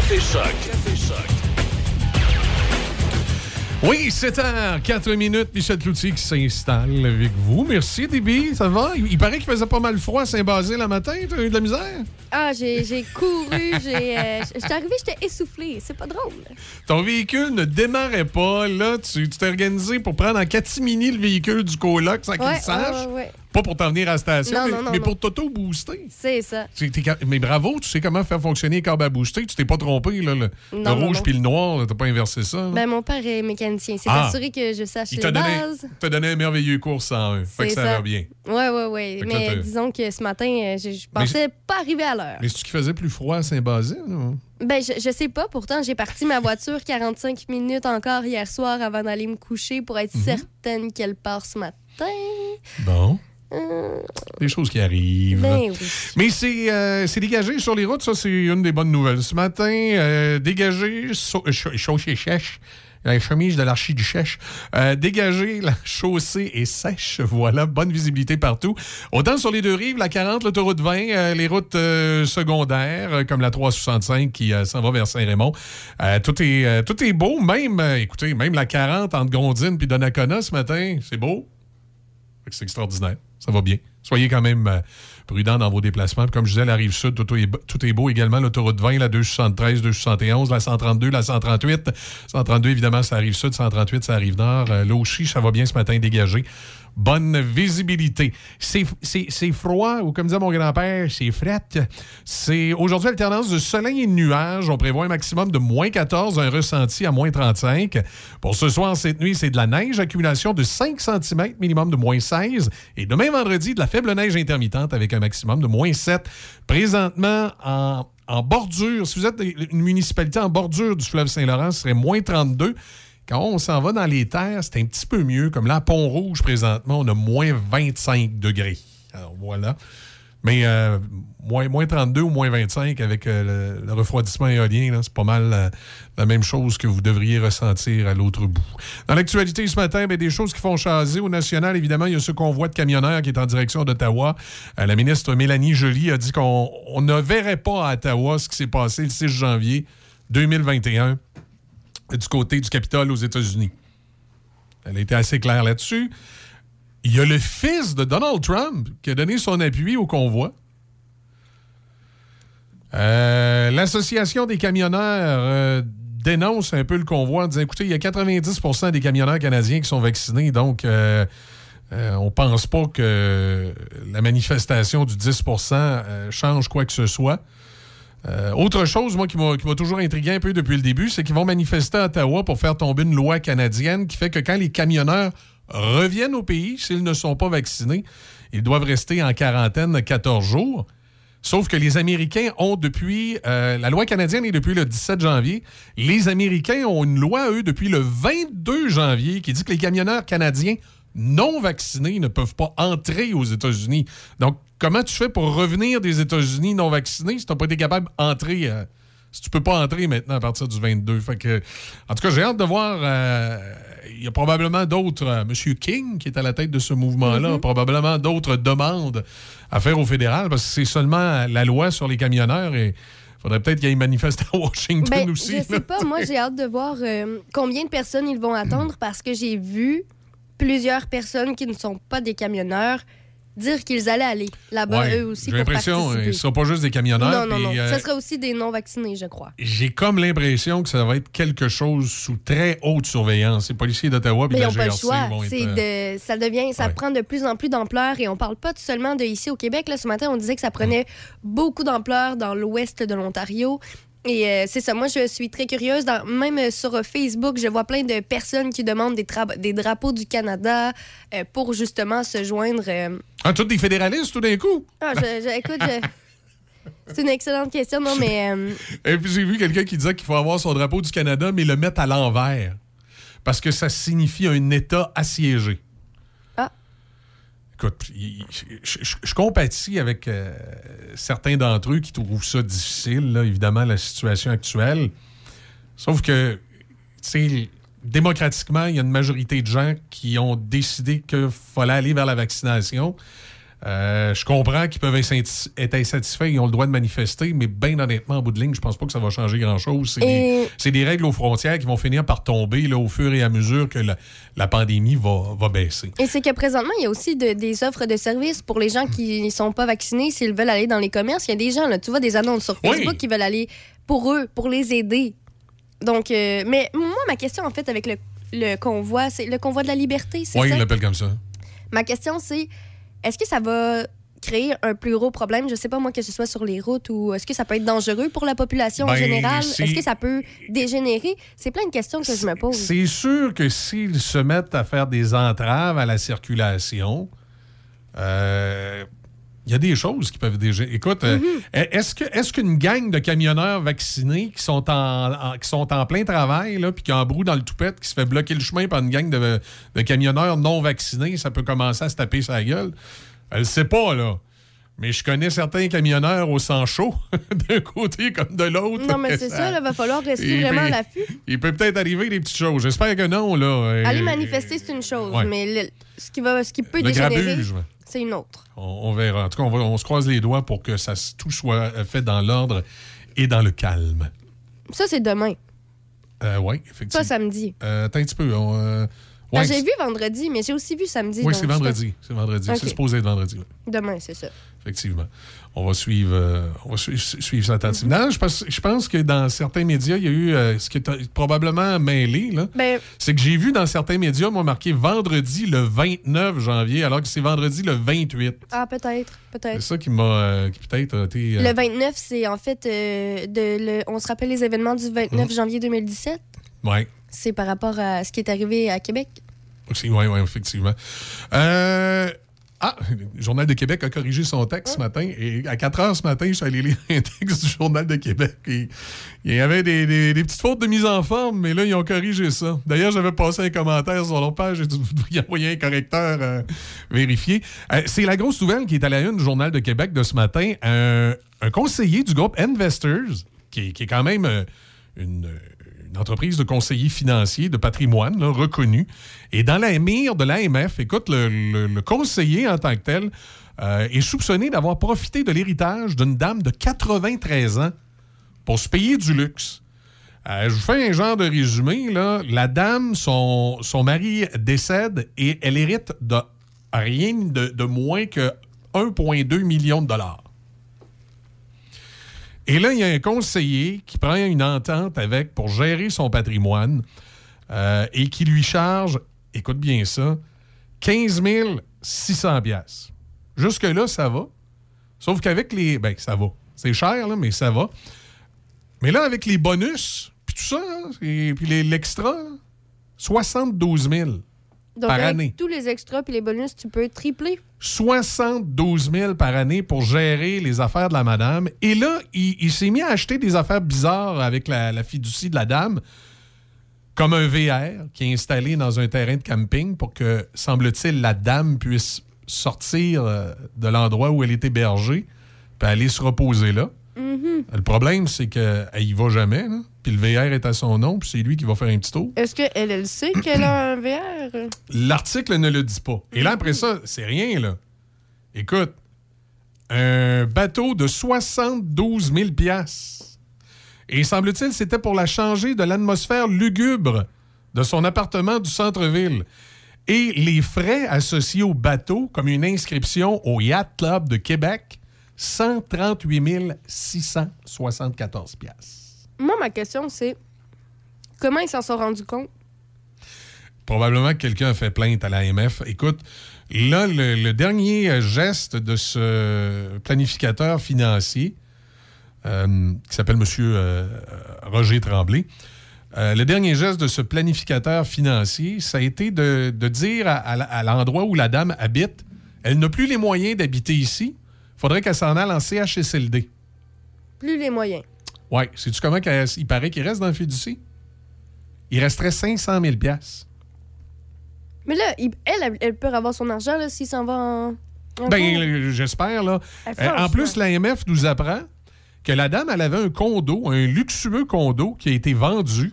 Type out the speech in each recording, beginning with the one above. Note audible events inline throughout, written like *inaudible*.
Café Choc. Café Choc. Oui, 7h, 4 minutes. Michel Cloutier qui s'installe avec vous. Merci, Déby. Ça va? Il, il paraît qu'il faisait pas mal froid à Saint-Basile le matin. T'as eu de la misère? Ah, j'ai couru, *laughs* j'ai. euh, J'étais arrivée, j'étais essoufflée. C'est pas drôle. Ton véhicule ne démarrait pas. Là, tu tu t'es organisé pour prendre en catimini le véhicule du coloc sans qu'il Ouais, le sache? ouais, ouais, ouais. Pas pour t'en venir à la station, Non, mais, non, non, mais non. pour t'auto-booster. C'est ça. T'es Mais bravo, tu sais comment faire fonctionner les câbles à booster. Tu t'es pas trompé, là. Le, rouge puis le noir, là, t'as pas inversé ça. là. Ben, mon père est mécanicien. C'est Ah. assuré que je sache Il les t'a donné, bases. t'a donné un merveilleux cours 101. Fait que ça, ça. va bien. Ouais, ouais, ouais. Mais disons que ce matin, euh, je, je pensais pas arriver à l'heure. Mais c'est-tu qui faisait plus froid à Saint-Basile? ou? Ben, je, je sais pas. Pourtant, j'ai parti ma voiture 45 minutes encore hier soir avant d'aller me coucher pour être Mhm. certaine qu'elle part ce matin. Bon. Euh, Des choses qui arrivent. ben oui. Mais c'est euh, c'est dégagé sur les routes, ça, c'est une des bonnes nouvelles. Ce matin, euh, dégagé, so- chaussée sèche, la chemise de l'archiduchesse, euh, dégagé, la chaussée est sèche. Voilà, bonne visibilité partout. Autant sur les deux rives, la 40, l'autoroute 20, euh, les routes secondaires, comme la 365 qui s'en va vers Saint-Raymond. Tout, est, tout est beau, même, écoutez, même la 40 entre Gondine puis Donnacona ce matin, c'est beau. C'est extraordinaire. Ça va bien. Soyez quand même euh, prudents dans vos déplacements. Puis comme je disais, la rive sud, tout est, beau également. L'autoroute 20, la 273, 271, la 132, la 138. 132, évidemment, ça arrive sud. 138, ça arrive nord. Euh, L'Auchy, ça va bien ce matin dégagé. Bonne visibilité. C'est froid, ou comme disait mon grand-père, c'est fret. C'est aujourd'hui alternance de soleil et de nuages. On prévoit un maximum de moins 14, un ressenti à moins 35. Pour ce soir, cette nuit, c'est de la neige, accumulation de 5 cm, minimum de moins 16. Et demain, vendredi, de la faible neige intermittente avec un maximum de moins 7. Présentement, en, en bordure, si vous êtes une municipalité en bordure du fleuve Saint-Laurent, ce serait moins 32. Quand on s'en va dans les terres, c'est un petit peu mieux. Comme là, à Pont-Rouge, présentement, on a moins 25 degrés. Alors voilà. Mais euh, moins, moins 32 ou moins 25 avec euh, le, refroidissement éolien, c'est pas mal euh, la même chose que vous devriez ressentir à l'autre bout. Dans l'actualité ce matin, ben, des choses qui font chaser. Au national, évidemment, il y a ce convoi de camionneurs qui est en direction d'Ottawa. La ministre Mélanie Joly a dit qu'on on ne verrait pas à Ottawa ce qui s'est passé le 6 janvier 2021 du côté du Capitole aux États-Unis. Elle a été assez claire là-dessus. Il y a le fils de Donald Trump qui a donné son appui au convoi. Euh, L'Association des camionneurs euh, dénonce un peu le convoi en disant écoutez, il y a 90% des camionneurs canadiens qui sont vaccinés, donc euh, euh, on pense pas que la manifestation du 10% euh, change quoi que ce soit. Euh, autre chose, moi, qui m'a toujours intrigué un peu depuis le début, c'est qu'ils vont manifester à Ottawa pour faire tomber une loi canadienne qui fait que quand les camionneurs reviennent au pays, s'ils ne sont pas vaccinés, ils doivent rester en quarantaine 14 jours. Sauf que les Américains ont depuis... euh, la loi canadienne est depuis le 17 janvier. Les Américains ont une loi, eux, depuis le 22 janvier qui dit que les camionneurs canadiens non vaccinés ne peuvent pas entrer aux États-Unis. Donc, comment tu fais pour revenir des États-Unis non vaccinés si tu n'as pas été capable d'entrer... euh, si tu peux pas entrer maintenant à partir du 22. Fait que, en tout cas, j'ai hâte de voir. euh, Il y a probablement d'autres. euh, Monsieur King, qui est à la tête de ce mouvement-là, a probablement d'autres demandes à faire au fédéral parce que c'est seulement la loi sur les camionneurs et il faudrait peut-être qu'il y ait une manifeste à Washington Ben, aussi. je là. sais pas. Moi, j'ai hâte de voir euh, combien de personnes ils vont attendre parce que j'ai vu plusieurs personnes qui ne sont pas des camionneurs dire qu'ils allaient aller là-bas Ouais, eux aussi J'ai l'impression euh, ce ne sera pas juste des camionneurs. non, non, non. euh, Ce sera aussi des non-vaccinés, je crois. J'ai comme l'impression que ça va être quelque chose sous très haute surveillance. Les policiers d'Ottawa et la n'ont pas le GRC choix. vont être, euh, de, ça devient, ça ouais. prend de plus en plus d'ampleur et on parle pas seulement de ici au Québec. Là, ce matin, on disait que ça prenait beaucoup d'ampleur dans l'ouest de l'Ontario. Et euh, c'est ça. Moi, je suis très curieuse. Dans- même euh, sur euh, Facebook, je vois plein de personnes qui demandent des, tra- des drapeaux du Canada euh, pour justement se joindre. euh, Ah, tous des fédéralistes tout d'un coup? Ah, je, je- écoute, je- *laughs* c'est une excellente question, non, mais Et puis j'ai vu quelqu'un qui disait qu'il faut avoir son drapeau du Canada, mais le mettre à l'envers. Parce que ça signifie un État assiégé. Écoute, je, compatis avec euh, certains d'entre eux qui trouvent ça difficile, évidemment, la situation actuelle. Sauf que, démocratiquement, il y a une majorité de gens qui ont décidé qu'il fallait aller vers la vaccination. Euh, je comprends qu'ils peuvent être insatisfaits, ils ont le droit de manifester, mais bien honnêtement, en bout de ligne, je pense pas que ça va changer grand-chose. C'est des, règles aux frontières qui vont finir par tomber là, au fur et à mesure que la, pandémie va, va, baisser. Et c'est que présentement, il y a aussi des offres de services pour les gens qui ne sont pas vaccinés, s'ils veulent aller dans les commerces. Il y a des gens, là, tu vois, des annonces sur Facebook qui veulent aller pour eux, pour les aider. Donc, euh, mais moi, ma question, en fait, avec le, le convoi, c'est le convoi de la liberté, c'est ça? Oui, il l'appelle comme ça. Ma question, c'est est-ce que ça va créer un plus gros problème, je sais pas moi, que ce soit sur les routes ou est-ce que ça peut être dangereux pour la population en ben, général? Est-ce que ça peut dégénérer? C'est plein de questions que je me pose. C'est sûr que s'ils se mettent à faire des entraves à la circulation, euh, il y a des choses qui peuvent déjà. Écoute, euh, mm-hmm. est-ce que est-ce qu'une gang de camionneurs vaccinés qui sont en, qui sont en plein travail là, puis qui embrouent dans le toupette, qui se fait bloquer le chemin par une gang de, de camionneurs non vaccinés, ça peut commencer à se taper sa gueule? Elle sait pas là. Mais je connais certains camionneurs au sang chaud, *laughs* d'un côté comme de l'autre. Non, mais c'est ça, il va falloir rester vraiment à l'affût. Il peut peut-être arriver des petites choses. J'espère que non, là. Aller manifester, c'est une chose, mais ce, qui va, ce qui peut dégénérer, c'est une autre. On, verra. En tout cas, on, se croise les doigts pour que ça, tout soit fait dans l'ordre et dans le calme. Ça, c'est demain. Euh, oui, effectivement. Pas samedi. Euh, attends un petit peu. Euh, ben, j'ai vu vendredi, mais j'ai aussi vu samedi. Oui, c'est vendredi. C'est vendredi. C'est supposé être vendredi. Demain, c'est ça. Effectivement. On va suivre, euh, on va suivre, ça attentivement. je, pense, je pense que dans certains médias, il y a eu euh, ce qui est probablement mêlé. Ben, c'est que j'ai vu dans certains médias, moi, marqué vendredi le 29 janvier, alors que c'est vendredi le 28. Ah, peut-être. Peut-être. C'est ça qui m'a euh, peut-être été. Le 29, c'est en fait. de, on se rappelle les événements du 29 mmh. janvier 2017? Oui c'est par rapport à ce qui est arrivé à Québec. Oui, oui, effectivement. Euh, ah, le Journal de Québec a corrigé son texte ce matin. Et à 4 heures ce matin, je suis allé lire *laughs* un texte du Journal de Québec. il y avait des, petites fautes de mise en forme, mais là, ils ont corrigé ça. D'ailleurs, j'avais passé un commentaire sur leur page. J'ai dû *laughs* envoyer un correcteur euh, vérifié. Euh, c'est la grosse nouvelle qui est à la une du Journal de Québec de ce matin. un conseiller du groupe Investors, qui, qui est quand même une une entreprise de conseiller financier de patrimoine reconnue. Et dans la mire de l'AMF, écoute, le, conseiller en tant que tel euh, est soupçonné d'avoir profité de l'héritage d'une dame de 93 ans pour se payer du luxe. Euh, je vous fais un genre de résumé. La dame, son, mari décède et elle hérite de rien de moins que 1,2 million de dollars. Et là, il y a un conseiller qui prend une entente avec pour gérer son patrimoine euh, et qui lui charge, écoute bien ça, 15 600 Jusque-là, ça va. Sauf qu'avec les... Ben, ça va. C'est cher, là, mais ça va. Mais là, avec les bonus, puis tout ça, et puis l'extra, 72 000 par année. Tous les extras puis les bonus, tu peux tripler. 72 000 par année pour gérer les affaires de la madame. Et là, il, s'est mis à acheter des affaires bizarres avec la, la, fiducie de la dame, comme un VR qui est installé dans un terrain de camping pour que, semble-t-il, la dame puisse sortir euh, de l'endroit où elle est hébergée puis aller se reposer là. Mm-hmm. Le problème, c'est qu'elle y va jamais. Puis le VR est à son nom, puis c'est lui qui va faire un petit tour. Est-ce qu'elle elle sait qu'elle a un VR? L'article ne le dit pas. Et là, après ça, c'est rien, là. Écoute, un bateau de 72 000 Et semble-t-il, c'était pour la changer de l'atmosphère lugubre de son appartement du centre-ville. Et les frais associés au bateau, comme une inscription au Yacht Club de Québec, 138 674 Moi, ma question, c'est comment ils s'en sont rendus compte? Probablement que quelqu'un a fait plainte à l'AMF. Écoute, là, le, dernier geste de ce planificateur financier, euh, qui s'appelle M. Euh, Roger Tremblay, euh, le dernier geste de ce planificateur financier, ça a été de, dire à l'endroit où la dame habite, elle n'a plus les moyens d'habiter ici, faudrait qu'elle s'en aille en CHSLD. Plus les moyens. Oui. Sais-tu comment il paraît qu'il reste dans le fiducie? Il resterait 500 000 Mais là, elle, elle peut avoir son argent s'il s'en va en. ben, j'espère, là. Euh, en plus, l'AMF nous apprend que la dame, elle avait un condo, un luxueux condo qui a été vendu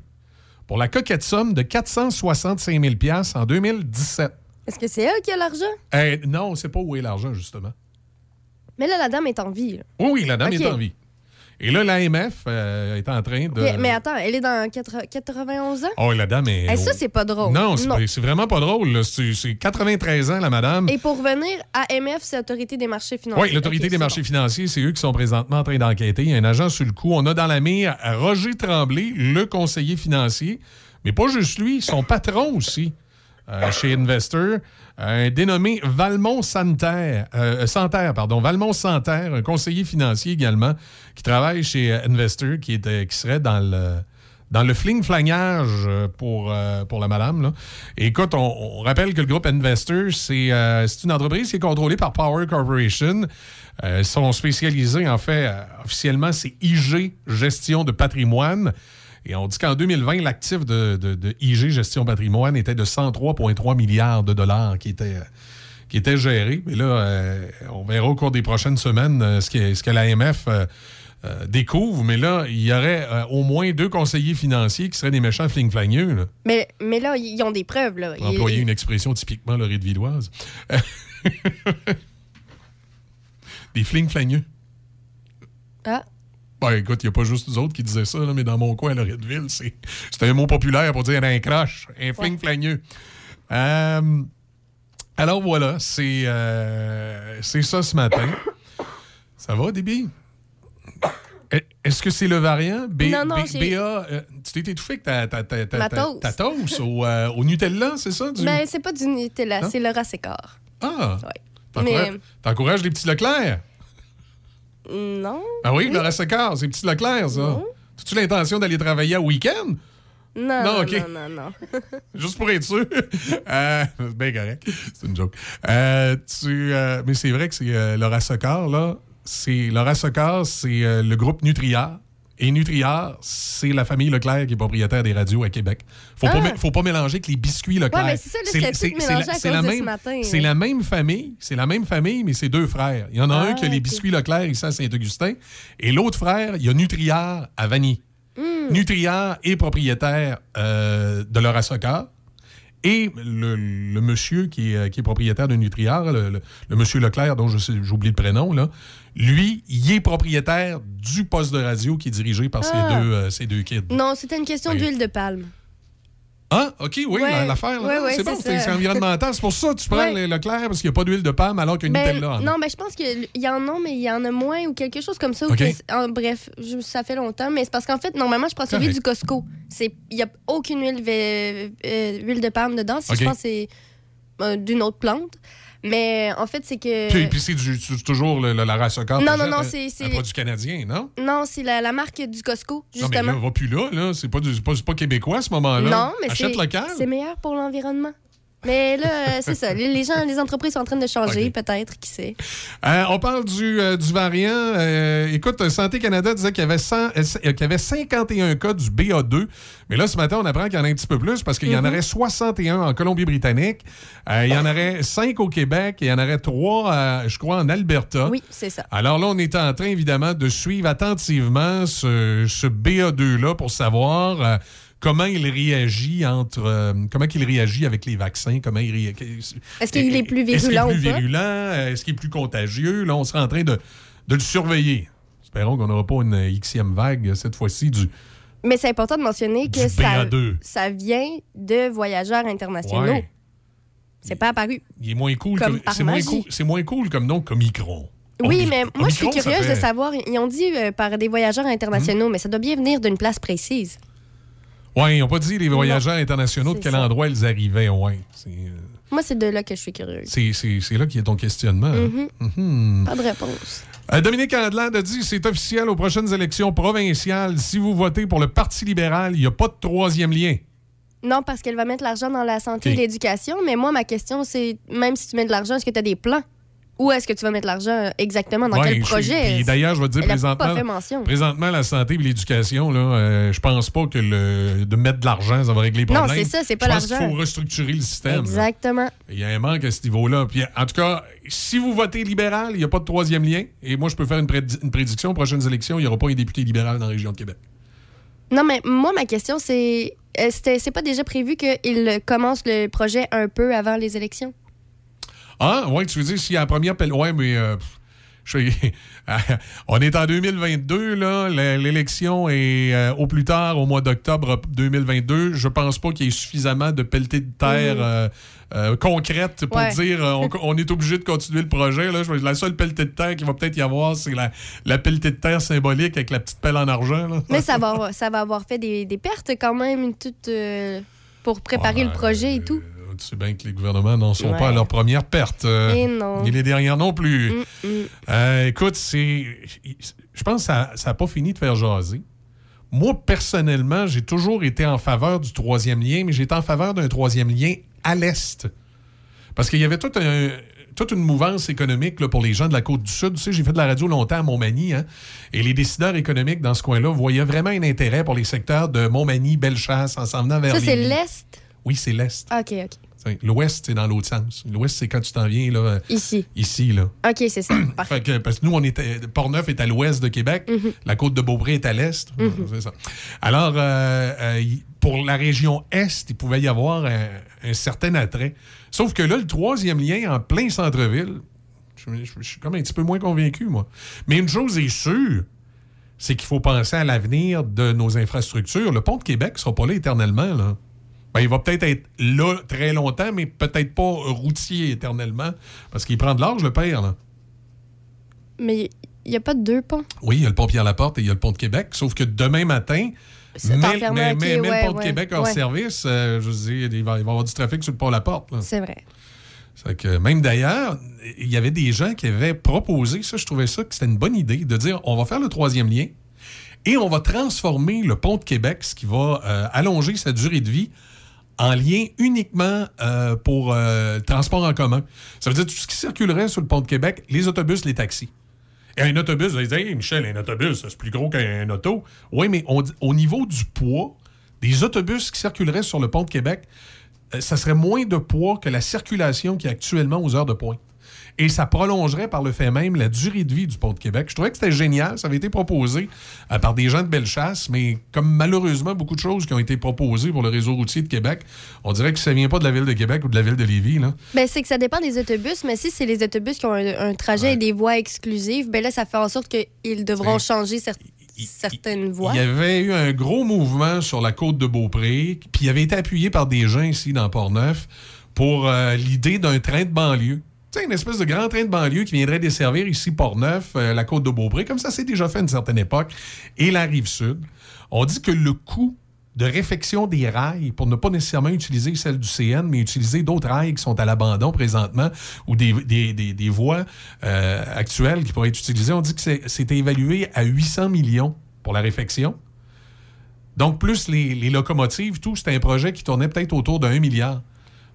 pour la coquette somme de 465 000 en 2017. Est-ce que c'est elle qui a l'argent? Eh, non, c'est pas où est l'argent, justement. Mais là, la dame est en vie. là. Oui, oui, la dame Ok. est en vie. Et là, l'AMF euh, est en train de. Mais, mais attends, elle est dans 80 91 ans? Oh, la dame est. Eh, ça, c'est pas drôle. Non, c'est vraiment pas drôle. là. C'est c'est 93 ans, la madame. Et pour revenir, AMF, c'est Autorité des marchés financiers. Oui, l'Autorité Ok, des c'est marchés financiers, c'est eux qui sont présentement en train d'enquêter. Il y a un agent sur le coup. On a dans la mire Roger Tremblay, le conseiller financier, mais pas juste lui, son patron aussi, euh, chez Investor, un dénommé Valmont Santerre, euh, Santerre, pardon, Valmont Santerre, un conseiller financier également, qui travaille chez euh, Investor, qui, euh, qui serait dans le dans le fling-flangage pour, pour la madame. Écoute, on, rappelle que le groupe Investor, c'est une entreprise qui est contrôlée par Power Corporation. Ils sont spécialisés, en fait, officiellement, c'est IG, gestion de patrimoine. Et on dit qu'en 2020, l'actif de, de- de IG Gestion Patrimoine était de 103,3 milliards de dollars qui étaient, euh, qui étaient gérés. Mais là, euh, on verra au cours des prochaines semaines euh, ce, que, ce que l'AMF euh, découvre. Mais là, il y aurait au moins deux conseillers financiers qui seraient des méchants fling-flagneux. Mais, mais là, ils ont des preuves. Là. Ils- employer une expression typiquement de villoise. *laughs* des fling-flagneux. Ah, Ben, écoute, il n'y a pas juste nous autres qui disaient ça, là, mais dans mon coin, à Loretteville, c'est c'est un mot populaire pour dire un croche, un fling flagneux. Euh, alors voilà, c'est euh, c'est ça ce matin. Ça va, Déby? Est- Est-ce que c'est le variant? B, Non, non, B- j'ai- BA, euh, tu t'es étouffé avec ta, ta, ta, ta, toast. ta toast au, euh, au Nutella, c'est ça? du- ben, c'est pas du Nutella, Non? c'est le Racécor. Ah! Ouais. T'encourages Mais- t'encourages les petits Leclerc? Non? Ah oui, le Racecor, c'est petits Leclerc, ça. As-tu l'intention d'aller travailler à week-end? Non, Non, non, non, non, non. *laughs* Juste pour être sûr. *laughs* Euh, c'est bien correct. C'est une joke. Euh, tu, euh, mais c'est vrai que c'est euh, Laura Socor, là. C'est, Laura Socor, c'est le groupe Nutriard. Et Nutriard, c'est la famille Leclerc qui est propriétaire des radios à Québec. Faut, pas, Ah. mé- faut pas mélanger avec les biscuits Leclerc. Ouais, c'est la même, ce la famille, c'est la même famille, mais c'est deux frères. Il y en a Ah, un qui a les ok. biscuits Leclerc ici à Saint-Augustin, et l'autre frère, il y a Nutriard à Vanier. Hmm. Nutriard est propriétaire euh, de Laura Soccer. Et le, le monsieur qui est, qui est propriétaire de Nutriard, le, le- le monsieur Leclerc, dont je sais- j'ai oublié le prénom, là, lui, il est propriétaire du poste de radio qui est dirigé par Ah. ces, deux, euh, ces deux kids. Non, c'était une question d'huile de palme. Ah, OK, oui, Ouais. l'affaire, là, Ouais, ouais, c'est bon, c'est environnemental. C'est pour ça que tu prends le Leclerc, parce qu'il n'y a pas d'huile de palme, alors que Ben, Nutella en a. non, ben, je pense qu'il y en a, mais il y en a moins ou quelque chose comme ça. que- en bref, je- ça fait longtemps, mais c'est parce qu'en fait, normalement, je prends celui du Costco. Il n'y a aucune huile, euh, huile de palme dedans. Si. Je pense que c'est euh, d'une autre plante. Mais en fait, c'est que. Puis, puis c'est du- toujours le, le- la race. Non, que non, non, hein? c'est- c'est- Un produit canadien, non? Non, c'est la, la marque du Costco, Non, mais justement. là, va plus là, là. C'est pas, du- pas, pas québécois à ce moment-là. Non, mais Achète c'est local. c'est meilleur pour l'environnement. Mais là, euh, c'est ça. Les, gens, les entreprises sont en train de changer, peut-être, qui sait. Euh, on parle du, euh, du variant. Euh, écoute, Santé Canada disait qu'il y, avait 100 euh, qu'il y avait 51 cas du BA2. Mais là, ce matin, on apprend qu'il y en a un petit peu plus parce qu'il y en Mhm. aurait 61 en Colombie-Britannique. Il y en aurait 5 au Québec et il y en aurait 3, je crois, en Alberta. Oui, c'est ça. Alors là, on est en train, évidemment, de suivre attentivement ce, ce BA2-là pour savoir comment il réagit entre... euh, comment il réagit avec les vaccins, comment il. Est-ce qu'il est plus Est-ce qu'il virulent est plus virulent? Est-ce qu'il est plus contagieux? Là, on sera en train de, de le surveiller. Espérons qu'on n'aura pas une Xème vague cette fois-ci du, Mais c'est important de mentionner que ça, BA2. ça vient de voyageurs internationaux. Ouais. C'est pas apparu. Il est moins cool. Comme C'est moins, cool- c'est moins cool comme nom qu'Omicron. Oui, mais moi, je suis curieuse fait- de savoir. Ils ont dit euh, par des voyageurs internationaux, mais ça doit bien venir d'une place précise. Oui, ils n'ont pas dit les voyageurs internationaux de quel ça. endroit ils arrivaient. Ouais. Euh, Moi, c'est de là que je suis curieuse. C'est, là qu'il y a ton questionnement. Mhm. Mhm. Pas de réponse. Euh, Dominique Andelade a dit c'est officiel aux prochaines élections provinciales. Si vous votez pour le Parti libéral, il n'y a pas de troisième lien. Non, parce qu'elle va mettre l'argent dans la santé et l'éducation. Mais moi, ma question, c'est même si tu mets de l'argent, est-ce que tu as des plans? Où est-ce que tu vas mettre l'argent exactement? Dans Ouais, quel je- projet? D'ailleurs, je vais te dire présentement, la santé et l'éducation, là, euh, je pense pas que le, de mettre de l'argent, ça va régler les Non, problèmes. c'est ça, c'est pas Je pense qu'il l'argent. faut restructurer le système. Exactement. Il y a un manque à ce niveau-là. Puis, en tout cas, si vous votez libéral, il n'y a pas de troisième lien. Et moi, je peux faire une, prédi- une prédiction. Aux prochaines élections, il n'y aura pas un député libéral dans la région de Québec. Non, mais moi, ma question, c'est euh, c'était- c'est pas déjà prévu qu'il commence le projet un peu avant les élections? Ah, ouais, tu veux dire, s'il y a la première pelle. Ouais, mais. euh, je sais- *laughs* on est en 2022, là. L'élection est euh, au plus tard, au mois d'octobre 2022. Je pense pas qu'il y ait suffisamment de pelletées de terre euh, euh, concrètes pour Ouais. dire euh, on, on est obligé de continuer le projet. Là. La seule pelletée de terre qu'il va peut-être y avoir, c'est la, la pelletée de terre symbolique avec la petite pelle en argent. Là. Mais ça va, ça va avoir fait des, des pertes quand même, toutes, euh, pour préparer le projet et tout. Tu sais bien que les gouvernements n'en sont Ouais. pas à leur première perte. euh, Et non. ni les dernières non plus. Mm, mm. Euh, écoute, c'est. Je pense que ça n'a pas fini de faire jaser. Moi, personnellement, j'ai toujours été en faveur du troisième lien, mais j'étais en faveur d'un troisième lien à l'Est. Parce qu'il y avait tout un- toute une mouvance économique là, pour les gens de la côte du Sud. Tu sais, j'ai fait de la radio longtemps à Montmagny, hein, et les décideurs économiques dans ce coin-là voyaient vraiment un intérêt pour les secteurs de Montmagny, Bellechasse, en s'en venant vers Ça, c'est l'Est? Oui, c'est l'Est. OK, OK. L'Ouest, c'est dans l'autre sens. L'Ouest, c'est quand tu t'en viens là, Ici. ici. Là. OK, c'est ça. *clears throat* Parfait. Fait que, parce que nous, on est à- Portneuf est à l'ouest de Québec, la côte de Beaupré est à l'est. C'est ça. Alors, euh, euh, pour la région est, il pouvait y avoir un, un certain attrait. Sauf que là, le troisième lien en plein centre-ville, je, je- je suis comme un petit peu moins convaincu, moi. Mais une chose est sûre, c'est qu'il faut penser à l'avenir de nos infrastructures. Le pont de Québec ne sera pas là éternellement, là. Ben, il va peut-être être là très longtemps, mais peut-être pas routier éternellement, parce qu'il prend de l'âge, le père, là. Mais il n'y a pas deux ponts. Oui, il y a le pont Pierre-Laporte et il y a le pont de Québec. Sauf que demain matin, C'est mais, ouais, le pont de ouais, Québec hors ouais. service, euh, je veux dire, il va, il va y avoir du trafic sur le pont La-Porte. C'est vrai. Que même d'ailleurs, il y avait des gens qui avaient proposé, ça, je trouvais ça que c'était une bonne idée, de dire on va faire le troisième lien et on va transformer le pont de Québec, ce qui va euh, allonger sa durée de vie, en lien uniquement euh, pour euh, transport en commun. Ça veut dire tout ce qui circulerait sur le pont de Québec, les autobus, les taxis. Et un autobus, vous allez dire, Michel, un autobus, c'est plus gros qu'un auto. Oui, mais au niveau du poids, des autobus qui circuleraient sur le pont de Québec, euh, ça serait moins de poids que la circulation qui est actuellement aux heures de pointe. Et ça prolongerait par le fait même la durée de vie du pont de Québec. Je trouvais que c'était génial. Ça avait été proposé euh, par des gens de Bellechasse, mais comme malheureusement beaucoup de choses qui ont été proposées pour le réseau routier de Québec, on dirait que ça vient pas de la ville de Québec ou de la ville de Lévis. Là. Ben, c'est que ça dépend des autobus, mais si c'est les autobus qui ont un, un trajet Ouais. et des voies exclusives, ben là, ça fait en sorte qu'ils devront C'est- changer certaines voies. Il y avait eu un gros mouvement sur la côte de Beaupré, puis il avait été appuyé par des gens ici dans Port-Neuf pour euh, l'idée d'un train de banlieue. Sais, une espèce de grand train de banlieue qui viendrait desservir ici Port-Neuf, euh, la côte de Beaupré, comme ça s'est déjà fait à une certaine époque, et la rive sud. On dit que le coût de réfection des rails, pour ne pas nécessairement utiliser celle du CN, mais utiliser d'autres rails qui sont à l'abandon présentement, ou des, voies euh, actuelles qui pourraient être utilisées, on dit que c'est- évalué à 800 millions pour la réfection. Donc, plus les, les locomotives, tout, c'était un projet qui tournait peut-être autour 1 milliard.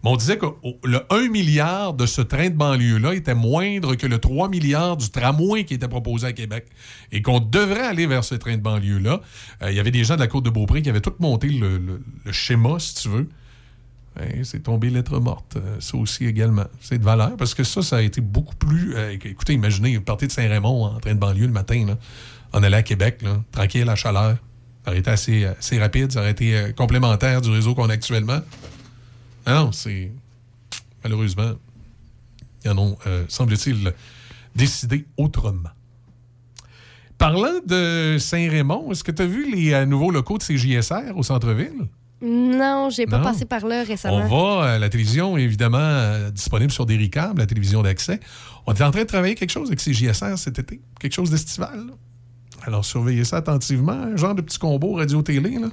Mais on disait que oh, le 1 milliard de ce train de banlieue-là était moindre que le 3 milliards du tramway qui était proposé à Québec. Et qu'on devrait aller vers ce train de banlieue-là. Euh, Il y avait des gens de la Côte de Beaupré qui avaient tout monté le, le- schéma, si tu veux. Hein, c'est tombé lettre morte. Euh, ça aussi également. C'est de valeur parce que ça, ça a été beaucoup plus. euh, écoutez, imaginez, partez de Saint-Raymond en train de banlieue le matin, là, en allant à Québec, là, tranquille, à chaleur. Ça aurait été assez, assez rapide, ça aurait été complémentaire du réseau qu'on a actuellement. Ah non, c'est. Malheureusement, ils en ont, euh, semble-t-il, décidé autrement. Parlant de Saint-Raymond, est-ce que tu as vu les euh, nouveaux locaux de CJSR au centre-ville? Non, j'ai pas Non? passé par là On récemment. va, euh, la télévision est évidemment euh, disponible sur des câbles, la télévision d'accès. On est en train de travailler quelque chose avec CJSR cet été, quelque chose d'estival. là. Alors surveillez ça attentivement, un genre de petit combo radio-télé. là.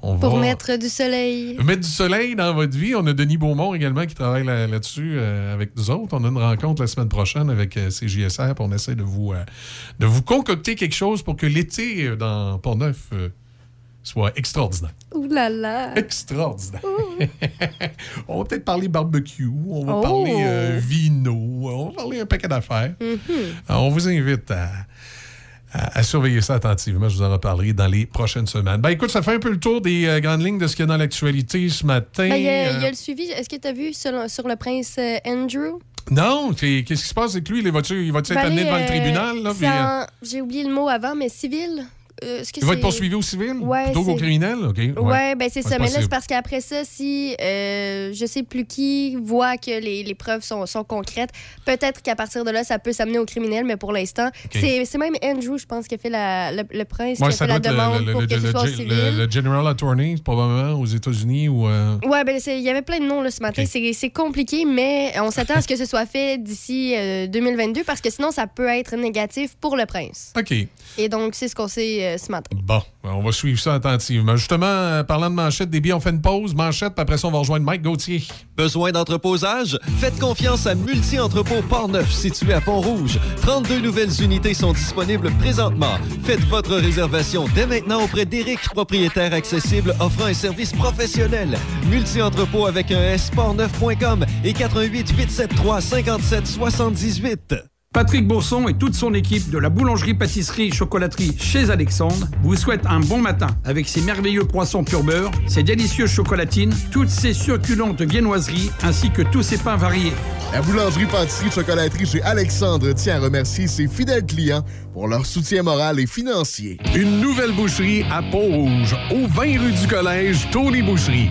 On Pour va mettre du soleil. mettre du soleil dans votre vie. On a Denis Beaumont également qui travaille là- là-dessus euh, avec nous autres. On a une rencontre la semaine prochaine avec euh, CJSR. puis On essaie de vous, euh, de vous concocter quelque chose pour que l'été dans Port-Neuf euh, soit extraordinaire. Ouh là là. Extraordinaire. *laughs* on va peut-être parler barbecue, on va Oh. parler euh, vino, on va parler un paquet d'affaires. Mhm. Alors, on vous invite à, à- à surveiller ça attentivement. Je vous en reparlerai dans les prochaines semaines. Ben écoute, ça fait un peu le tour des euh, grandes lignes de ce qu'il y a dans l'actualité ce matin. Ben, Il y, a- il y Euh, a le suivi. Est-ce que tu as vu sur, sur le prince euh, Andrew? Non, qu'est-ce qui se passe avec lui? Il va-tu va-tu être Ben, amené devant le euh, tribunal? puis, euh, J'ai oublié le mot avant, mais civil? Euh, que Il va être poursuivi au civil? Ouais, plutôt qu'au criminel? OK. Ouais, ben c'est ça. Mais là, c'est parce qu'après ça, si euh, je sais plus qui voit que les, les preuves sont, sont concrètes, peut-être qu'à partir de là, ça peut s'amener au criminel, mais pour l'instant, c'est c'est même Andrew, je pense, qui a fait la, le, le prince, Ouais, qui a ça fait la demande le, pour le, que ce soit au civil. le- General Attorney, probablement, aux États-Unis ou. euh, Ouais, ben il y avait plein de noms là, ce matin. C'est- compliqué, mais on s'attend à ce que ce soit fait d'ici euh, 2022 parce que sinon, ça peut être négatif pour le prince. OK. Et donc, c'est ce qu'on sait euh, ce matin. Bon, on va suivre ça attentivement. Justement, euh, parlant de manchette, des billes, on fait une pause. Manchette, puis après ça, on va rejoindre Mike Gauthier. Besoin d'entreposage? Faites confiance à Multi-Entrepôt Port-Neuf, situé à Pont-Rouge. 32 nouvelles unités sont disponibles présentement. Faites votre réservation dès maintenant auprès d'Éric, propriétaire accessible offrant un service professionnel. Multi-Entrepôt avec un S, portneuf.com et 88 873 57 78. Patrick Bourson et toute son équipe de la boulangerie-pâtisserie-chocolaterie chez Alexandre vous souhaitent un bon matin avec ses merveilleux poissons pur beurre, ses délicieuses chocolatines, toutes ses succulentes viennoiseries ainsi que tous ses pains variés. La boulangerie pâtisserie chocolaterie chez Alexandre tient à remercier ses fidèles clients pour leur soutien moral et financier. Une nouvelle boucherie à Pont-Rouge, au 20 rue du Collège, Tony Boucherie.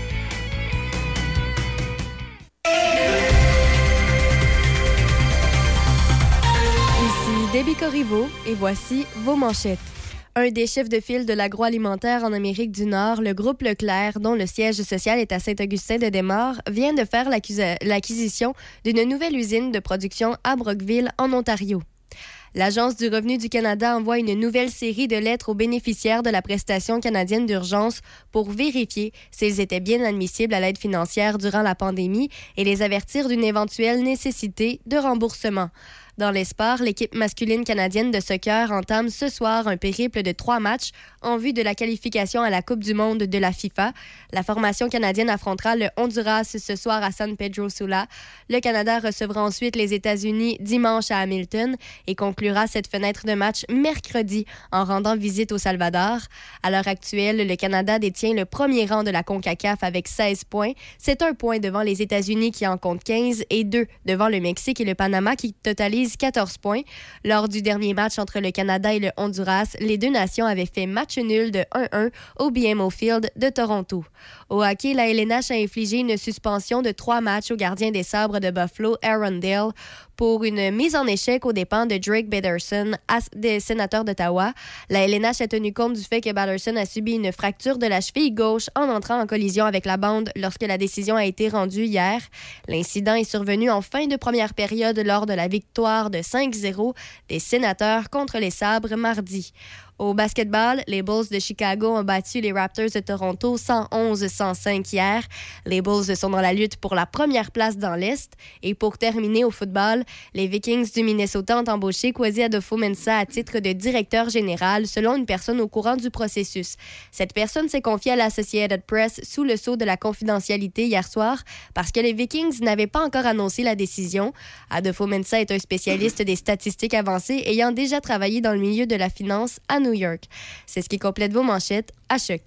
Debbie Corriveau et voici vos manchettes. Un des chefs de file de l'agroalimentaire en Amérique du Nord, le groupe Leclerc, dont le siège social est à Saint-Augustin-de-Desmaures, vient de faire l'acquisition d'une nouvelle usine de production à Brockville, en Ontario. L'Agence du revenu du Canada envoie une nouvelle série de lettres aux bénéficiaires de la prestation canadienne d'urgence pour vérifier s'ils étaient bien admissibles à l'aide financière durant la pandémie et les avertir d'une éventuelle nécessité de remboursement. Dans les sports, l'équipe masculine canadienne de soccer entame ce soir un périple de trois matchs en vue de la qualification à la Coupe du monde de la FIFA. La formation canadienne affrontera le Honduras ce soir à San Pedro Sula. Le Canada recevra ensuite les États-Unis dimanche à Hamilton et conclura cette fenêtre de match mercredi en rendant visite au Salvador. À l'heure actuelle, le Canada détient le premier rang de la CONCACAF avec 16 points. C'est un point devant les États-Unis qui en comptent 15 et deux devant le Mexique et le Panama qui totalisent 14 points. Lors du dernier match entre le Canada et le Honduras, les deux nations avaient fait match nul de 1-1 au BMO Field de Toronto. Au hockey, la LNH a infligé une suspension de trois matchs au gardien des sabres de Buffalo, Aaron Dale, pour une mise en échec aux dépens de Drake Batterson, sénateurs d'Ottawa. La LNH a tenu compte du fait que Batterson a subi une fracture de la cheville gauche en entrant en collision avec la bande lorsque la décision a été rendue hier. L'incident est survenu en fin de première période lors de la victoire de 5-0 des sénateurs contre les sabres mardi. Au basketball, les Bulls de Chicago ont battu les Raptors de Toronto 111-105 hier. Les Bulls sont dans la lutte pour la première place dans l'Est. Et pour terminer au football, les Vikings du Minnesota ont embauché Kwesi Adofo-Mensah à titre de directeur général selon une personne au courant du processus. Cette personne s'est confiée à l'Associated Press sous le sceau de la confidentialité hier soir parce que les Vikings n'avaient pas encore annoncé la décision. Adofo-Mensah est un spécialiste des statistiques avancées ayant déjà travaillé dans le milieu de la finance à New C'est ce qui complète vos manchettes à choc.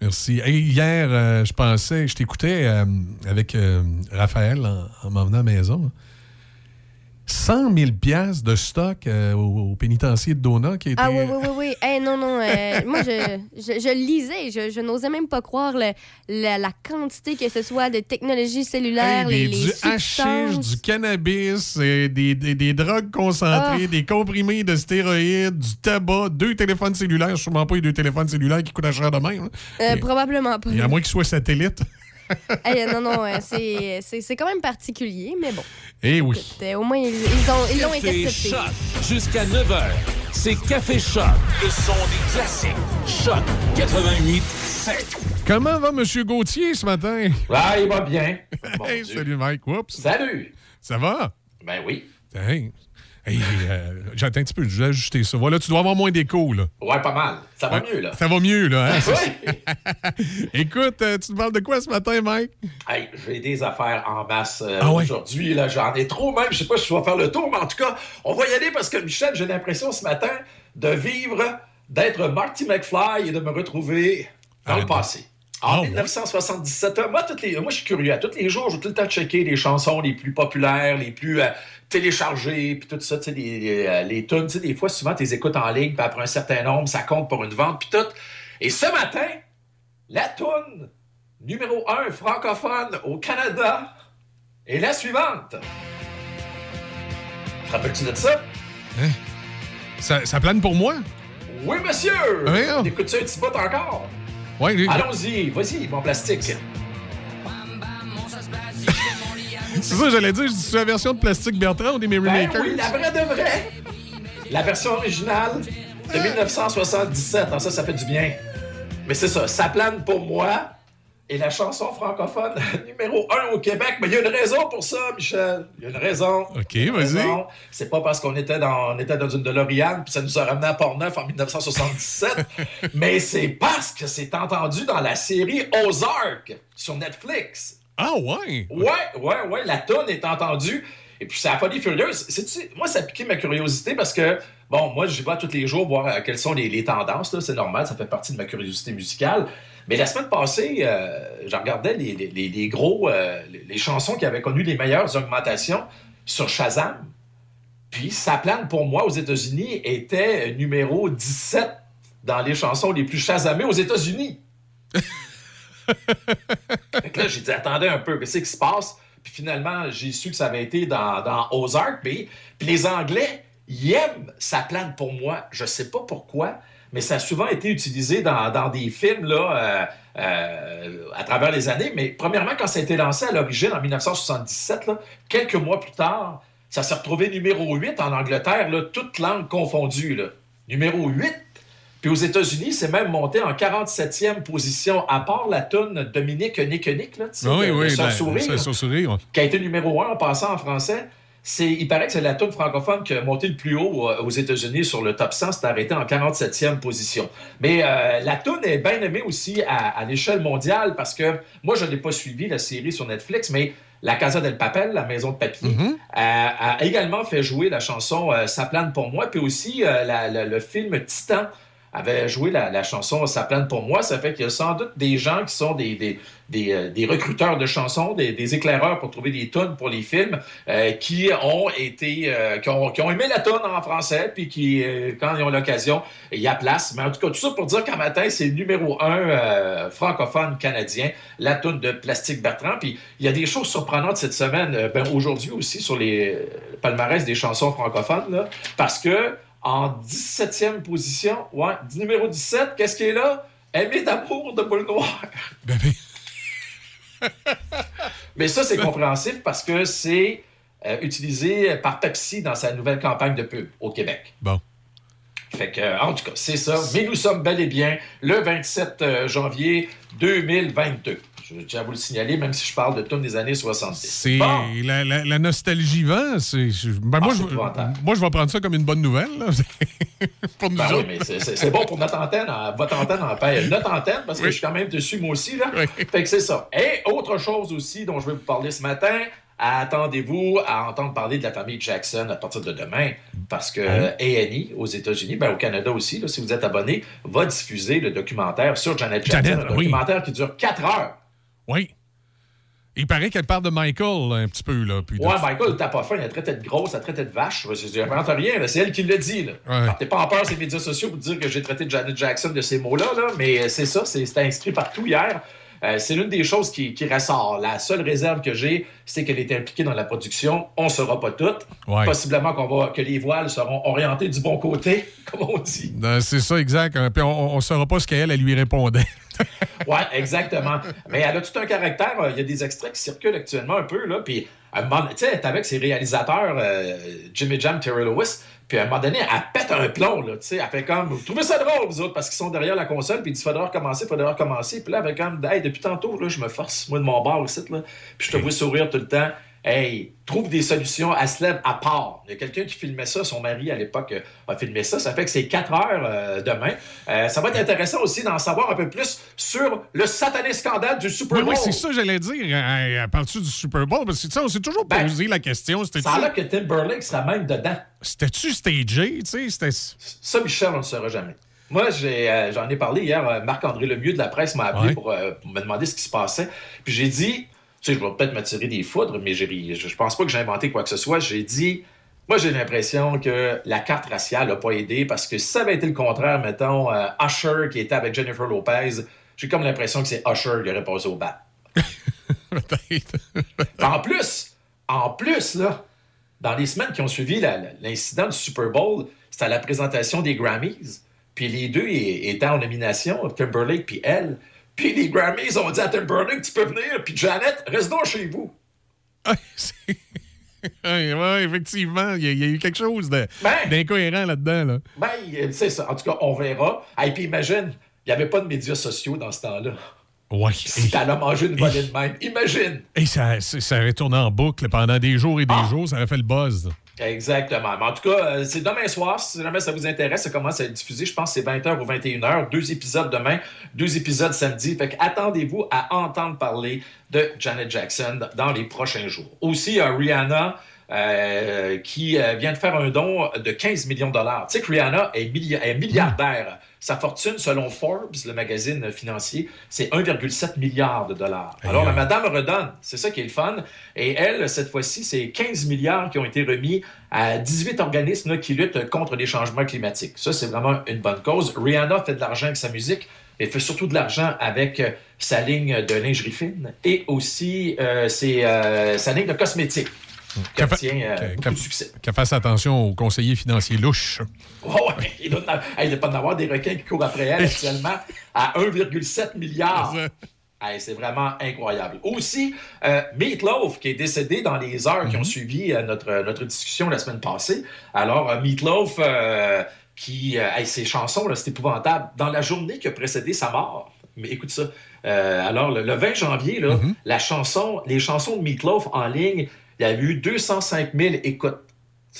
Merci. Hier, euh, je pensais, je t'écoutais euh, avec euh, Raphaël en, en m'en à la maison. 100 000 piastres de stock euh, au, au pénitencier de Dona qui été... Ah oui, oui, oui, oui. Hey, non, non. euh, *laughs* moi, je, je, je lisais. Je, je n'osais même pas croire le- la, la quantité que ce soit de technologie cellulaire, Hey, les, du hashish, substances. du cannabis, des, des- des drogues concentrées, Ah. des comprimés de stéroïdes, du tabac, deux téléphones cellulaires. Sûrement pas les deux téléphones cellulaires qui coûtent cher de même. hein. Euh, Mais- probablement pas. Et à moins qu'ils soient satellites. *laughs* Hey, non, non, euh, c'est- c'est c'est quand même particulier, mais bon. Eh oui. Écoute, euh, au moins, ils ils ont- ils l'ont Café intercepté. Choc jusqu'à 9h. C'est Café Choc, le son des classiques. Choc 88 7. Comment va M. Gauthier ce matin? Ah, il va bien. Bon *laughs* Hey, salut Mike. Oups. Salut. Ça va? Ben oui. Hey. Hey, euh, J'attends un petit peu, je vais ajuster ça. Voilà, tu dois avoir moins d'écho, là. Ouais, pas mal. Ça va mieux, là. Ça va mieux, là. hein? Oui. *laughs* Écoute, euh, tu te parles de quoi ce matin, Mike? Hey, j'ai des affaires en masse euh, Ah ouais? aujourd'hui. Là, j'en ai trop même. Je sais pas si je vais faire le tour, mais en tout cas, on va y aller parce que Michel, j'ai l'impression ce matin de vivre, d'être Marty McFly et de me retrouver dans le passé. En Ah ouais? 1977, euh, moi, toutes les, moi, je suis curieux. À tous les jours, je vais tout le temps checker les chansons les plus populaires, les plus euh, téléchargées, puis tout ça, tu sais, les, les, euh, les tunes. Tu sais, des fois, souvent, tu les écoutes en ligne, puis après un certain nombre, ça compte pour une vente, puis tout. Et ce matin, la tune numéro un francophone au Canada est la suivante. Te rappelles-tu de ça? Ça, ça plane pour moi? Oui, monsieur! Voyons. Écoute ça un petit bout encore? Allons-y, vas-y, mon plastique. *laughs* c'est ça, j'allais dire. C'est la version de Plastique Bertrand ou des Merry Ben Makers? oui, la vraie de vraie. La version originale de 1977. Ah, ça, ça fait du bien. Mais c'est ça, ça plane pour moi. Et la chanson francophone *laughs* numéro un au Québec. Mais il y a une raison pour ça, Michel. Il y a une raison. OK, vas-y. C'est pas parce qu'on était dans, on était dans une DeLorean puis ça nous a ramené à Port-Neuf en 1977. *laughs* mais c'est parce que c'est entendu dans la série Ozark sur Netflix. Ah, ouais. Ouais, ouais, ouais, la tonne est entendue. Et puis, c'est la folie furieuse. Moi, ça a piqué ma curiosité parce que, bon, moi, je vais tous les jours voir quelles sont les, les tendances. C'est normal, ça fait partie de ma curiosité musicale. Mais la semaine passée, euh, je regardais les, les- les- gros, euh, les, chansons qui avaient connu les meilleures augmentations sur Shazam. Puis, Ça plane pour moi aux États-Unis était numéro 17 dans les chansons les plus chazamées aux États-Unis. *laughs* Fait que là, j'ai dit, attendez un peu, qu'est-ce qui se passe? Puis finalement, j'ai su que ça avait été dans, dans Ozark. Puis, puis les Anglais, ils aiment ça plane pour moi. Je sais pas pourquoi, mais ça a souvent été utilisé dans, dans des films là, euh, euh, à travers les années. Mais premièrement, quand ça a été lancé à l'origine en 1977, là, quelques mois plus tard, ça s'est retrouvé numéro 8 en Angleterre, là, toutes langues confondues. Là. Numéro 8. Puis aux États-Unis, c'est même monté en 47e position, à part la toune Dominique Nick Nick, là, Ah oui, oui. Ben, sourire, sourire, qui a été numéro 1 en passant en français. C'est, il paraît que c'est la toune francophone qui a monté le plus haut euh, aux États-Unis sur le top 100. C'est arrêté en 47e position. Mais euh, la toune est bien aimée aussi à, à l'échelle mondiale parce que moi, je n'ai pas suivi la série sur Netflix, mais la Casa del Papel, la maison de papier, Mhm. a, a également fait jouer la chanson euh, Ça plane pour moi, puis aussi euh, la- la- le film Titan avait joué la, la chanson Ça plane pour moi. Ça fait qu'il y a sans doute des gens qui sont des, des, des, euh, des recruteurs de chansons, des, des éclaireurs pour trouver des tunes pour les films, euh, qui ont été, euh, qui, ont, qui ont aimé la tune en français, puis qui, euh, quand ils ont l'occasion, il y a place. Mais en tout cas, tout ça pour dire qu'en matin, c'est le numéro un euh, francophone canadien, la tune de Plastique Bertrand. Puis il y a des choses surprenantes cette semaine, euh, ben, aujourd'hui aussi, sur les palmarès des chansons francophones, là, parce que en 17e position, ouais, numéro 17, qu'est-ce qui est là? Aimer d'amour de boule noire. *laughs* Ben, ben, Mais ça, c'est compréhensif parce que c'est euh, utilisé par Pepsi dans sa nouvelle campagne de pub au Québec. Bon. Fait que, en tout cas, c'est ça. Mais nous sommes bel et bien le 27 euh, janvier 2022. Je tiens à vous le signaler, même si je parle de tunes des années 70. C'est Bon. la, la, la nostalgie vent. c'est- je- ben, moi, Ah, je, c'est épouvantable. moi, je vais prendre ça comme une bonne nouvelle. *laughs* pour nous Ben oui, autres. mais c'est- bon pour notre antenne, hein, votre antenne en paix. Notre antenne, parce que Oui. je suis quand même dessus, moi aussi. Là. Oui. Fait que c'est ça. Et autre chose aussi dont je vais vous parler ce matin, attendez-vous à entendre parler de la famille Jackson à partir de demain, parce que Hein? A&E aux États-Unis, ben, au Canada aussi, là, si vous êtes abonné, va diffuser le documentaire sur Janet Jackson, Janet, un oui. documentaire qui dure 4 heures. Oui. Il paraît qu'elle parle de Michael un petit peu. Là, puis de- Ouais, Michael, t'as pas faim, il a traité de grosse, il a traité de vache. Je j'invente rien, c'est elle qui l'a dit. Là. Ouais. Partez pas en peur ces médias sociaux pour dire que j'ai traité de Janet Jackson de ces mots-là, là, mais c'est ça, c'est- c'était inscrit partout hier. Euh, c'est l'une des choses qui, qui ressort. La seule réserve que j'ai, c'est qu'elle était impliquée dans la production. On ne saura pas tout. Ouais. Possiblement qu'on va, que les voiles seront orientées du bon côté, *laughs* comme on dit. Ben, c'est ça, exact. Puis on ne saura pas ce qu'elle, elle lui répondait. *laughs* Oui, exactement. Mais elle a tout un caractère. Il y a des extraits qui circulent actuellement un peu, là. Puis, tu sais, elle est avec ses réalisateurs, euh, Jimmy Jam, Terry Lewis. Puis, à un moment donné, elle pète un plomb, là. Tu sais, elle fait comme, vous trouvez ça drôle, vous autres, parce qu'ils sont derrière la console. Puis, il dit, faudra recommencer, faudra recommencer. Puis là, avec comme, hey, depuis tantôt, là, je me force, moi, de mon bar aussi, là. Puis, je te vois sourire tout le temps. Hey, trouve des solutions. Se lève à part. Il y a quelqu'un qui filmait ça. Son mari, à l'époque, euh, a filmé ça. Ça fait que c'est 4 heures euh, demain. Euh, ça va être intéressant aussi d'en savoir un peu plus sur le satané scandale du Super Oui, Bowl. oui, c'est ça, j'allais dire. Euh, Parles-tu du Super Bowl? Parce que, sais, on s'est toujours Ben, posé la question. Ça a l'air que Timberlake sera même dedans. c'était-tu stagé? Tu sais, c'était. Ça, Michel, on ne le saura jamais. Moi, euh, j'en ai parlé hier. euh, Marc-André Lemieux de la presse m'a appelé Ouais. pour, euh, pour me demander ce qui se passait. Puis j'ai dit, sais, je vais peut-être me tirer des foudres, mais je, je pense pas que j'ai inventé quoi que ce soit. J'ai dit, moi, j'ai l'impression que la carte raciale n'a pas aidé parce que si ça avait été le contraire, mettons, euh, Usher qui était avec Jennifer Lopez, j'ai comme l'impression que c'est Usher qui aurait passé au bat. *laughs* *laughs* En plus, en plus, là, dans les semaines qui ont suivi l'incident du Super Bowl, c'était à la présentation des Grammys. Puis les deux étaient en nomination, Timberlake puis elle. Puis les Grammys ont dit à Timberlake, tu peux venir. Puis Janet, reste donc chez vous. *laughs* Ouais, ouais, effectivement, il y, a- il y a eu quelque chose Ben. d'incohérent là-dedans. Là. Ben, euh, c'est ça. En tout cas, on verra. Et puis imagine, il n'y avait pas de médias sociaux dans ce temps-là. Ouais. Si t'allais manger une volée de même, imagine. Et, ça, ça avait tourné en boucle pendant des jours et des Ah. jours. Ça avait fait le buzz. Exactement. Mais en tout cas, euh, c'est demain soir. Si jamais ça vous intéresse, ça commence à être diffusé. Je pense que c'est 20h ou 21h. Deux épisodes demain, deux épisodes samedi. Fait attendez-vous à entendre parler de Janet Jackson dans les prochains jours. Aussi, a Rihanna. euh, qui euh, vient de faire un don de 15 millions de dollars. Tu sais que Rihanna est milliardaire. Sa fortune, selon Forbes, le magazine financier, c'est 1,7 milliard de dollars. Alors, la madame redonne. C'est ça qui est le fun. Et elle, cette fois-ci, c'est 15 milliards qui ont été remis à 18 organismes là, qui luttent contre les changements climatiques. Ça, c'est vraiment une bonne cause. Rihanna fait de l'argent avec sa musique. Elle fait surtout de l'argent avec euh, sa ligne de lingerie fine et aussi euh, ses, euh, sa ligne de cosmétiques. Qui obtient euh, beaucoup de succès. Qu'elle fasse attention aux conseillers financiers louches. *laughs* Oh, ouais, il doit, hey, pas en avoir des requins qui courent après elle actuellement à *laughs* 1,7 milliard. Hey, c'est vraiment incroyable. Aussi, euh, Meatloaf, qui est décédé dans les heures qui ont suivi euh, notre, notre discussion la semaine passée. Alors, euh, Meatloaf, qui, hey, ses chansons, c'est épouvantable. Dans la journée qui a précédé sa mort, mais écoute ça. Alors, le, le 20 janvier, là, la chanson, les chansons de Meatloaf en ligne, il y a eu 205 000 écoutes.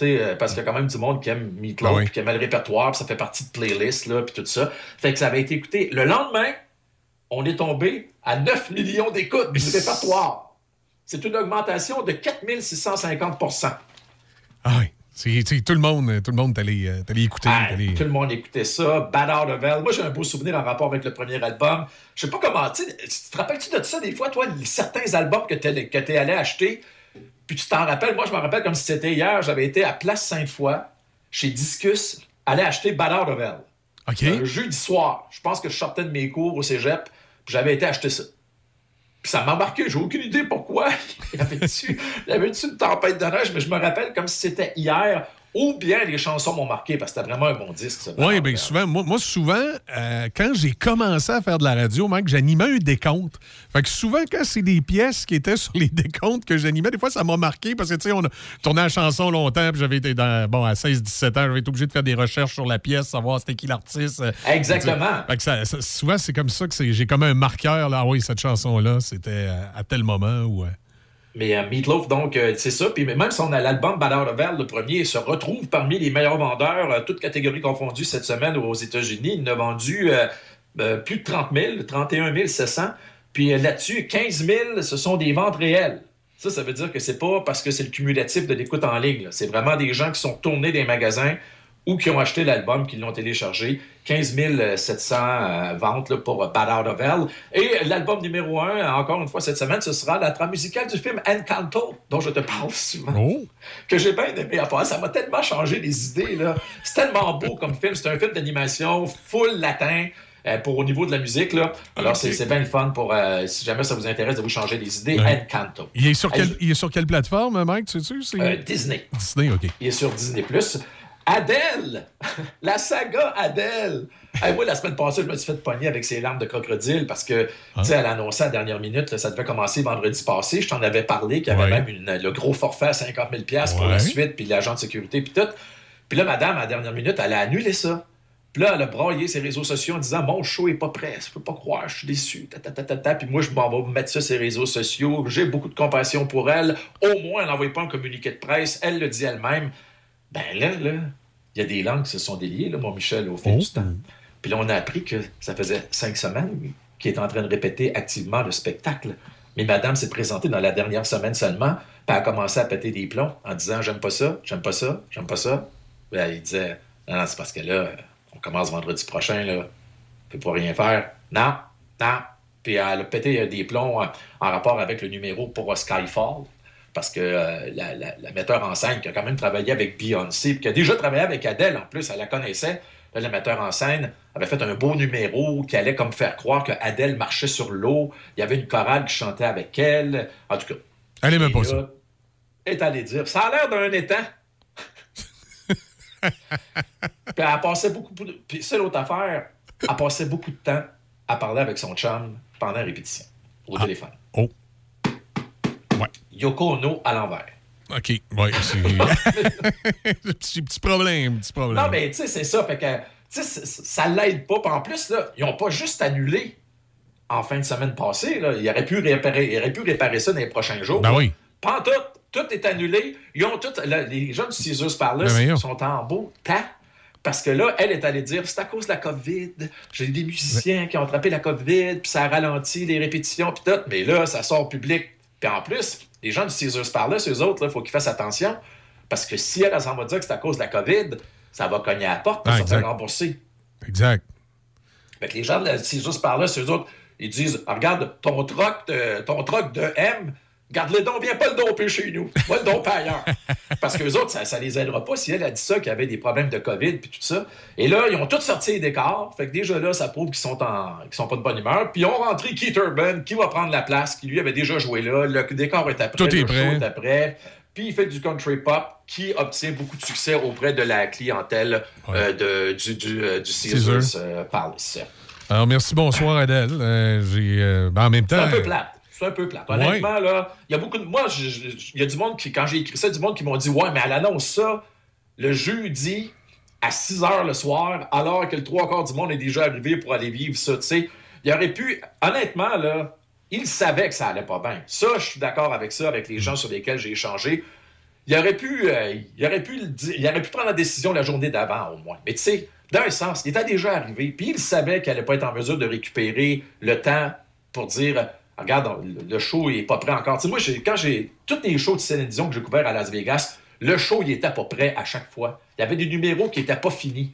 Euh, parce qu'il y a quand même du monde qui aime Meatloaf, Ah oui. qui aime le répertoire, puis ça fait partie de playlists, là, puis tout ça. Fait que ça avait été écouté. Le lendemain, on est tombé à 9 millions d'écoutes du répertoire. C'est une augmentation de 4650 Ah oui. C'est- tout le monde, tout le monde t'allait euh, écouter. Ah, t'allais- Tout le monde écoutait ça. Bad Out of Hell. Moi, j'ai un beau souvenir en rapport avec le premier album. Je sais pas comment. Tu te rappelles-tu de ça des fois, toi, certains albums que tu es allé acheter, puis tu t'en rappelles. Moi, je me rappelle comme si c'était hier. J'avais été à Place Sainte-Foy, chez Discus, aller acheter Hell. OK. Un jeudi soir. Je pense que je sortais de mes cours au cégep, puis j'avais été acheter ça. Puis ça m'a marqué, j'ai aucune idée pourquoi. Il *laughs* y avait-tu il y avait-tu une tempête de neige, mais je me rappelle comme si c'était hier. Ou bien les chansons m'ont marqué, parce que c'était vraiment un bon disque. ça. Oui, bien souvent, moi, moi, souvent, euh, quand j'ai commencé à faire de la radio, j'animais un décompte. Fait que souvent, quand c'est des pièces qui étaient *laughs* sur les décomptes que j'animais, des fois, ça m'a marqué parce que, tu sais, on a tourné la chanson longtemps, puis j'avais été dans, bon, à 16-17 ans, j'avais été obligé de faire des recherches sur la pièce, savoir c'était qui l'artiste. Exactement. Fait que ça, ça- souvent, c'est comme ça que j'ai comme un marqueur, là, ah oui, cette chanson-là, c'était euh, à tel moment où... Mais euh, Meatloaf, donc, euh, c'est ça. Puis même si on a l'album Out of Hell, le premier, se retrouve parmi les meilleurs vendeurs, euh, toutes catégories confondues, cette semaine aux États-Unis. Il a vendu plus de 30 000, 31 700. Puis là-dessus, 15 000, ce sont des ventes réelles. Ça, ça veut dire que c'est pas parce que c'est le cumulatif de l'écoute en ligne. C'est vraiment des gens qui sont tournés des magasins ou qui ont acheté l'album, qui l'ont téléchargé. 15 700 euh, ventes là, pour euh, Bad Out of Hell. Et l'album numéro un, encore une fois cette semaine, ce sera la trame musicale du film Encanto, dont je te parle souvent. Oh! Que j'ai bien aimé à part. Ça m'a tellement changé les idées. là. C'est tellement beau comme film. C'est un film d'animation full latin. euh, pour au niveau de la musique. Là. Alors, c'est c'est bien le fun pour, euh, si jamais ça vous intéresse de vous changer des idées, Ouais. Encanto. Il est, sur quelle, il est sur quelle plateforme, Mike, tu sais-tu? Euh, Disney. Disney, OK. Il est sur Disney+. Adèle! *laughs* La saga Adèle! Hey, moi, la semaine passée, je me suis fait pogner avec ses larmes de crocodile parce que, Ah. tu sais, elle a annoncé à la dernière minute, là, ça devait commencer vendredi passé. Je t'en avais parlé, qu'il y avait Ouais. même une- le gros forfait à 50 000 pour Ouais. la suite, puis l'agent de sécurité, puis tout. Puis là, madame, à la dernière minute, elle a annulé ça. Puis là, elle a braillé ses réseaux sociaux en disant Mon show est pas prêt, je peux pas croire, je suis déçu. Ta, ta, ta, ta, ta. Puis moi, je m'en vais mettre ça sur les réseaux sociaux. J'ai beaucoup de compassion pour elle. Au moins, elle n'envoie pas un communiqué de presse. Elle le dit elle-même. Ben là, là, il y a des langues qui se sont déliées, là, mon Michel, au fil Oh. du temps. Puis là, on a appris que ça faisait cinq semaines qu'il est en train de répéter activement le spectacle. Mais madame s'est présentée dans la dernière semaine seulement, puis elle a commencé à péter des plombs en disant J'aime pas ça, j'aime pas ça, j'aime pas ça. Là, il disait Non, non, c'est parce que là, on commence vendredi prochain, là, on peut pas rien faire. Non, non. Puis elle a pété euh, des plombs en, en rapport avec le numéro pour Skyfall. Parce que euh, la, la- la metteur en scène qui a quand même travaillé avec Beyoncé, puis qui a déjà travaillé avec Adele en plus, elle la connaissait. Là, le metteur en scène avait fait un beau numéro qui allait comme faire croire que Adele marchait sur l'eau. Il y avait une chorale qui chantait avec elle. En tout cas. Elle pas là, ça. Est allée dire Ça a l'air d'un étang. *laughs* Puis elle passait beaucoup. de- Puis c'est l'autre affaire. Elle passait beaucoup de temps à parler avec son chum pendant la répétition, au téléphone. Oh. Yoko Ono à l'envers. OK. Ouais, c'est. *laughs* *laughs* petit, petit problème, petit problème. Non, mais tu sais, c'est ça. Fait que, tu sais, ça l'aide pas. Puis en plus, là, ils n'ont pas juste annulé en fin de semaine passée. Là. Ils, auraient pu réparer, ils auraient pu réparer ça dans les prochains jours. Ben oui. Pas tout. Tout est annulé. Ils ont tout. là, les gens du Caesars Palace Ben voyons. sont en beau temps. Parce que là, elle est allée dire c'est à cause de la COVID. J'ai des musiciens qui ont attrapé la COVID, puis ça a ralenti les répétitions, puis tout. Mais là, ça sort public. Puis en plus, les gens du Caesars Palace, eux autres, il faut qu'ils fassent attention. Parce que si elle, elle s'en va dire que c'est à cause de la COVID, ça va cogner à la porte pour Ah, se faire rembourser. Exact. Fait que les gens de la Caesars Palace, eux autres, ils disent Ah, Regarde, ton troc de, ton troc de M, garde-le donc, viens pas le domper chez nous. Va le domper ailleurs. *laughs* Parce qu'eux autres, ça, ça les aidera pas si elle a dit ça, qu'il y avait des problèmes de COVID puis tout ça. Et là, ils ont tous sorti les décors. Fait que déjà là, ça prouve qu'ils sont, en, qu'ils sont pas de bonne humeur. Puis ils ont rentré Keith Urban, qui va prendre la place, qui lui avait déjà joué là. Le décor est après. Tout est le prêt. show est après. Puis il fait du country pop qui obtient beaucoup de succès auprès de la clientèle euh, de- du, du, euh, du Caesars Caesar. euh, Palace. Alors, merci, bonsoir, Adèle. Euh, j'ai, ben, en même temps. C'est un peu plate. C'est un peu plate. Honnêtement, là, il y a beaucoup de. Moi, il y a du monde qui, quand j'ai écrit ça, du monde qui m'ont dit Ouais, mais elle annonce ça le jeudi à 6 h le soir, alors que le trois quarts du monde est déjà arrivé pour aller vivre ça. Tu sais, il aurait pu. Honnêtement, là, il savait que ça allait pas bien. Ça, je suis d'accord avec ça, avec les gens sur lesquels j'ai échangé. Il aurait pu, euh, il aurait pu, il aurait pu prendre la décision la journée d'avant, au moins. Mais tu sais, d'un sens, il était déjà arrivé, puis il savait qu'elle n'allait pas être en mesure de récupérer le temps pour dire Regarde, le show n'est pas prêt encore. Tu sais, moi, quand j'ai. Tous les shows de Céline Dion que j'ai couverts à Las Vegas, le show, il était pas prêt à chaque fois. Il y avait des numéros qui n'étaient pas finis.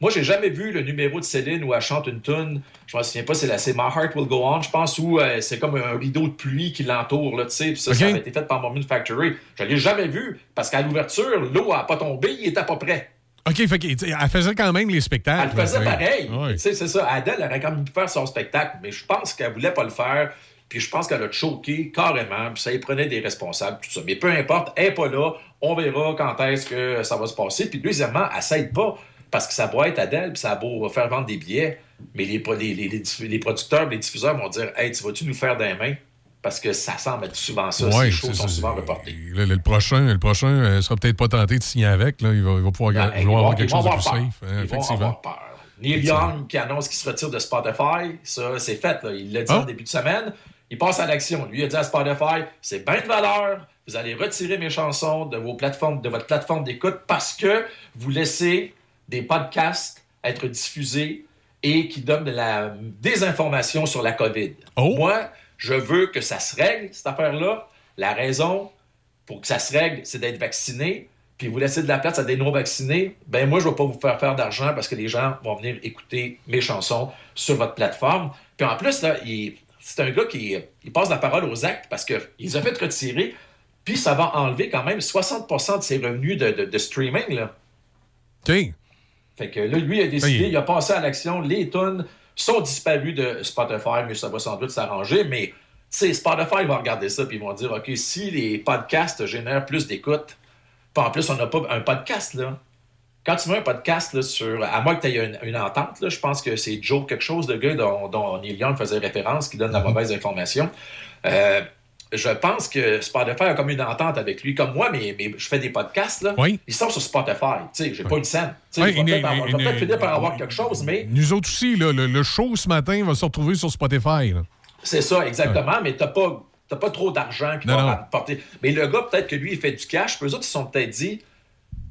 Moi, j'ai jamais vu le numéro de Céline où elle chante une tune. Je me souviens pas, c'est la c'est My Heart Will Go On, je pense, où euh, c'est comme un rideau de pluie qui l'entoure, là, tu sais. Puis ça, avait été fait par Mormon Factory. Je l'ai jamais vu parce qu'à l'ouverture, l'eau n'a pas tombé, il était pas prêt. OK, fait elle faisait quand même les spectacles. Elle le faisait pareil. C'est ça. Adèle aurait quand même pu faire son spectacle, mais je pense qu'elle voulait pas le faire. Puis je pense qu'elle a choqué carrément. Puis ça y prenait des responsables, tout ça. Mais peu importe, elle n'est pas là. On verra quand est-ce que ça va se passer. Puis deuxièmement, elle s'aide pas. Parce que ça doit être Adèle, puis ça a beau faire vendre des billets. Mais les, les, les- les producteurs, les diffuseurs vont dire Hey, tu vas-tu nous faire des mains? Parce que ça semble être souvent ça. Ouais, Ces shows c'est sont souvent reportés. Le, prochain, le prochain euh, sera peut-être pas tenté de signer avec. Là. Il, va, il va pouvoir Ah, vouloir avoir quelque chose de plus peur. safe. hein, Ils vont avoir peur. Neil Young qui annonce qu'il se retire de Spotify, ça c'est fait. là. Il l'a dit Ah. en début de semaine. Il passe à l'action. Lui il a dit à Spotify, c'est bien de valeur. Vous allez retirer mes chansons de vos plateformes, de votre plateforme d'écoute parce que vous laissez des podcasts être diffusés et qui donnent de la désinformation sur la COVID. Oh. Moi, je veux que ça se règle, cette affaire-là. La raison pour que ça se règle, c'est d'être vacciné. Puis vous laissez de la place à des non-vaccinés, ben moi, je ne vais pas vous faire faire d'argent parce que les gens vont venir écouter mes chansons sur votre plateforme. Puis en plus, là, il- c'est un gars qui il passe la parole aux actes parce qu'il les a fait retirer, puis ça va enlever quand même 60% de ses revenus de, de- de streaming. Là. OK. Fait que là, lui, il a décidé, Oui. il a passé à l'action les tunes sont disparus de Spotify, mais ça va sans doute s'arranger. Mais Spotify va regarder ça puis ils vont dire OK, si les podcasts génèrent plus d'écoutes, puis en plus, on n'a pas un podcast, là. Quand tu mets un podcast là, sur. À moins que tu aies une, une entente, là, je pense que c'est Joe quelque chose, de gars dont, dont Neil Young faisait référence, qui donne la mauvaise information. Euh, je pense que Spotify a comme une entente avec lui. Comme moi, mais, mais je fais des podcasts, là. Oui. Ils sont sur Spotify. Tu sais, j'ai pas une scène. Tu Ouais, je vais peut-être je finir par avoir quelque chose, mais Nous autres aussi, là, le, le show ce matin va se retrouver sur Spotify. c'est ça, exactement. Mais t'as pas. T'as pas trop d'argent. Mais le gars, peut-être que lui, il fait du cash. Puis eux autres, ils se sont peut-être dit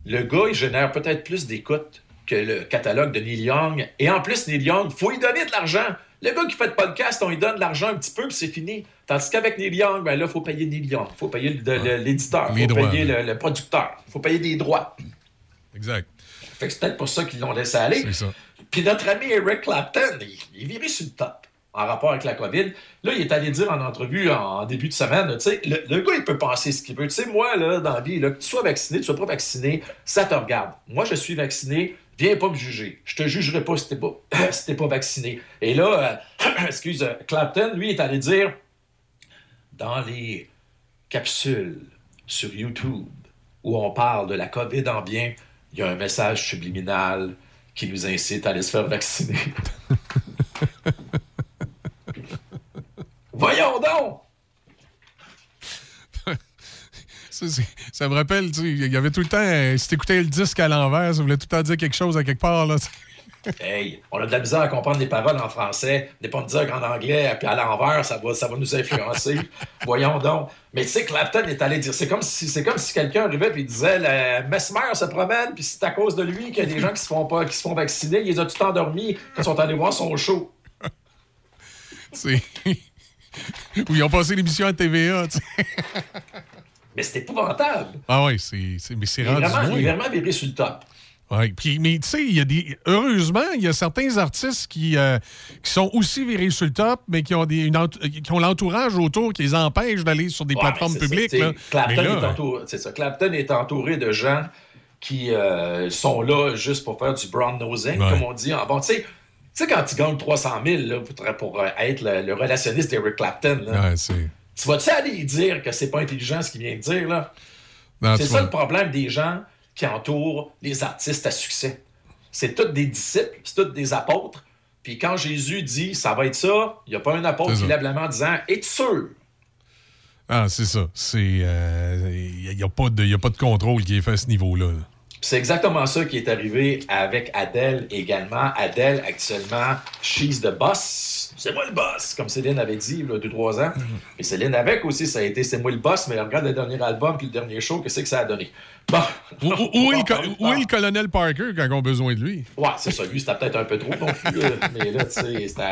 le gars, il génère peut-être plus d'écoutes que le catalogue de Neil Young. Et en plus, Neil Young, faut lui donner de l'argent. Le gars qui fait le podcast, on lui donne de l'argent un petit peu, puis c'est fini. Tandis qu'avec Neil Young, ben là, il faut payer Neil Young. Il faut payer l'éditeur. Il faut droits, payer le, le producteur. Il faut payer des droits. Exact. Fait que c'est peut-être pour ça qu'ils l'ont laissé aller. C'est ça. Puis notre ami Eric Clapton, il, il est viré sur le top en rapport avec la COVID. Là, il est allé dire en entrevue en début de semaine, tu sais, le, gars, il peut penser ce qu'il veut. Tu sais, moi, là, dans la vie, que tu sois vacciné, tu sois pas vacciné, ça te regarde. Moi, je suis vacciné, viens pas me juger. Je te jugerai pas si t'es pas, *coughs* pas vacciné. Et là, euh, *coughs* excuse, euh, Clapton, lui, est allé dire, dans les capsules sur YouTube où on parle de la COVID en bien, il y a un message subliminal qui nous incite à aller se faire vacciner. *laughs* Voyons donc! Ça, me rappelle, tu il y avait tout le temps, euh, si t'écoutais le disque à l'envers, ça voulait tout le temps dire quelque chose à quelque part. Là. *laughs* Hey, on a de la misère à comprendre les paroles en français, n'est pas me dire qu'en anglais, puis à l'envers, ça va, ça va nous influencer. *laughs* Voyons donc. Mais tu sais, Clapton est allé dire, c'est comme si, c'est comme si quelqu'un arrivait et disait, le Mesmer se promène, puis c'est à cause de lui qu'il y a des gens qui se font pas, qui se font vacciner, ils ont tout endormis quand ils sont allés voir son show. *laughs* C'est- Où ils ont passé l'émission à TVA. tu sais. Mais c'est épouvantable. Ah oui, c'est, c'est- mais c'est rendu vraiment, il est vraiment viré sur le top. Ouais, puis, mais tu sais, il y a des. Heureusement, il y a certains artistes qui, euh, qui sont aussi virés sur le top, mais qui ont, des, une ent- qui ont l'entourage autour qui les empêche d'aller sur des Ouais, plateformes publiques. ça, là. t'sais, Clapton, là, est entouré, c'est ça. Clapton est entouré de gens qui euh, sont là juste pour faire du brown nosing, comme on dit. Ah, Bon, tu sais, sais, quand tu gagnes 300 000 là, pour, pour, euh, être le, le relationniste d'Eric Clapton, là, ouais, c'est. tu vas-tu aller dire que c'est pas intelligent ce qu'il vient de dire? là? C'est tu ça le problème des gens qui entourent les artistes à succès. C'est tous des disciples, c'est tous des apôtres. Puis quand Jésus dit ça va être ça, il n'y a pas un apôtre qui lève la main en disant Es-tu sûr? Ah, c'est ça. C'est. Il n'y a, pas de- y a pas de contrôle qui est fait à ce niveau-là. là. C'est exactement ça qui est arrivé avec Adèle également. Adèle, actuellement, she's the boss. C'est moi le boss, comme Céline avait dit il y a 2-3 ans. Et Céline avec aussi, ça a été c'est moi le boss, mais regarde le dernier album puis le dernier show, qu'est-ce que ça a donné? Bon. Où, où- où est le, co- *laughs* où est le colonel Parker quand on a besoin de lui? Ouais, c'est ça. Lui, c'était peut-être un peu trop non plus. mais là, tu sais, c'était.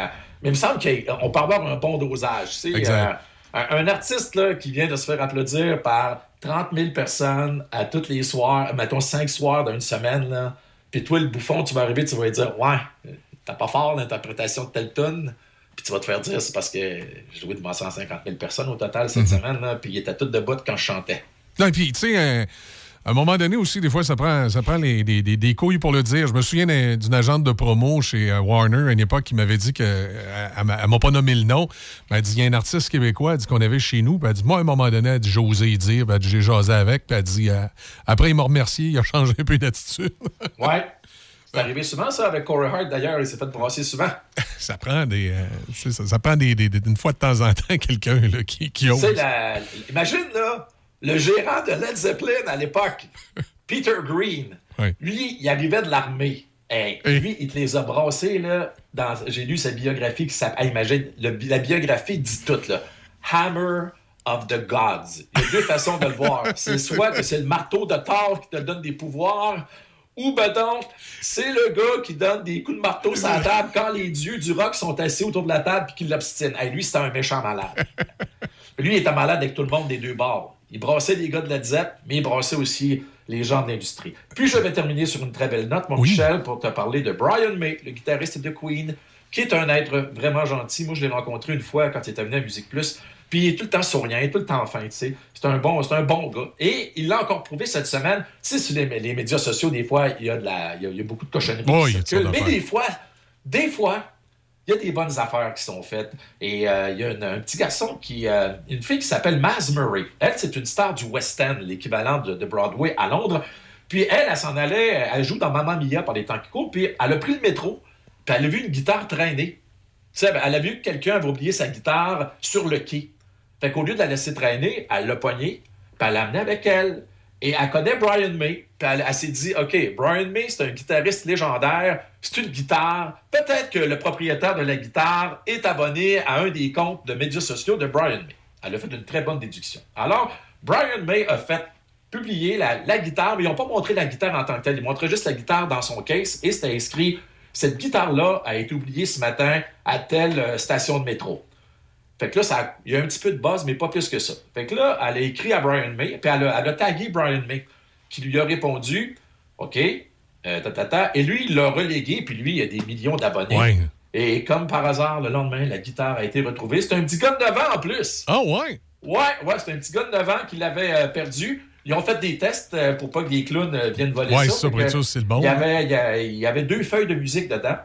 Mais il me semble qu'on peut avoir un bon dosage. Tu sais, Exact. euh, un, un artiste là, qui vient de se faire applaudir par 30 000 personnes à tous les soirs, mettons 5 soirs d'une semaine, là. Puis toi, le bouffon, tu vas arriver, tu vas lui dire Ouais, t'as pas fort l'interprétation de telle tune. Puis tu vas te faire dire, c'est parce que j'ai joué devant 150 000 personnes au total cette semaine, là, puis il était tout debout quand je chantais. Non, puis, tu sais, euh, à un moment donné aussi, des fois, ça prend, ça prend les, des, des- des couilles pour le dire. Je me souviens d'un- d'une agente de promo chez euh, Warner à une époque qui m'avait dit que. euh, Elle, m'a- elle m'a pas nommé le nom. mais Elle dit il y a un artiste québécois elle dit qu'on avait chez nous. Puis elle dit moi, à un moment donné, elle dit j'ai osé y dire. Puis elle dit j'ai jasé avec. Puis elle dit euh, après, il m'a remercié. Il a *laughs* changé un peu d'attitude. *laughs* Ouais. C'est arrivé souvent, ça, avec Corey Hart, d'ailleurs. Il s'est fait brasser souvent. *laughs* ça prend des. euh, ça, ça prend des, des- une fois de temps en temps quelqu'un qui, qui Tu ose. la- imagine, là, le gérant de Led Zeppelin à l'époque, *laughs* Peter Green, lui, il arrivait de l'armée. Hey, Et- Lui, il te les a brassés, là. Dans, j'ai lu sa biographie qui s'appelle. Imagine, le- la biographie dit tout, là. Hammer of the Gods. Il y a deux façons de le voir. *laughs* C'est soit que c'est le marteau de Thor qui te donne des pouvoirs, ou ben donc, c'est le gars qui donne des coups de marteau sur la table quand les dieux du rock sont assis autour de la table et qui l'obstinent. Hey, lui, c'est un méchant malade. *laughs* Lui, il était malade avec tout le monde des deux bords. Il brassait les gars de la Zepp, mais il brassait aussi les gens de l'industrie. Puis je vais terminer sur une très belle note, mon Oui. Michel, pour te parler de Brian May, le guitariste de Queen, qui est un être vraiment gentil. Moi, je l'ai rencontré une fois quand il était venu à Musique Plus. Puis il est tout le temps souriant, il est tout le temps fin, tu sais. C'est un bon, un bon gars. Et il l'a encore prouvé cette semaine. Tu sais, sur les, les médias sociaux, des fois, il y a, de la, il y a, il y a beaucoup de cochonneries Oh, qui circulent. Mais des fois, des fois, il y a des bonnes affaires qui sont faites. Et euh, il y a un petit garçon qui. euh, une fille qui s'appelle Maz Murray. Elle, c'est une star du West End, l'équivalent de, Broadway à Londres. Puis elle, elle s'en allait, elle joue dans Mamma Mia par les temps qui courent, puis elle a pris le métro, puis elle a vu une guitare traîner. Tu sais, elle a vu que quelqu'un avait oublié sa guitare sur le quai. Fait qu'au lieu de la laisser traîner, elle l'a poignée, puis elle l'a amenée avec elle. Et elle connaît Brian May. Puis elle, s'est dit, OK, Brian May, c'est un guitariste légendaire, c'est une guitare. Peut-être que le propriétaire de la guitare est abonné à un des comptes de médias sociaux de Brian May. Elle a fait une très bonne déduction. Alors, Brian May a fait publier la, la guitare, mais ils n'ont pas montré la guitare en tant que telle. Ils montraient juste la guitare dans son case et c'était inscrit cette guitare-là a été oubliée ce matin à telle euh, station de métro. Fait que là, ça, il y a un petit peu de buzz, mais pas plus que ça. Fait que là, elle a écrit à Brian May, puis elle a, elle a tagué Brian May, qui lui a répondu OK, euh, ta, ta, ta. et lui, il l'a relégué, puis lui, il a des millions d'abonnés. Ouais. Et comme par hasard, le lendemain, la guitare a été retrouvée. C'est un petit gars de 9 ans en plus. Ah, ouais? Ouais, ouais, c'est un petit gars de 9 ans qui l'avait euh, perdu. Ils ont fait des tests euh, pour pas que les clowns viennent voler Ouais, ça. sûr, c'est le bon. Il y, avait, il, y a- il y avait deux feuilles de musique dedans.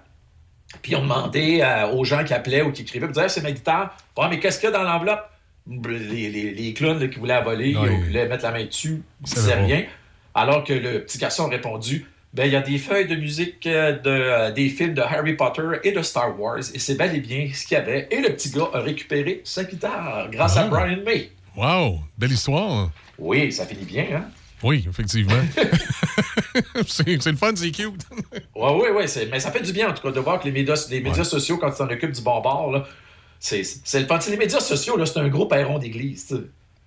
Puis on demandait euh, aux gens qui appelaient ou qui écrivaient, ils disaient, Ah, c'est ma guitare. Ouais, mais qu'est-ce qu'il y a dans l'enveloppe? Les, les, les clowns là, qui voulaient la voler, voulaient mettre la main dessus, ils disaient rien. Alors que le petit garçon a répondu, ben, il y a des feuilles de musique euh, de, euh, des films de Harry Potter et de Star Wars, et c'est bel et bien ce qu'il y avait. Et le petit gars a récupéré sa guitare grâce à Ah. Brian May. Wow, belle histoire. Oui, ça finit bien, hein? Oui, effectivement. *laughs* *laughs* c'est le fun, c'est cute. Oui, oui, oui. Mais ça fait du bien, en tout cas, de voir que les médias, les médias sociaux, quand tu t'en occupes du bon bord, là, c'est c'est le fun. Les médias sociaux, là, c'est un gros perron d'église.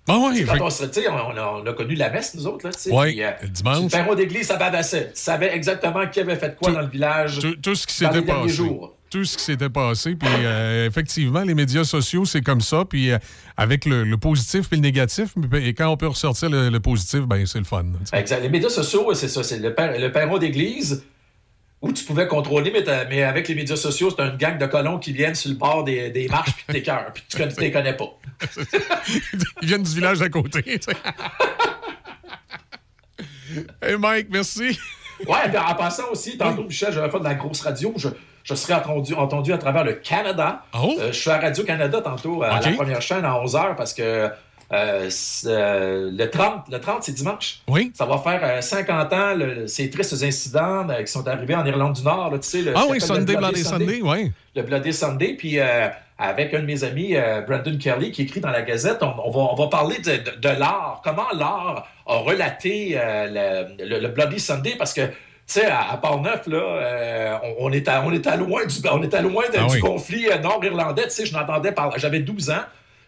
Ah, Quand on, se- a, on a connu la messe, nous autres. Là, puis, euh, le dimanche. Le perron d'église, ça badassait. Tu savais exactement qui avait fait quoi Tout- dans le village. tout, tout ce qui s'était passé. jours. Tout ce qui s'était passé. Puis, euh, effectivement, les médias sociaux, c'est comme ça. Puis, euh, avec le, le positif et le négatif. Et quand on peut ressortir le, le positif, ben c'est le fun. Exact. Les médias sociaux, c'est ça. C'est le, per- le perron d'église où tu pouvais contrôler, mais, mais avec les médias sociaux, c'est une gang de colons qui viennent sur le bord des, des marches puis t'écœurent, puis tu ne les connais pas. *laughs* Ils viennent du village d'à côté. hey Mike, merci. Ouais, puis en passant aussi, tantôt, Michel, j'avais fait de la grosse radio. Je, je serai entendu, entendu à travers le Canada. Oh! Euh, je suis à Radio-Canada tantôt, à la première chaîne, à 11h, parce que euh, euh, le 30, le 30 c'est dimanche. Oui. Ça va faire euh, 50 ans, le- ces tristes incidents euh, qui sont arrivés en Irlande du Nord. là, tu sais, le, Ah oui, Sunday, Bloody Sunday, oui. le Bloody Sunday. Puis euh, avec un de mes amis, euh, Brandon Kelly, qui écrit dans la Gazette, on, on va, on va parler de, de- de l'art, comment l'art a relaté euh, le, Bloody Sunday, parce que, tu sais, à, à Port-Neuf, là, euh, on, on est à, on est à loin du, on est à loin de- Ah du conflit euh, nord-irlandais. Tu sais, je n'entendais parler, j'avais 12 ans,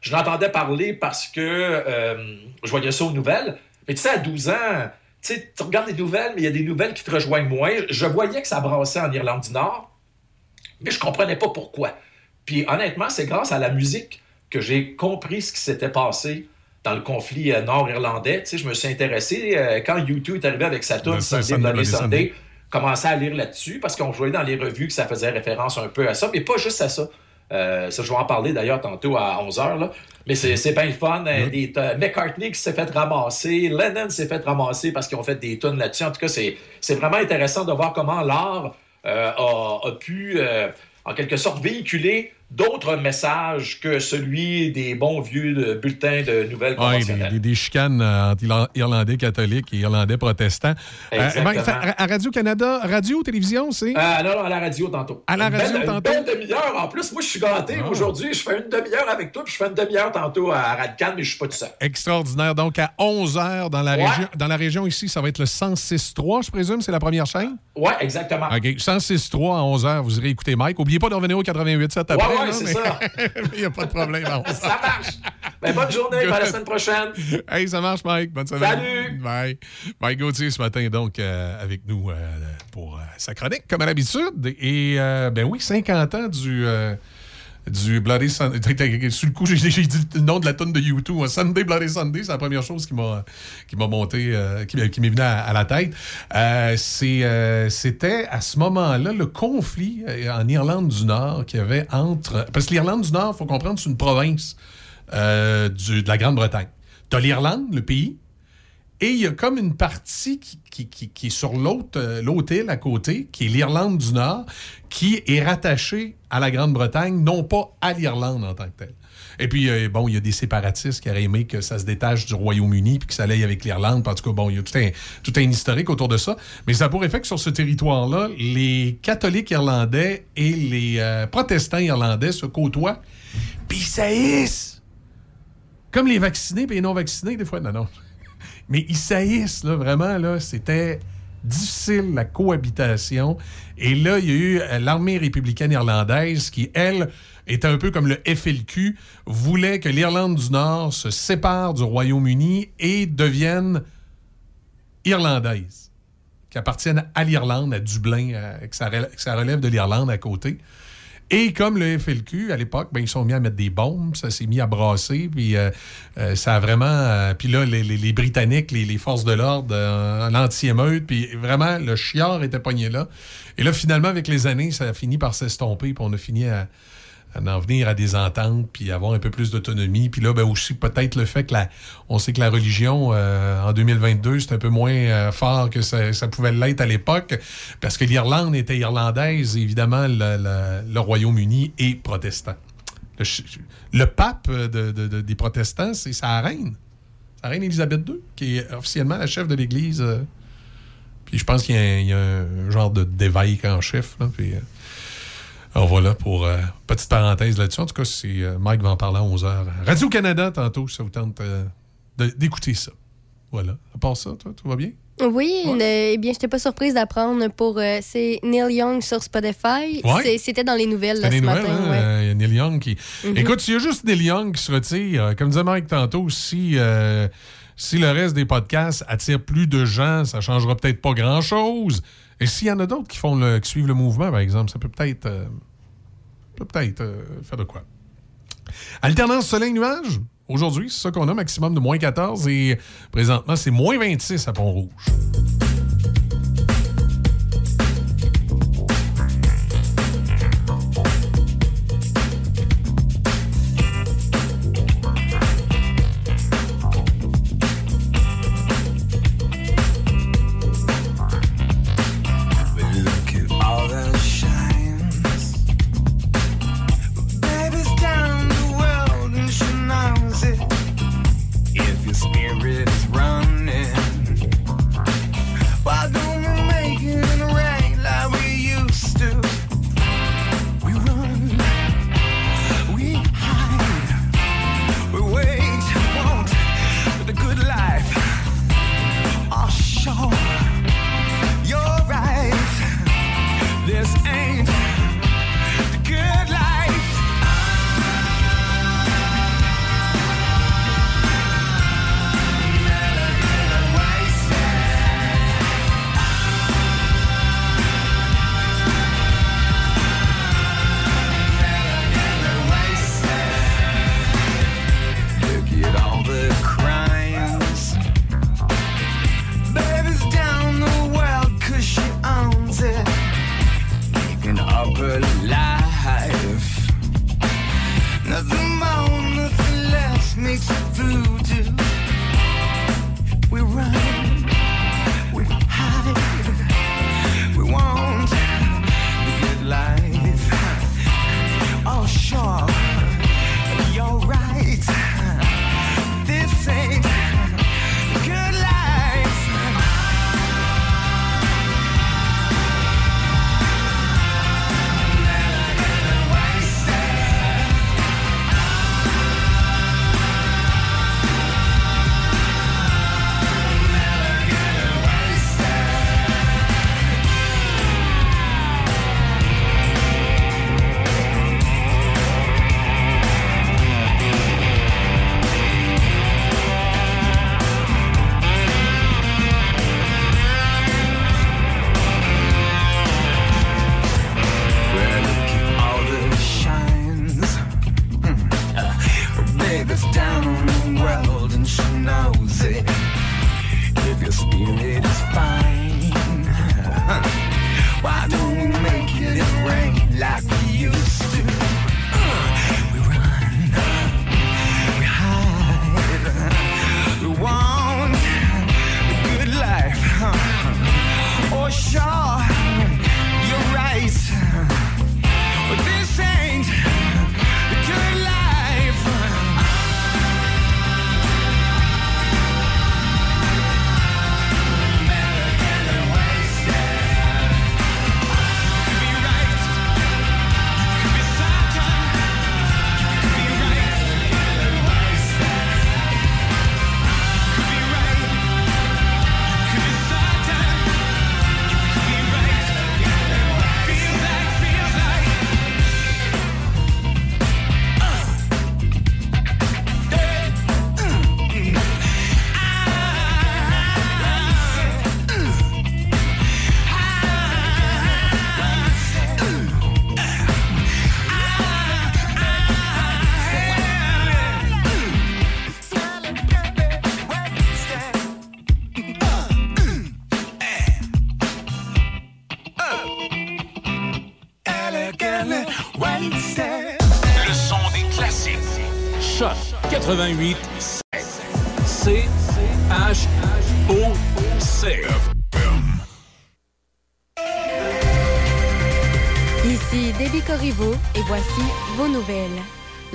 je l'entendais parler parce que euh, je voyais ça aux nouvelles. Mais tu sais, à 12 ans, tu sais, tu regardes les nouvelles, mais il y a des nouvelles qui te rejoignent moins. Je voyais que ça brassait en Irlande du Nord, mais je comprenais pas pourquoi. Puis honnêtement, c'est grâce à la musique que j'ai compris ce qui s'était passé dans le conflit euh, nord-irlandais. Tu sais, je me suis intéressé euh, quand U2 est arrivé avec sa tune Bloody Sunday. Sunday. Commençais à lire là-dessus parce qu'on voyait dans les revues que ça faisait référence un peu à ça, mais pas juste à ça. Euh, ça, je vais en parler d'ailleurs tantôt à 11h. Là. Mais c'est, bien le fun. Euh, des- t'as McCartney qui s'est fait ramasser, Lennon s'est fait ramasser parce qu'ils ont fait des tunes là-dessus. En tout cas, c'est, c'est vraiment intéressant de voir comment l'art euh, a, a pu, euh, en quelque sorte, véhiculer d'autres messages que celui des bons vieux bulletins de nouvelles conventionnelles. des- des chicanes euh, entre Irla- Irlandais catholiques et Irlandais protestants. Euh, Exactement. À, à Radio-Canada, radio, télévision, c'est? Ah non, non, à la radio tantôt. À la Une radio belle- tantôt? Une belle demi-heure. En plus, moi, je suis gâté Ah. aujourd'hui. Je fais une demi-heure avec toi, puis je fais une demi-heure tantôt à Radcan, mais je suis pas tout seul. Extraordinaire. Donc, à 11 h dans la, Ouais. région, dans la région ici, ça va être le 106.3, je présume, c'est la première chaîne? Ouais, exactement. OK. 106.3 à 11 h, vous irez écouter Mike. N'oubliez pas de revenir au 88.7 après. Ouais, ouais, c'est mais- ça. *laughs* Il n'y a pas de problème à 11 heures. Ça marche. Ben, bonne journée, à la semaine prochaine. Hey, ça marche, Mike. Bonne semaine. Salut! Bye. Mike Gauthier, ce matin, donc, euh, avec nous euh, pour euh, sa chronique, comme à l'habitude. Et, ben oui, 50 ans du. Du Bloody Sunday. Sur le coup, j'ai dit le nom de la tonne de YouTube. Sunday Bloody Sunday, c'est la première chose qui m'a monté, euh, qui, qui m'est venue à, la tête. Euh, euh, C'était à ce moment-là le conflit en Irlande du Nord qu'il y avait entre. Parce que l'Irlande du Nord, il faut comprendre, c'est une province du- de la Grande-Bretagne. Tu as l'Irlande, le pays, Et il y a comme une partie qui, est sur l'autre euh, île à côté, qui est l'Irlande du Nord, qui est rattachée à la Grande-Bretagne, non pas à l'Irlande en tant que telle. Et puis, euh, bon, il y a des séparatistes qui auraient aimé que ça se détache du Royaume-Uni puis que ça aille avec l'Irlande. En tout cas, bon, il y a tout un, tout un historique autour de ça. Mais ça pourrait faire que sur ce territoire-là, les catholiques irlandais et les euh, protestants irlandais se côtoient puis ils saillissent. Comme les vaccinés et les non-vaccinés, des fois. Non, non. Mais ils saillissent, là, vraiment. C'était difficile, la cohabitation. Et là, il y a eu euh, l'armée républicaine irlandaise qui, elle, était un peu comme le FLQ, voulait que l'Irlande du Nord se sépare du Royaume-Uni et devienne irlandaise, qui appartienne à l'Irlande, à Dublin, euh, que ça relève de l'Irlande à côté. Et comme le FLQ, à l'époque, ben, ils sont mis à mettre des bombes, ça s'est mis à brasser, puis euh, euh, ça a vraiment... euh, puis là, les, Britanniques, les, les forces de l'ordre, l'anti-émeute, puis vraiment, le chiard était pogné là. Et là, finalement, avec les années, ça a fini par s'estomper, puis on a fini à, à en venir à des ententes, puis avoir un peu plus d'autonomie. Puis là, ben aussi, peut-être le fait que la, on sait que la religion, euh, en 2022, c'est un peu moins euh, fort que ça, pouvait l'être à l'époque, parce que l'Irlande était irlandaise, évidemment, le, Royaume-Uni est protestant. Le, pape de- de- de- des protestants, c'est sa reine. Sa reine Élisabeth II, qui est officiellement la chef de l'Église. euh, puis je pense qu'il y a, un- genre de d'évêque en chef. Alors voilà pour euh, petite parenthèse là-dessus. En tout cas, c'est, euh, Mike va en parler à 11h. Radio-Canada, tantôt, si ça vous tente euh, d'écouter ça. Voilà. À part ça, toi, tout va bien? Oui, eh bien, je n'étais pas surprise d'apprendre pour. euh, c'est Neil Young sur Spotify. Ouais. C'était dans les nouvelles là, ce nouvelles, matin. hein? ouais. Il y a Neil Young qui. Mhm. Écoute, s'il y a juste Neil Young qui se retire, comme disait Mike tantôt, si, euh, si le reste des podcasts attire plus de gens, ça changera peut-être pas grand-chose. Et s'il y en a d'autres qui suivent le mouvement, par exemple, ça peut peut-être. euh, euh, faire de quoi. Alternance soleil-nuage. Aujourd'hui, c'est ça qu'on a, maximum de moins 14. Et présentement, c'est moins 26 à Pont-Rouge.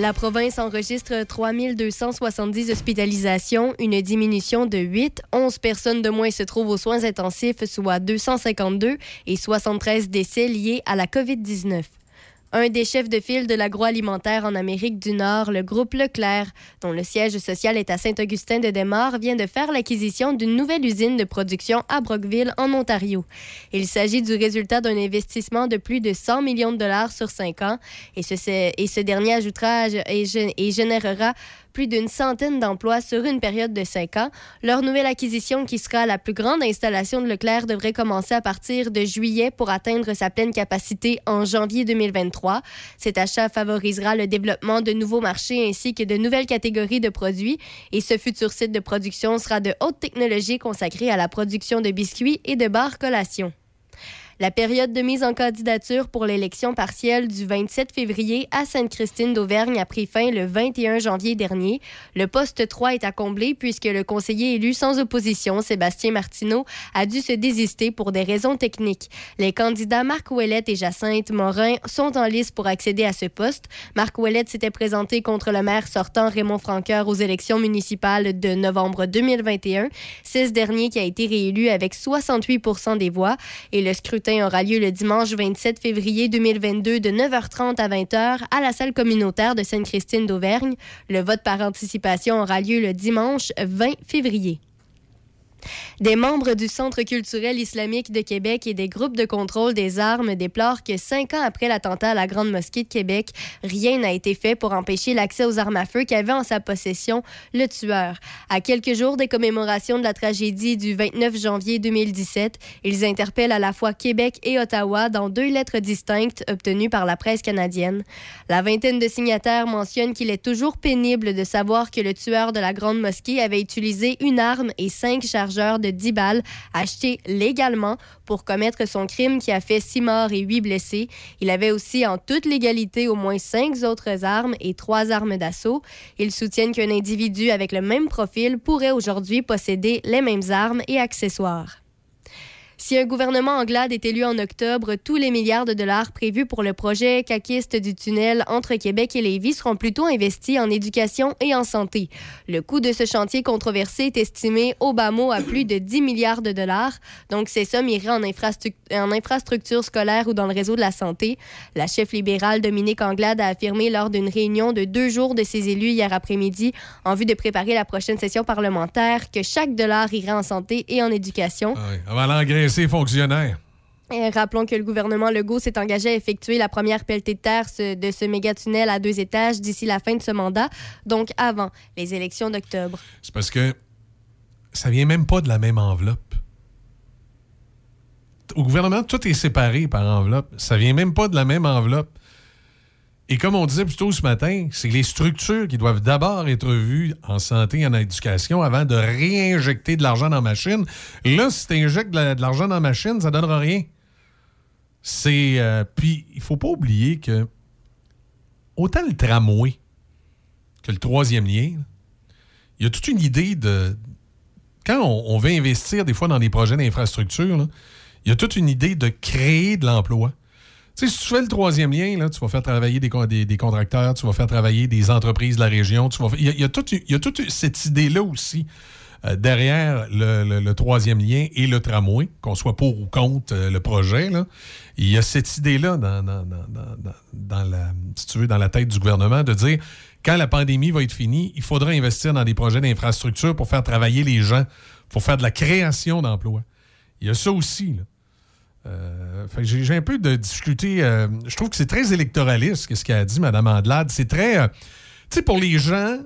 La province enregistre 3270 hospitalisations, une diminution de 8. 11 personnes de moins se trouvent aux soins intensifs, soit 252, et 73 décès liés à la COVID-19. Un des chefs de file de l'agroalimentaire en Amérique du Nord, le groupe Leclerc, dont le siège social est à Saint-Augustin-de-Desmaures, vient de faire l'acquisition d'une nouvelle usine de production à Brockville, en Ontario. Il s'agit du résultat d'un investissement de plus de 100 millions de dollars sur cinq ans et ce, et ce dernier ajoutera et, gé- et générera plus d'une centaine d'emplois sur une période de cinq ans. Leur nouvelle acquisition, qui sera la plus grande installation de Leclerc, devrait commencer à partir de juillet pour atteindre sa pleine capacité en janvier 2023. Cet achat favorisera le développement de nouveaux marchés ainsi que de nouvelles catégories de produits et ce futur site de production sera de haute technologie consacré à la production de biscuits et de barres collations. La période de mise en candidature pour l'élection partielle du 27 février à Sainte-Christine d'Auvergne a pris fin le 21 janvier dernier. Le poste 3 est à combler puisque le conseiller élu sans opposition, Sébastien Martineau, a dû se désister pour des raisons techniques. Les candidats Marc Ouellette et Jacinthe Morin sont en lice pour accéder à ce poste. Marc Ouellette s'était présenté contre le maire sortant Raymond Franqueur aux élections municipales de novembre 2021. C'est ce dernier qui a été réélu avec 68 des voix et le scrutin aura lieu le dimanche 27 février 2022 de 9h30 à 20h à la salle communautaire de Sainte-Christine d'Auvergne. Le vote par anticipation aura lieu le dimanche 20 février. Des membres du Centre culturel islamique de Québec et des groupes de contrôle des armes déplorent que cinq ans après l'attentat à la Grande Mosquée de Québec, rien n'a été fait pour empêcher l'accès aux armes à feu qu'avait en sa possession le tueur. À quelques jours des commémorations de la tragédie du 29 janvier 2017, ils interpellent à la fois Québec et Ottawa dans deux lettres distinctes obtenues par la presse canadienne. La vingtaine de signataires mentionnent qu'il est toujours pénible de savoir que le tueur de la Grande Mosquée avait utilisé une arme et cinq de 10 balles achetés légalement pour commettre son crime qui a fait six morts et huit blessés. Il avait aussi en toute légalité au moins cinq autres armes et trois armes d'assaut. Ils soutiennent qu'un individu avec le même profil pourrait aujourd'hui posséder les mêmes armes et accessoires. Si un gouvernement anglade est élu en octobre, tous les milliards de dollars prévus pour le projet caquiste du tunnel entre Québec et Lévis seront plutôt investis en éducation et en santé. Le coût de ce chantier controversé est estimé au bas mot à plus de 10 milliards de dollars. Donc, ces sommes iraient en, infrastruc- en infrastructure scolaire ou dans le réseau de la santé. La chef libérale Dominique Anglade a affirmé lors d'une réunion de deux jours de ses élus hier après-midi, en vue de préparer la prochaine session parlementaire, que chaque dollar irait en santé et en éducation. Ah L'engraisser les fonctionnaires. Et rappelons que le gouvernement Legault s'est engagé à effectuer la première pelletée de terre ce- de ce méga-tunnel à deux étages d'ici la fin de ce mandat, donc avant les élections d'octobre. C'est parce que ça vient même pas de la même enveloppe. Au gouvernement, tout est séparé par enveloppe. Ça vient même pas de la même enveloppe. Et comme on disait plus tôt ce matin, c'est les structures qui doivent d'abord être vues en santé et en éducation avant de réinjecter de l'argent dans la machine. Là, si tu injectes de la- de l'argent dans la machine, ça donnera rien. C'est. euh, puis, il faut pas oublier que autant le tramway que le troisième lien, il y a toute une idée de. Quand on, on veut investir des fois dans des projets d'infrastructure, il y a toute une idée de créer de l'emploi. Tu sais, si tu fais le troisième lien, là, tu vas faire travailler des, des- des contracteurs, tu vas faire travailler des entreprises de la région. Tu vas, il, y a, il y a toute, il y a toute cette idée-là aussi euh, derrière le, le- troisième lien et le tramway, qu'on soit pour ou contre euh, le projet. Là. Il y a cette idée-là dans- dans- dans- dans la, si tu veux, dans la tête du gouvernement de dire quand la pandémie va être finie, il faudra investir dans des projets d'infrastructure pour faire travailler les gens, pour faire de la création d'emplois. Il y a ça aussi. Là. Euh, j'ai un peu de difficulté. euh, je trouve que c'est très électoraliste, ce qu'a dit Mme Andelade. C'est très. euh, tu sais, pour les gens,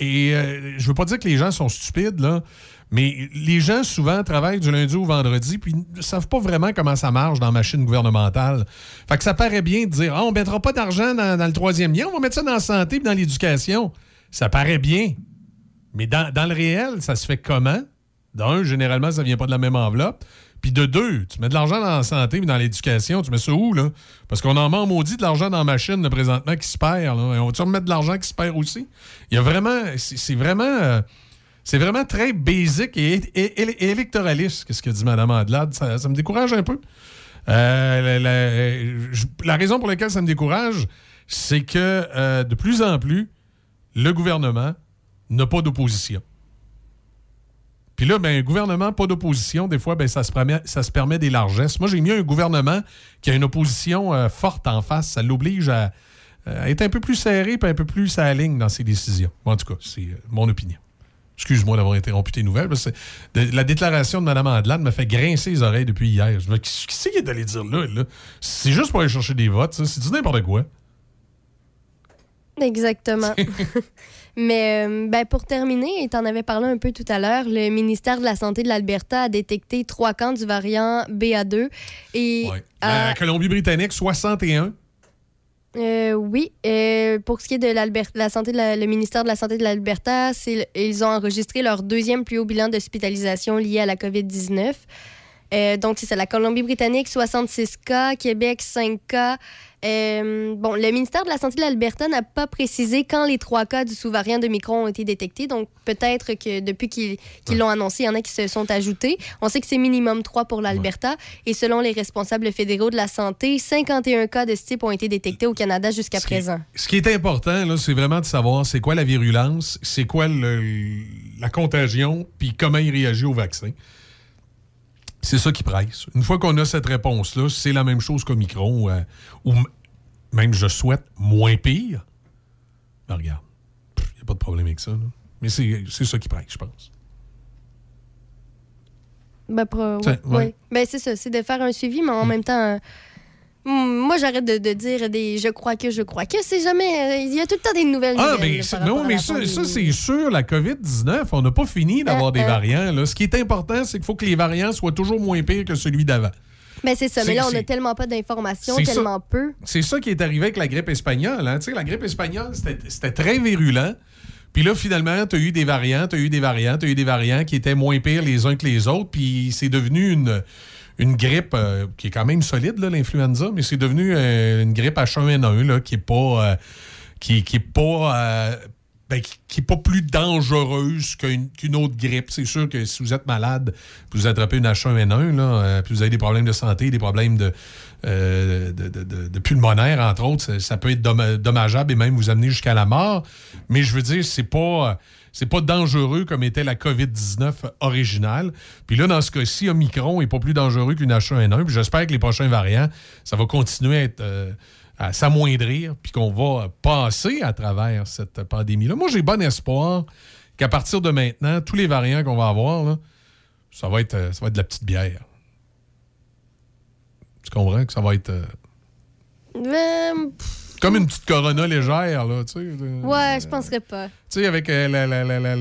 et euh, je veux pas dire que les gens sont stupides, là, mais les gens souvent travaillent du lundi au vendredi, puis ne savent pas vraiment comment ça marche dans la machine gouvernementale. Fait que ça paraît bien de dire Ah, on mettra pas d'argent dans, le troisième lien, on va mettre ça dans la santé et dans l'éducation. Ça paraît bien. Mais dans, dans le réel, ça se fait comment? D'un, généralement, ça vient pas de la même enveloppe. Puis de deux, tu mets de l'argent dans la santé mais dans l'éducation, tu mets ça où, là? Parce qu'on en en maudit de l'argent dans la machine, là, présentement, qui se perd. Là. Et on va remettre de l'argent qui se perd aussi? Il y a vraiment... C'est vraiment... euh, c'est vraiment très basique et, et- et- électoraliste, qu'est-ce que dit Mme Andelade. Ça, me décourage un peu. Euh, la raison pour laquelle ça me décourage, c'est que euh, de plus en plus, le gouvernement n'a pas d'opposition. Puis là, ben, un gouvernement, pas d'opposition, des fois, ben, ça, se permet, ça se permet des largesses. Moi, j'ai mis un gouvernement qui a une opposition euh, forte en face. Ça l'oblige à, euh, à être un peu plus serré puis un peu plus à la ligne dans ses décisions. Bon, en tout cas, c'est euh, mon opinion. Excuse-moi d'avoir interrompu tes nouvelles. parce que de- la déclaration de Mme Andelade me fait grincer les oreilles depuis hier. Je me qui c'est qu'il est allé dire là? là? C'est juste pour aller chercher des votes, ça. C'est du n'importe quoi. Exactement. *laughs* Mais euh, ben, pour terminer, et tu en avais parlé un peu tout à l'heure, le ministère de la Santé de l'Alberta a détecté trois cas du variant BA2. Et Ouais. à- La Colombie-Britannique, 61. Euh, oui, euh, pour ce qui est de la santé de la- le ministère de la Santé de l'Alberta, ils ont enregistré leur deuxième plus haut bilan d'hospitalisation lié à la COVID-19. Euh, donc, c'est ça, la Colombie-Britannique, 66 cas, Québec, 5 cas. Euh, bon, le ministère de la Santé de l'Alberta n'a pas précisé quand les trois cas du sous-variant de Micron ont été détectés. Donc, peut-être que depuis qu'ils l'ont annoncé, il y en a qui se sont ajoutés. On sait que c'est minimum 3 pour l'Alberta. Et selon les responsables fédéraux de la santé, 51 cas de ce type ont été détectés au Canada jusqu'à présent. Ce qui est important, là, c'est vraiment de savoir c'est quoi la virulence, c'est quoi le- la contagion, puis comment il réagit au vaccin. C'est ça qui presse. Une fois qu'on a cette réponse-là, c'est la même chose qu'Omicron, euh, ou même, je souhaite, moins pire. Ben, regarde, il n'y a pas de problème avec ça. là. Mais c'est ça qui presse, je pense. Ben, pro- Ça, ouais, ouais. ouais. Ben, c'est ça, c'est de faire un suivi, mais en même temps, euh, moi, j'arrête de, de dire des je crois que, je crois que. C'est jamais. euh, Il y a tout le temps des nouvelles. Ah, nouvelles, mais, non, mais ça, c'est sûr, la COVID-19, on n'a pas fini d'avoir Euh, des euh. variants. là. Ce qui est important, c'est qu'il faut que les variants soient toujours moins pires que celui d'avant. Ben, c'est ça. Mais là, on c'est- a tellement pas d'informations, ça. tellement peu. C'est ça qui est arrivé avec la grippe espagnole. hein. Tu sais, La grippe espagnole, c'était c'était très virulent. Puis là, finalement, tu as eu des variants, tu as eu des variants, tu as eu des variants qui étaient moins pires les uns que les autres. Puis c'est devenu une, une grippe euh, qui est quand même solide, l'influenza, mais c'est devenu euh, une grippe H1N1 là, qui est pas. euh, qui, qui est pas. ben, qui, qui est pas plus dangereuse qu'une autre grippe. C'est sûr que si vous êtes malade, vous attrapez une H1N1, là, puis vous avez des problèmes de santé, des problèmes de, de, de- pulmonaire, entre autres, ça, peut être domm- dommageable et même vous amener jusqu'à la mort. Mais je veux dire, c'est pas. C'est pas dangereux comme était la COVID-19 originale. Puis là, dans ce cas-ci, Omicron est pas plus dangereux qu'une H1N1. Puis j'espère que les prochains variants, ça va continuer euh, à s'amoindrir, puis qu'on va passer à travers cette pandémie-là. Moi, j'ai bon espoir qu'à partir de maintenant, tous les variants qu'on va avoir, ça, va être, euh, ça va être de la petite bière. Tu comprends que ça va être euh, Ben, comme une petite corona légère, là, tu sais. ouais, je penserais pas. Tu sais, avec euh, la- la- la-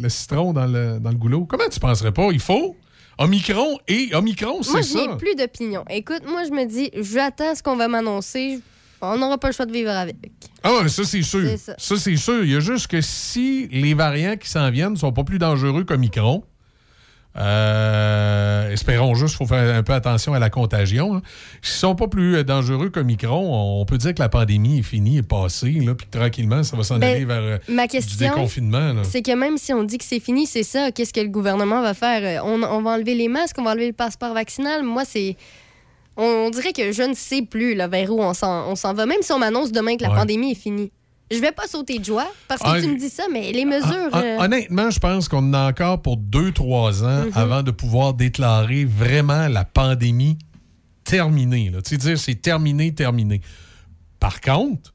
le citron dans le, dans le goulot. Comment tu penserais pas? Il faut Omicron et Omicron, Moi, c'est je n'ai ça. plus d'opinion. Écoute, moi, je me dis, j'attends ce qu'on va m'annoncer. On n'aura pas le choix de vivre avec. Ah, ouais, ça, c'est sûr. Ça. Ça, c'est sûr. Il y a juste que si les variants qui s'en viennent sont pas plus dangereux qu'Omicron, euh, espérons juste, il faut faire un peu attention à la contagion. hein. S'ils sont pas plus euh, dangereux qu'Omicron, on peut dire que la pandémie est finie, est passée, là, puis que tranquillement, ça va s'en Ben, aller vers euh, Ma du question, déconfinement. c'est que même si on dit que c'est fini, c'est ça. Qu'est-ce que le gouvernement va faire? On, on va enlever les masques, on va enlever le passeport vaccinal. Moi, c'est. On, on dirait que je ne sais plus là, vers où on s'en on s'en va, même si on m'annonce demain que la Ouais. pandémie est finie. Je vais pas sauter de joie parce que Ah, tu me dis ça, mais les mesures. Hon- euh, Honnêtement, je pense qu'on en a encore pour 2-3 ans Mhm. avant de pouvoir déclarer vraiment la pandémie terminée. là. Tu sais, dire c'est terminé, terminé. Par contre,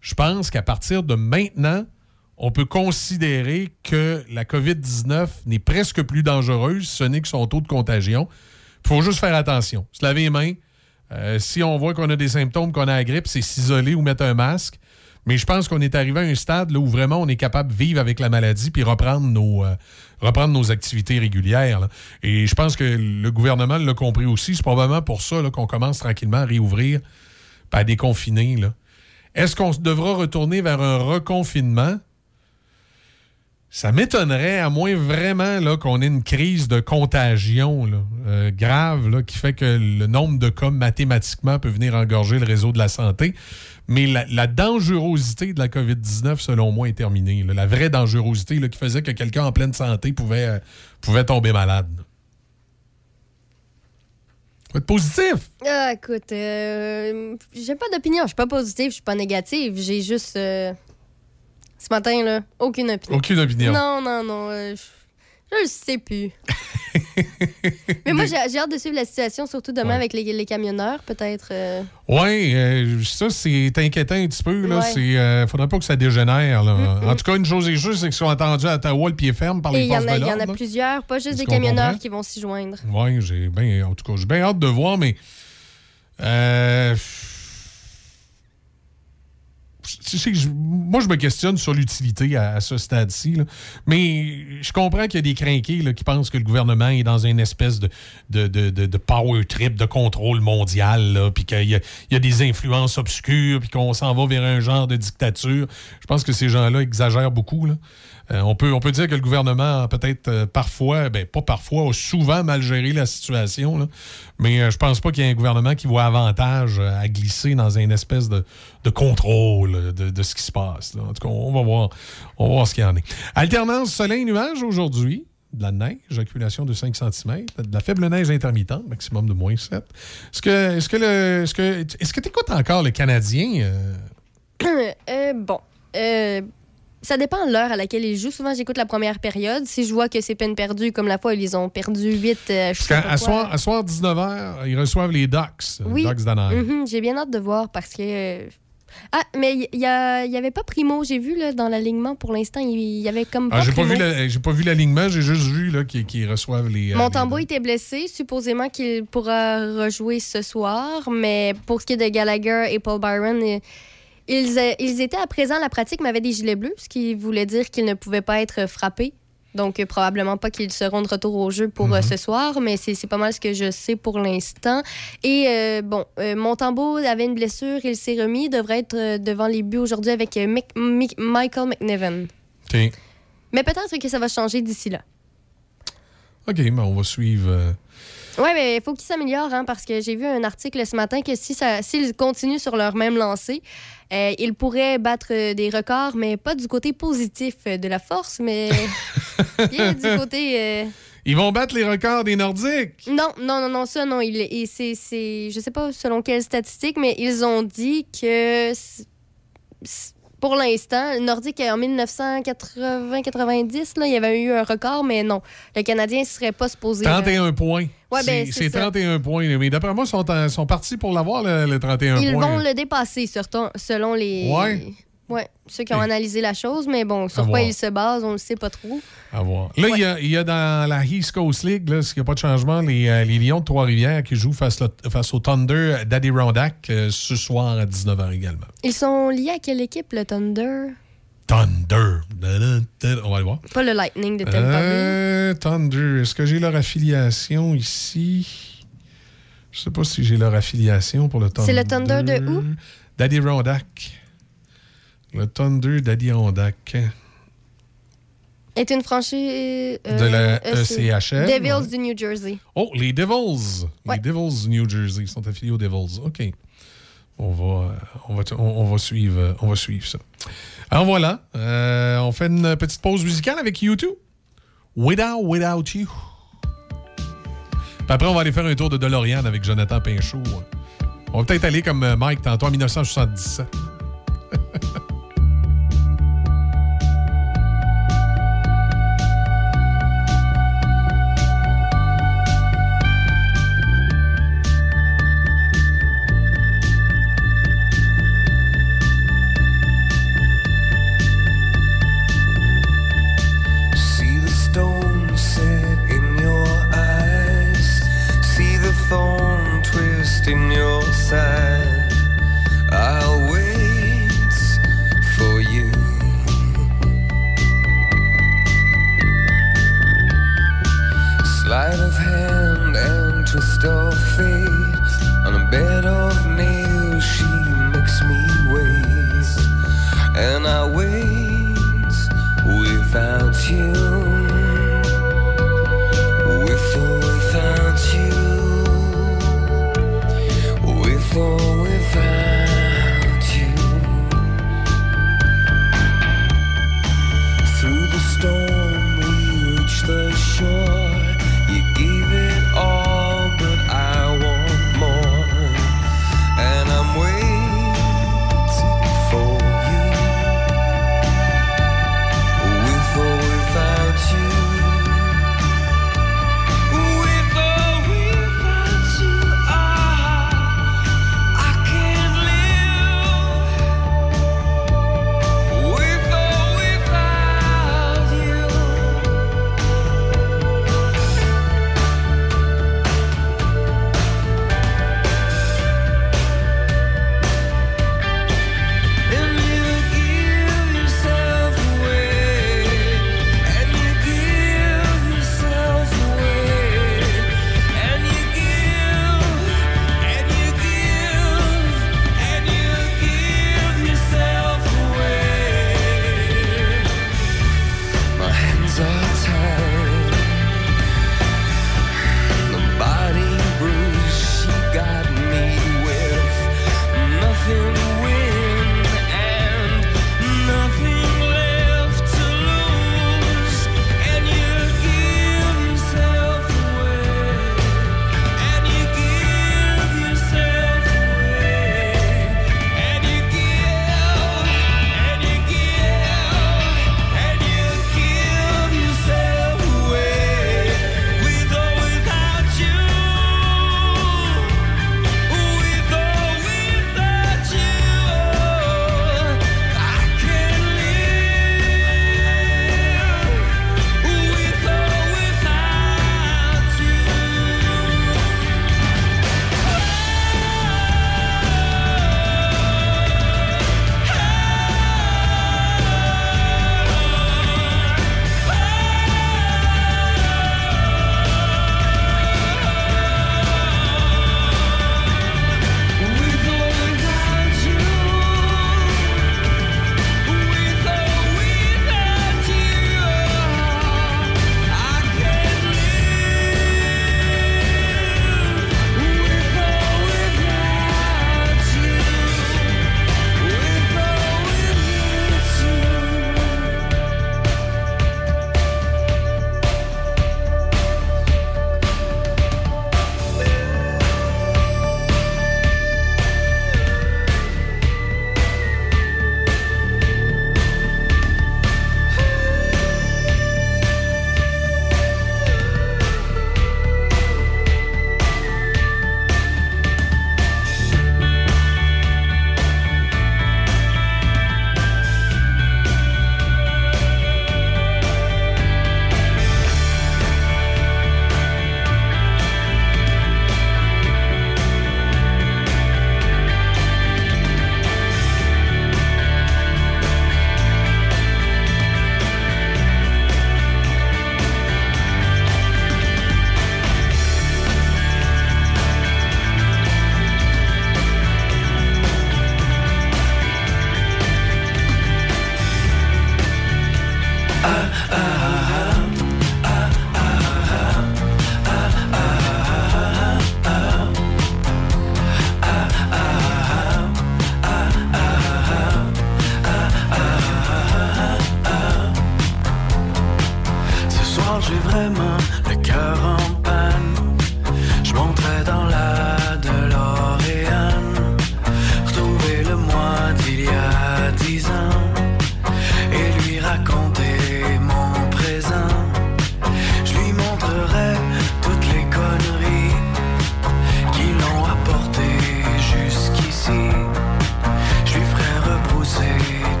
je pense qu'à partir de maintenant, on peut considérer que la COVID-19 n'est presque plus dangereuse, ce n'est que son taux de contagion. Il faut juste faire attention. Se laver les mains. Euh, si on voit qu'on a des symptômes, qu'on a la grippe, c'est s'isoler ou mettre un masque. Mais je pense qu'on est arrivé à un stade où vraiment on est capable de vivre avec la maladie puis reprendre nos, euh, activités régulières. Et je pense que le gouvernement l'a compris aussi. C'est probablement pour ça qu'on commence tranquillement à réouvrir à déconfiner. Est-ce qu'on devra retourner vers un reconfinement? Ça m'étonnerait, à moins vraiment qu'on ait une crise de contagion euh, grave qui fait que le nombre de cas mathématiquement peut venir engorger le réseau de la santé. Mais la, la dangerosité de la COVID-19, selon moi, est terminée. là. La vraie dangerosité là, qui faisait que quelqu'un en pleine santé pouvait, euh, pouvait tomber malade. Faut être positif. Ah, écoute, euh, j'ai pas d'opinion. Je suis pas positive, je suis pas négative. J'ai juste. euh, ce matin, là, aucune opinion. Aucune opinion. Non, non, non. euh, je, je le sais plus. *laughs* *laughs* Mais moi, j'ai hâte de suivre la situation, surtout demain Ouais. avec les, les camionneurs, peut-être. euh. Oui, euh, ça, c'est inquiétant un petit peu. Là. Ouais. Euh, faudrait pas que ça dégénère. Là. Mm. En tout cas, une chose est sûre, c'est qu'ils sont attendus à Ottawa le pied ferme par Et les il forces de il y en a plusieurs, pas juste des camionneurs qui vont s'y joindre. Oui, j'ai bien, en tout cas, j'ai bien hâte de voir, mais. Moi, je me questionne sur l'utilité à, ce stade-ci. Mais je comprends qu'il y a des crinqués qui pensent que le gouvernement est dans une espèce de, power trip, de contrôle mondial, puis qu'il y, a- des influences obscures, puis qu'on s'en va vers un genre de dictature. Je pense que ces gens-là exagèrent beaucoup. Euh, on, peut, on peut dire que le gouvernement a peut-être euh, parfois, ben pas parfois, a souvent mal géré la situation, mais euh, je pense pas qu'il y ait un gouvernement qui voit avantage euh, à glisser dans une espèce de, de contrôle de, de ce qui se passe. En tout cas, on va voir, on va voir ce qu'il y en est. Alternance soleil-nuage aujourd'hui. De la neige, accumulation de 5 cm, de la faible neige intermittente, maximum de moins 7. Est-ce que est-ce que le est-ce que est-ce encore le Canadien? euh? *coughs* Euh, bon. Euh, ça dépend de l'heure à laquelle ils jouent. Souvent, j'écoute la première période. Si je vois que c'est peine perdue, comme la fois, ils ont perdu 8. Parce qu'à à soir, à soir 19h, ils reçoivent les Ducks, Oui. Ducks d'Anaheim. Mhm, J'ai bien hâte de voir parce que. euh, Ah, mais il y, a- il y avait pas Primo. J'ai vu là, dans l'alignement pour l'instant, il y avait comme pas Ah, j'ai pas vu la- j'ai pas vu l'alignement, j'ai juste vu là, qu'ils reçoivent les. euh, Montembeau les- était blessé, supposément qu'il pourra rejouer ce soir, mais pour ce qui est de Gallagher et Paul Byron, euh, ils, euh, ils étaient à présent à la pratique, mais avaient des gilets bleus, ce qui voulait dire qu'ils ne pouvaient pas être frappés. Donc, euh, probablement pas qu'ils seront de retour au jeu pour euh, ce soir, mais c'est pas mal ce que je sais pour l'instant. Et euh, bon, euh, Montembeau avait une blessure, il s'est remis, devrait être euh, devant les buts aujourd'hui avec euh, Mick- Mick- Michael McNevin. OK. Mais peut-être que ça va changer d'ici là. OK, ben on va suivre. Oui, mais il faut qu'ils s'améliorent, hein, parce que j'ai vu un article ce matin que si ça, s'ils continuent sur leur même lancée, euh, ils pourraient battre euh, des records, mais pas du côté positif euh, de la force, mais *laughs* bien du côté. euh, Ils vont battre les records des Nordiques. Non, non, non, non, ça, non. Il, et c'est, c'est, je sais pas selon quelle statistique, mais ils ont dit que pour l'instant, le Nordique, en 1980-90, là, il y avait eu un record, mais non. Le Canadien ne serait pas supposé. euh, 31 points. Ouais, ben, c'est c'est c'est ça. 31 points. Mais d'après moi, ils sont, en- sont partis pour l'avoir, le, le 31 Ils points. vont le dépasser surtout, selon les. Ouais. Ouais, ceux qui ont analysé la chose, mais bon, sur quoi ils se basent, on ne sait pas trop. À voir. Là, il y y, a dans la East Coast League, s'il n'y a pas de changement, les, euh, les Lions de Trois-Rivières qui jouent face, le- face au Thunder d'Adirondack euh, ce soir à 19h également. Ils sont liés à quelle équipe, le Thunder? Thunder. On va le voir. Pas le Lightning de Tampa Bay. Euh, Thunder. Est-ce que j'ai leur affiliation ici? Je sais pas si j'ai leur affiliation pour le Thunder. C'est le Thunder de où? D'Adirondack. Le Thunder d'Adirondack. Est une franchise. euh, De la euh, c'est ECHL, Devils ouais. du New Jersey. Oh, les Devils. Ouais. Les Devils du New Jersey sont affiliés aux Devils. OK. On va, on va, on, va suivre, on va suivre ça. Alors voilà, euh, on fait une petite pause musicale avec YouTube. Without, without you. Puis après, on va aller faire un tour de DeLorean avec Jonathan Pinchot. On va peut-être aller comme euh, Mike tantôt en 1977.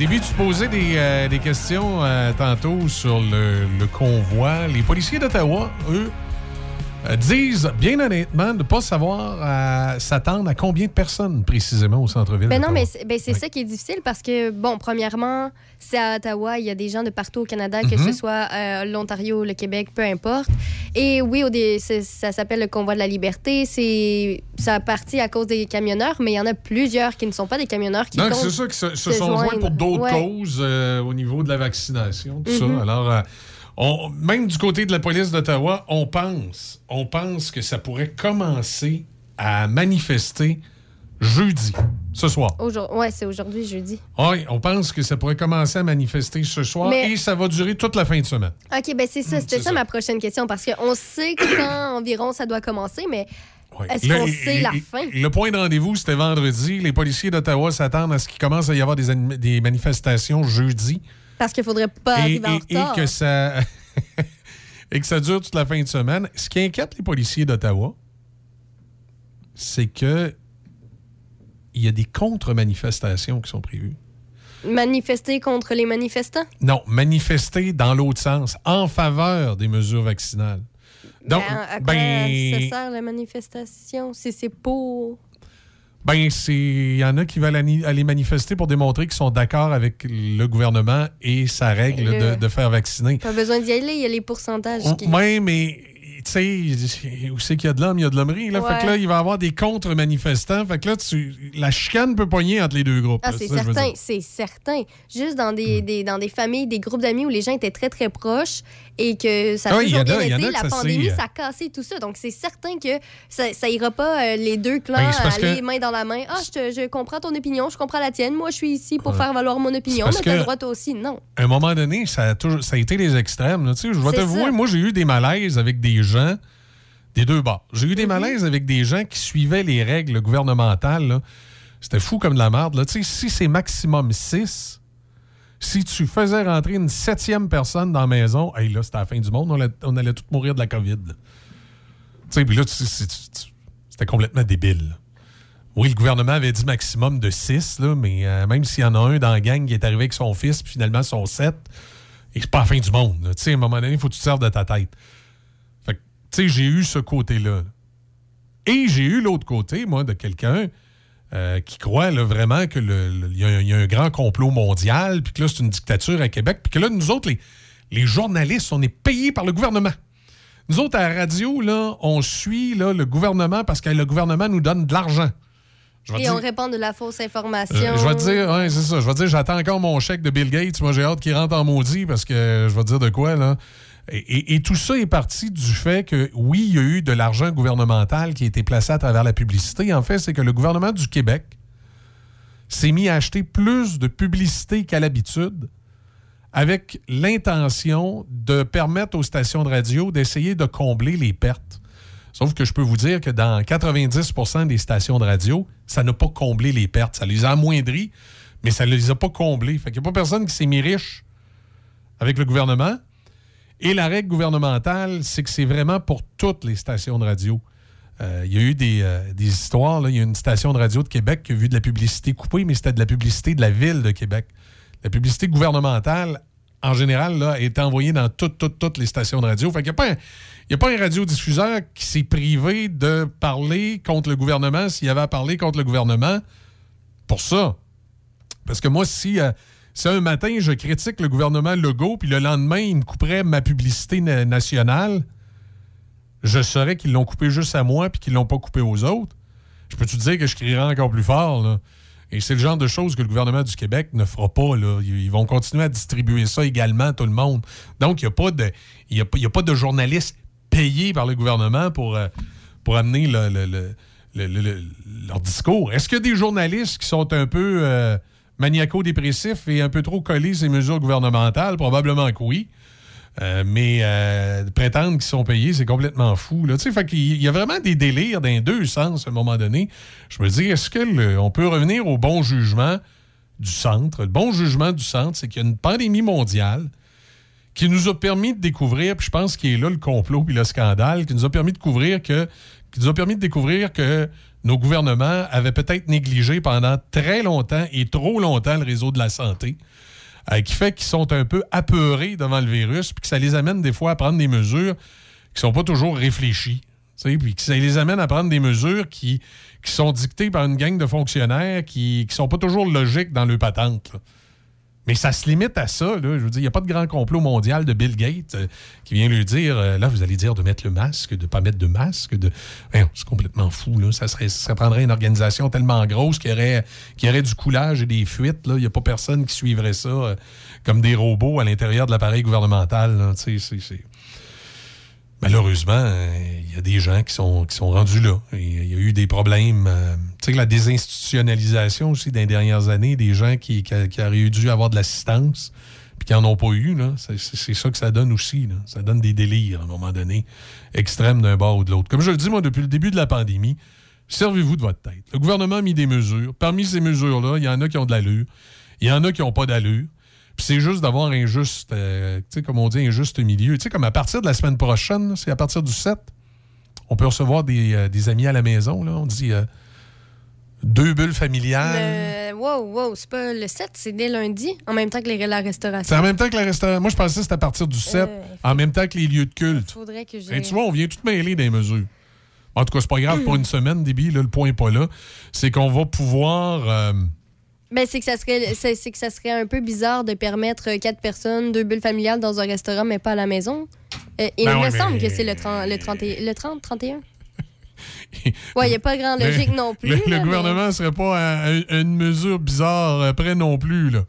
Début, tu posais des, euh, des questions euh, tantôt sur le, le convoi. Les policiers d'Ottawa, eux, euh, disent bien honnêtement de ne pas savoir s'attendre à combien de personnes précisément au centre-ville. Ben non, mais c'est ben, ça qui est difficile parce que, bon, premièrement, c'est à Ottawa, il y a des gens de partout au Canada, que Mhm. ce soit l'Ontario, le Québec, peu importe. Et oui, au ça s'appelle le convoi de la liberté. C'est ça a parti à cause des camionneurs, mais il y en a plusieurs qui ne sont pas des camionneurs qui Donc, c'est ça qui se, se se sont joints pour d'autres Ouais. causes euh, au niveau de la vaccination, tout ça. Alors, euh, on- même du côté de la police d'Ottawa, on pense, on pense que ça pourrait commencer à manifester jeudi, ce soir. Ouais, c'est aujourd'hui, jeudi. Oui, on pense que ça pourrait commencer à manifester ce soir Mais- et ça va durer toute la fin de semaine. OK, ben c'est ça. C'était Hmm, c'est ça, ça. ma prochaine question parce qu'on sait quand *coughs* environ ça doit commencer, mais Ouais. est-ce qu'on sait la fin? Le point de rendez-vous, c'était vendredi. Les policiers d'Ottawa s'attendent à ce qu'il commence à y avoir des, manifestations jeudi. Parce qu'il faudrait pas et, arriver en et- et retard. que ça *laughs* et que ça dure toute la fin de semaine. Ce qui inquiète les policiers d'Ottawa, c'est que il y a des contre-manifestations qui sont prévues. Manifester contre les manifestants? Non, manifester dans l'autre sens, en faveur des mesures vaccinales. Donc, ben, à quoi ben, ça sert la manifestation? Si c'est pour? ben, c'est, il y en a qui veulent aller manifester pour démontrer qu'ils sont d'accord avec le gouvernement et sa règle Ben là- de, de faire vacciner. Pas besoin d'y aller, il y a les pourcentages. qui... Oui, mais tu sais, où c'est qu'il y a de l'homme, il y a de l'hommerie. Là. Fait que là, il va y avoir des contre-manifestants. Fait que là, tu, la chicane peut pogner entre les deux groupes. Ah, c'est certain. Hmm. c'est certain. Juste dans des, des- dans des familles, des groupes d'amis où les gens étaient très, très proches et que ça a Ah, en toujours bien été, la pandémie, euh, ça a cassé tout ça. Donc, c'est certain que ça, ça ira pas euh, les deux clans Ben, aller que- main dans la main. Ah, je, te- je comprends ton opinion, je comprends la tienne. Moi, je suis ici pour Ouais. faire valoir mon opinion, mais t'as le droit toi aussi. Non. À un moment donné, ça a, toujours, ça a été les extrêmes. là. Tu sais, Je vais t'avouer, moi, j'ai eu des malaises avec des gens des deux bords. J'ai eu des Mm-hmm. malaises avec des gens qui suivaient les règles gouvernementales. C'était fou comme de la merde. là. Si c'est maximum 6, si tu faisais rentrer une septième personne dans la maison, hey, là, c'était la fin du monde. On allait, on allait tous mourir de la COVID. là. Tu sais, puis là, c'était complètement débile. là. Oui, le gouvernement avait dit maximum de 6, là, mais euh, même s'il y en a un dans la gang qui est arrivé avec son fils, puis finalement, son 7, et c'est pas la fin du monde. là. Tu sais, à un moment donné, il faut que tu te serves de ta tête. Tu sais, j'ai eu ce côté-là. Et j'ai eu l'autre côté, moi, de quelqu'un euh, qui croient là, vraiment qu'il y, a un- il y a un grand complot mondial, puis que là, c'est une dictature à Québec, puis que là, nous autres, les, les journalistes, on est payés par le gouvernement. Nous autres, à la radio, là, on suit là, le gouvernement parce que le gouvernement nous donne de l'argent. Et dire- on répand de la fausse information. euh, je vais te dire, ouais, c'est ça. Je vais te dire, j'attends encore mon chèque de Bill Gates. Moi, j'ai hâte qu'il rentre en maudit parce que je vais te dire de quoi, là. Et, tout ça est parti du fait que, oui, il y a eu de l'argent gouvernemental qui a été placé à travers la publicité. En fait, c'est que le gouvernement du Québec s'est mis à acheter plus de publicité qu'à l'habitude avec l'intention de permettre aux stations de radio d'essayer de combler les pertes. Sauf que je peux vous dire que dans 90% des stations de radio, ça n'a pas comblé les pertes. Ça les a amoindries, mais ça ne les a pas comblées. Fait qu'il n'y a pas personne qui s'est mis riche avec le gouvernement. Et la règle gouvernementale, c'est que c'est vraiment pour toutes les stations de radio. Euh, Il y a eu des, euh, histoires. Il y a une station de radio de Québec qui a vu de la publicité coupée, mais c'était de la publicité de la ville de Québec. La publicité gouvernementale, en général, là, est envoyée dans toutes, toutes, toutes les stations de radio. Fait qu'il n'y a pas un, un radiodiffuseur qui s'est privé de parler contre le gouvernement s'il y avait à parler contre le gouvernement pour ça. Parce que moi, si, euh, si un matin, je critique le gouvernement Legault, puis le lendemain, il me couperait ma publicité na- nationale, je saurais qu'ils l'ont coupé juste à moi, puis qu'ils l'ont pas coupé aux autres. Je peux te dire que je crierais encore plus fort. Et c'est le genre de choses que le gouvernement du Québec ne fera pas. Ils vont continuer à distribuer ça également à tout le monde. Donc, il n'y a, pas de- a, a pas de journalistes payés par le gouvernement pour, euh, amener le- le- le- le- le- le- leur discours. Est-ce qu'il y a des journalistes qui sont un peu euh, maniaco-dépressifs et un peu trop collés ces mesures gouvernementales? Probablement que oui. Euh, mais euh, prétendre qu'ils sont payés, c'est complètement fou. Là. Fait qu'il y a vraiment des délires dans deux sens à un moment donné. Je me dis, est-ce qu'on peut revenir au bon jugement du centre? Le bon jugement du centre, c'est qu'il y a une pandémie mondiale qui nous a permis de découvrir, puis je pense qu'il est là le complot puis le scandale, qui nous a permis de couvrir que, qui nous a permis de découvrir que nos gouvernements avaient peut-être négligé pendant très longtemps et trop longtemps le réseau de la santé, euh, qui fait qu'ils sont un peu apeurés devant le virus, puis que ça les amène des fois à prendre des mesures qui sont pas toujours réfléchies. Puis que ça les amène à prendre des mesures qui, sont dictées par une gang de fonctionnaires qui ne sont pas toujours logiques dans le patente. Mais ça se limite à ça. Je veux dire, il n'y a pas de grand complot mondial de Bill Gates euh, qui vient lui dire euh, là, vous allez dire de mettre le masque, de ne pas mettre de masque. De... C'est complètement fou. Là. Ça, serait, ça prendrait une organisation tellement grosse qu'il y aurait, du coulage et des fuites. Il n'y a pas personne qui suivrait ça euh, comme des robots à l'intérieur de l'appareil gouvernemental. Malheureusement, il y a des gens qui sont, qui sont rendus là. Il y a eu des problèmes. Sais, la désinstitutionnalisation aussi dans les dernières années, des gens qui, qui, auraient dû avoir de l'assistance puis qui n'en ont pas eu. C'est ça que ça donne aussi. là. Ça donne des délires à un moment donné, extrêmes d'un bord ou de l'autre. Comme je le dis, moi, depuis le début de la pandémie, servez-vous de votre tête. Le gouvernement a mis des mesures. Parmi ces mesures-là, il y en a qui ont de l'allure. Il y en a qui n'ont pas d'allure. Puis c'est juste d'avoir un juste, euh, comme on dit, milieu. Comme à partir de la semaine prochaine, c'est à partir du 7, on peut recevoir des, euh, des amis à la maison. Là. On dit euh, deux bulles familiales. Le... Wow, wow, c'est pas le 7, c'est dès lundi, en même temps que les, la C'est restauration. en même temps que la restaurant. Moi, je pensais que c'était à partir du 7, Euh, en même temps que les lieux de culte. Faudrait que j'ai. Et tu vois, on vient tout mêler des mesures. En tout cas, c'est pas grave pour une semaine, Déby, là, le point n'est pas là. C'est qu'on va pouvoir. euh, Ben, c'est que ça serait c'est, c'est que ça serait un peu bizarre de permettre euh, quatre personnes, deux bulles familiales dans un restaurant, mais pas à la maison. Euh, il Ben me ouais, semble mais- que c'est le 30, le 30, et- le 30 31. *laughs* Ouais, il n'y a pas grande logique le- non plus. Le, là, le mais gouvernement ne serait pas à, à une mesure bizarre après non plus. Là.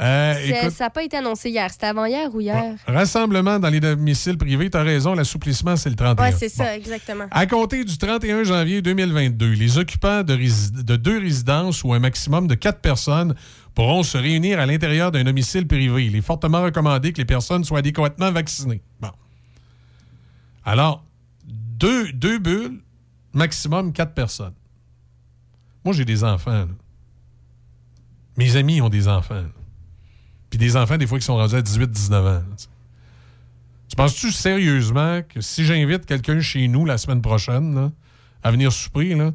Euh, écoute, ça n'a pas été annoncé hier. C'était avant-hier ou hier? rassemblement dans les domiciles privés, tu as raison, l'assouplissement, c'est le 31. Ouais, c'est Bon. ça, exactement. À compter du 31 janvier 2022, les occupants de, de deux résidences ou un maximum de quatre personnes pourront se réunir à l'intérieur d'un domicile privé. Il est fortement recommandé que les personnes soient adéquatement vaccinées. Bon. Alors, deux, deux bulles, maximum quatre personnes. Moi, j'ai des enfants. Mes amis ont des enfants. Puis des enfants, des fois, qui sont rendus à 18-19 ans. là, tu penses-tu sérieusement que si j'invite quelqu'un chez nous la semaine prochaine à venir souper, là,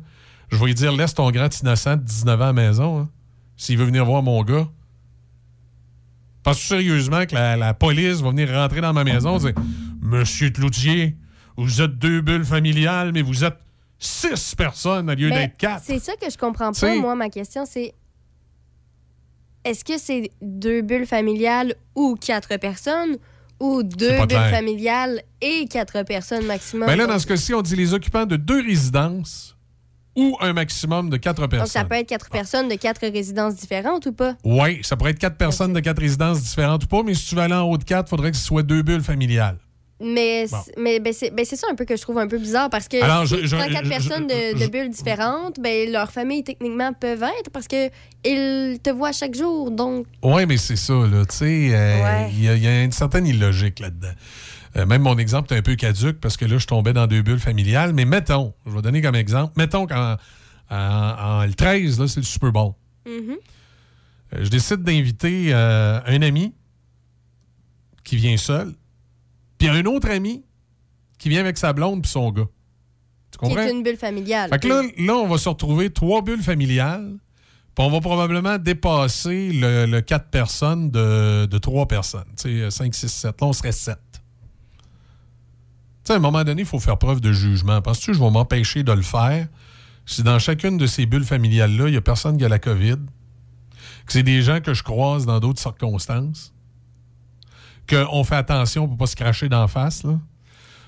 je vais lui dire laisse ton grand innocent de 19 ans à la maison hein, s'il veut venir voir mon gars? Penses-tu sérieusement que la, la police va venir rentrer dans ma maison et dire Monsieur Cloutier, vous êtes deux bulles familiales, mais vous êtes six personnes au lieu d'être quatre. C'est ça que je comprends pas, T'sais- moi. Ma question, c'est est-ce que c'est deux bulles familiales ou quatre personnes ou deux bulles clair. familiales et quatre personnes maximum? Ben là, dans ce cas-ci, on dit les occupants de deux résidences ou un maximum de quatre Donc, ça personnes. peut être quatre personnes de quatre résidences différentes ou pas? Oui, ça pourrait être quatre personnes de quatre résidences différentes ou pas, mais si tu veux aller en haut de quatre, il faudrait que ce soit deux bulles familiales. Mais, Bon. mais ben, c'est ben, c'est ça un peu que je trouve un peu bizarre parce que Alors, je- je- prends quatre je- personnes de, bulles différentes, ben, leurs familles techniquement peuvent être parce que ils te voient chaque jour. Donc, Oui, mais c'est ça, là. Tu sais, euh, Ouais. il y, a- il y a une certaine illogique là-dedans. Euh, même mon exemple est un peu caduque parce que là, je tombais dans deux bulles familiales. Mais mettons, je vais donner comme exemple, mettons qu'en en- en- le 13, là, c'est le Super Bowl. mhm. Euh, je décide d'inviter un ami qui vient seul, puis un autre ami qui vient avec sa blonde puis son gars. Tu comprends? est une bulle familiale. Fait que là, là, on va se retrouver trois bulles familiales, puis on va probablement dépasser le, le 4 personnes de, de 3 personnes. Tu sais, 5, 6, 7. Là, on serait 7. Tu sais, à un moment donné, il faut faire preuve de jugement. Penses-tu que je vais m'empêcher de le faire? Si dans chacune de ces bulles familiales-là, il n'y a personne qui a la COVID, que c'est des gens que je croise dans d'autres circonstances, qu'on fait attention pour pas se cracher d'en face?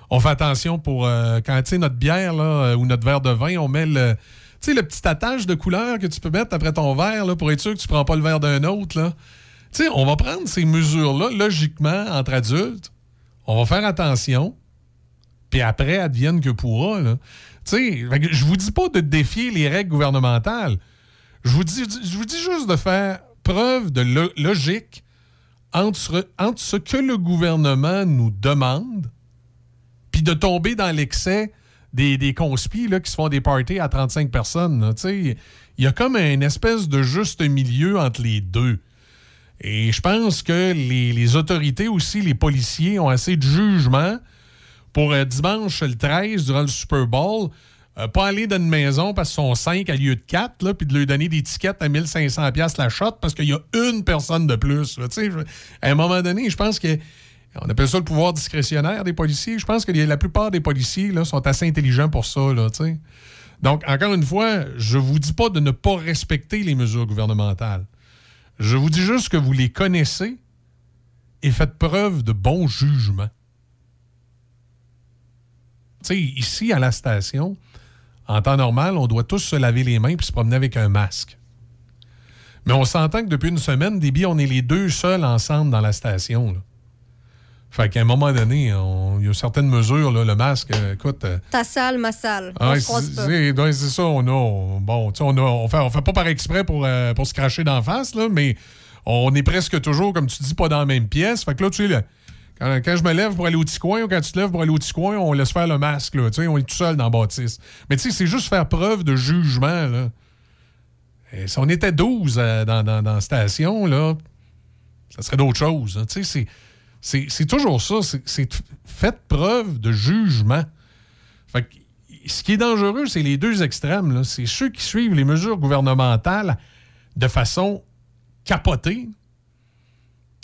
On fait attention pour euh, quand tu sais notre bière là, euh, ou notre verre de vin, on met le tu le petit attache de couleur que tu peux mettre après ton verre pour être sûr que tu prends pas le verre d'un autre là. Tu sais, on va prendre ces mesures là logiquement entre adultes. On va faire attention. Puis après advienne que pourra là. Tu sais, je vous dis pas de défier les règles gouvernementales. Je vous dis juste de faire preuve de lo- logique entre, entre ce que le gouvernement nous demande puis de tomber dans l'excès des, des conspis là, qui se font des parties à 35 personnes. Il y a comme une espèce de juste milieu entre les deux. Et je pense que les, les autorités aussi, les policiers, ont assez de jugement pour euh, dimanche le 13, durant le Super Bowl, euh, pas aller dans une maison parce qu'ils sont 5 à lieu de 4, là, puis de leur donner des tickets à 1500$ piastres la shot parce qu'il y a une personne de plus. à un moment donné, je pense que on appelle ça le pouvoir discrétionnaire des policiers. Je pense que la plupart des policiers là, sont assez intelligents pour ça. Là. Donc, encore une fois, je vous dis pas de ne pas respecter les mesures gouvernementales. Je vous dis juste que vous les connaissez et faites preuve de bon jugement. Tu sais, ici, à la station, en temps normal, on doit tous se laver les mains puis se promener avec un masque. Mais on s'entend que depuis une semaine, Déby, on est les deux seuls ensemble dans la station. là. Fait qu'à un moment donné, on- il y a certaines mesures, là, le masque, euh, écoute. euh, ta salle, ma salle. ah c'est ouais, ça, on a. on- bon, tu sais, on, a, on, fait, on fait pas par exprès pour, euh, pour se cracher d'en face, là, mais on est presque toujours, comme tu dis, pas dans la même pièce. Fait que là, tu sais, là, quand, je me lève pour aller au petit coin ou quand tu te lèves pour aller au petit coin, on laisse faire le masque, là. On est tout seul dans la bâtisse. Mais c'est juste faire preuve de jugement, là. Si on était 12 euh, dans, la station, là, ça serait d'autres choses. hein. C'est- toujours ça. C'est- faites preuve de jugement. Ce qui est dangereux, c'est les deux extrêmes. C'est ceux qui suivent les mesures gouvernementales de façon capotée,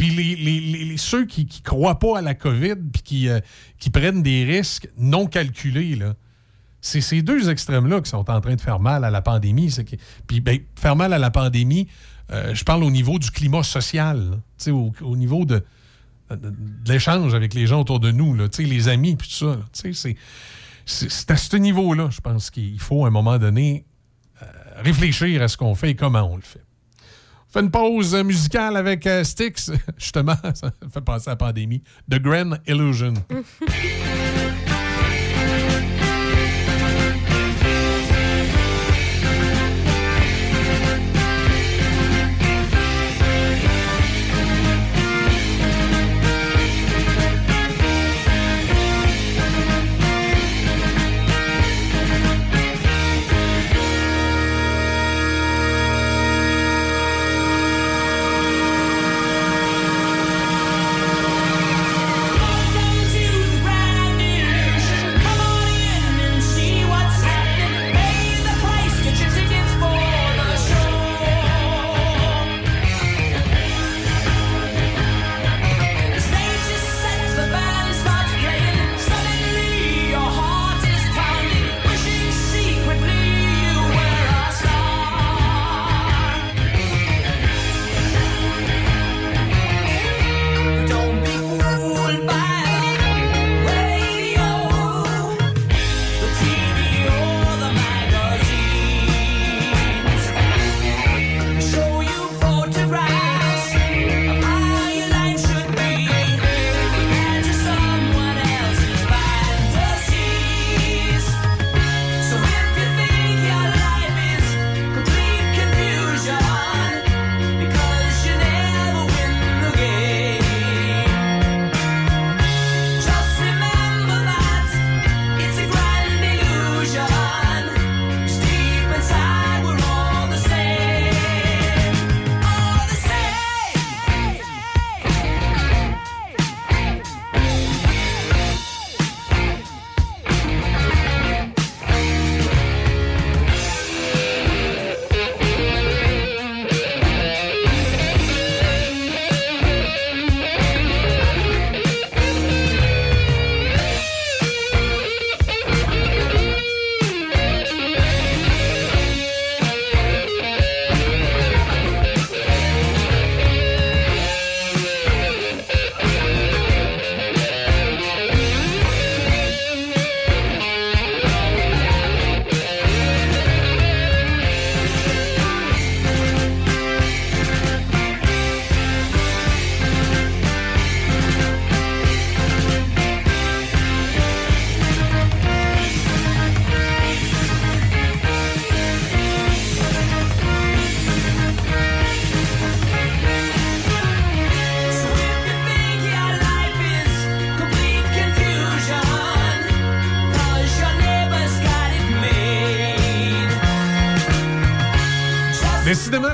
puis les, ceux qui ne croient pas à la COVID, puis qui, euh, qui prennent des risques non calculés. là. C'est ces deux extrêmes-là qui sont en train de faire mal à la pandémie. Que- Puis ben, faire mal à la pandémie, euh, je parle au niveau du climat social, au, au niveau de, l'échange avec les gens autour de nous, là, les amis, puis tout ça. c'est c'est à ce niveau-là, je pense qu'il faut, à un moment donné, euh, réfléchir à ce qu'on fait et comment on le fait. Fait une pause musicale avec euh, Styx, *laughs* justement, ça fait penser à la pandémie. The Grand Illusion. *laughs*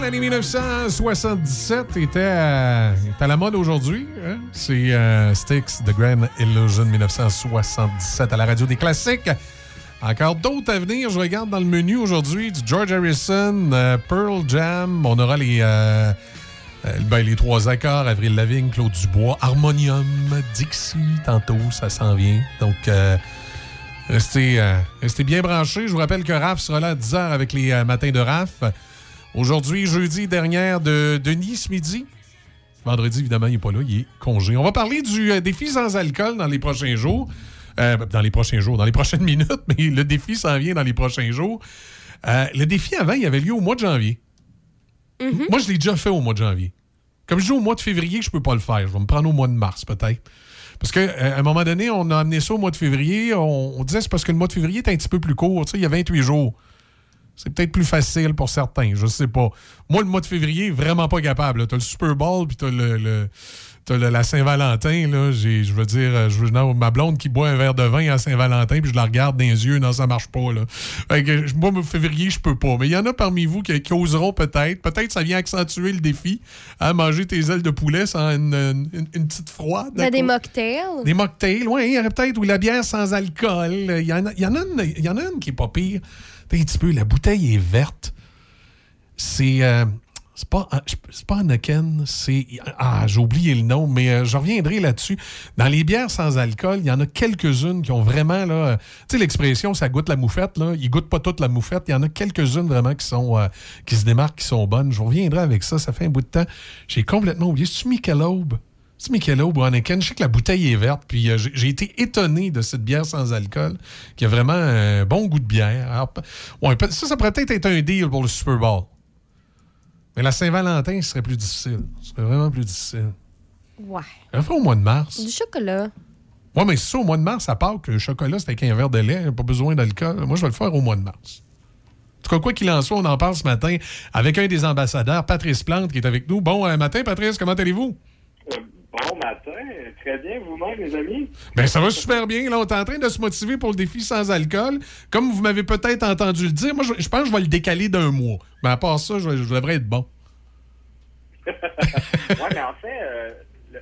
Décidément, l'année 1977 était à, est à la mode aujourd'hui. hein? C'est euh, Styx, The Grand Illusion 1977 à la radio des classiques. Encore d'autres à venir. Je regarde dans le menu aujourd'hui du George Harrison, euh, Pearl Jam. On aura les, euh, euh, ben, les trois accords, Avril Lavigne, Claude Dubois, Harmonium, Dixie, tantôt, ça s'en vient. Donc, euh, restez, euh, restez bien branchés. Je vous rappelle que Raph sera là à 10h avec les euh, matins de Raph. Aujourd'hui, jeudi dernière de Denis ce midi. Vendredi, évidemment, il n'est pas là, il est congé. On va parler du euh, défi sans alcool dans les prochains jours. Euh, dans les prochains jours, dans les prochaines *laughs* minutes, mais le défi s'en vient dans les prochains jours. Euh, le défi avant, il avait lieu au mois de janvier. Moi, je l'ai déjà fait au mois de janvier. Comme je dis au mois de février, je peux pas le faire. Je vais me prendre au mois de mars, peut-être. Parce qu'à un moment donné, on a amené ça au mois de février. On, on disait c'est parce que le mois de février est un petit peu plus court. Tu sais, il y a 28 jours. C'est peut-être plus facile pour certains, je sais pas. Moi, le mois de février, vraiment pas capable. Tu as le Super Bowl, puis tu as, le, le- t'as le- la Saint-Valentin. là. J'ai- Je veux dire, euh, je veux, non, ma blonde qui boit un verre de vin à Saint-Valentin, puis je la regarde dans les yeux, non, ça marche pas. Là. Fait que, moi, le février, je peux pas. Mais il y en a parmi vous qui, qui oseront peut-être. Peut-être ça vient accentuer le défi à manger tes ailes de poulet sans une, une- une petite froide. Ben, des mocktails. Des mocktails, oui, il y aurait peut-être, ou la bière sans alcool. Il y en a, il y en a, une, il y en a une qui est pas pire. Un petit peu, la bouteille est verte. C'est. euh, c'est pas, c'est pas Anaken, c'est. Ah, j'ai oublié le nom, mais euh, je reviendrai là-dessus. Dans les bières sans alcool, il y en a quelques-unes qui ont vraiment, euh, Tu sais, l'expression, ça goûte la moufette, là. Ils goûtent pas toute la moufette. Il y en a quelques-unes vraiment qui sont. euh, qui se démarquent, qui sont bonnes. Je reviendrai avec ça. Ça fait un bout de temps. J'ai complètement oublié. C'est-tu Michelob? C'est Michelob ou Heineken. Je sais que la bouteille est verte, puis euh, j'ai été étonné de cette bière sans alcool, qui a vraiment un bon goût de bière. Alors, ouais, ça, ça pourrait peut-être être un deal pour le Super Bowl. Mais la Saint-Valentin, ce serait plus difficile. Ce serait vraiment plus difficile. Ouais. On le fait au mois de mars. Du chocolat. Ouais, mais c'est ça, au mois de mars, à part que le chocolat, c'est avec un verre de lait, pas besoin d'alcool. Moi, je vais le faire au mois de mars. En tout cas, quoi qu'il en soit, on en parle ce matin avec un des ambassadeurs, Patrice Plante, qui est avec nous. Bon euh, matin, Patrice, comment allez-vous? Bon matin, très bien vous-même, les amis? Ben, ça va super bien. Là, on est en train de se motiver pour le défi sans alcool. Comme vous m'avez peut-être entendu le dire, moi, je, je pense que je vais le décaler d'un mois. Mais à part ça, je, je devrais être bon. *laughs* *laughs* Oui, mais en fait, euh,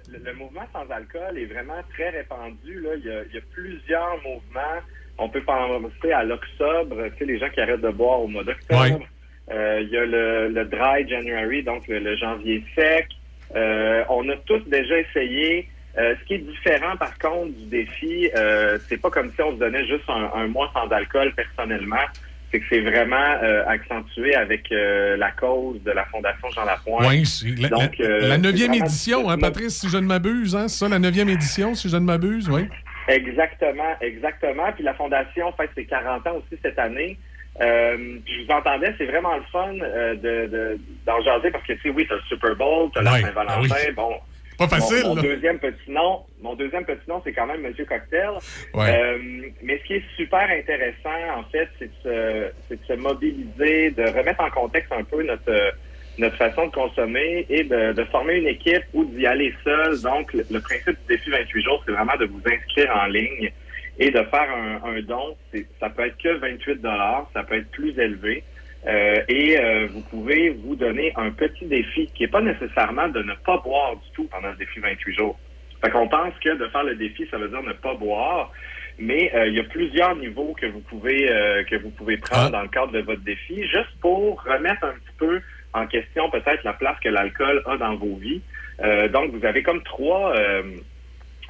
le, mouvement sans alcool est vraiment très répandu. Là. Il, y a, il y a plusieurs mouvements. On peut penser à l'octobre, tu sais, les gens qui arrêtent de boire au mois d'octobre. Ouais. Euh, il y a le, le dry January, donc le, le janvier sec. Euh, on a tous déjà essayé. Euh, ce qui est différent, par contre, du défi, euh, c'est pas comme si on se donnait juste un, un mois sans alcool personnellement. C'est que c'est vraiment euh, accentué avec euh, la cause de la Fondation Jean Lapointe. Oui, la, Donc, la- euh, la neuvième édition, hein. Patrice, si je ne m'abuse. Hein, c'est ça, la neuvième édition, si je ne m'abuse, oui. Exactement, exactement. Puis la Fondation fête ses 40 ans aussi cette année. Euh, je vous entendais, c'est vraiment le fun euh, de, de, d'en jaser parce que, tu sais, oui, t'as le Super Bowl, t'as Ouais, la Saint-Valentin, ah oui. bon. Pas facile, Mon, deuxième petit nom, mon deuxième petit nom, c'est quand même Monsieur Cocktail. Ouais. Euh, mais ce qui est super intéressant, en fait, c'est de, se, c'est de se mobiliser, de remettre en contexte un peu notre notre façon de consommer et de, de former une équipe ou d'y aller seul. Donc, le, le principe du défi 28 jours, c'est vraiment de vous inscrire en ligne et de faire un, un don. Ça peut être que 28 ça peut être plus élevé. Euh, et euh, vous pouvez vous donner un petit défi qui n'est pas nécessairement de ne pas boire du tout pendant le défi 28 jours. Fait qu'on pense que de faire le défi, ça veut dire ne pas boire, mais euh, il y a plusieurs niveaux que vous pouvez euh, que vous pouvez prendre Ah. dans le cadre de votre défi, juste pour remettre un petit peu en question peut-être la place que l'alcool a dans vos vies. Euh, donc vous avez comme trois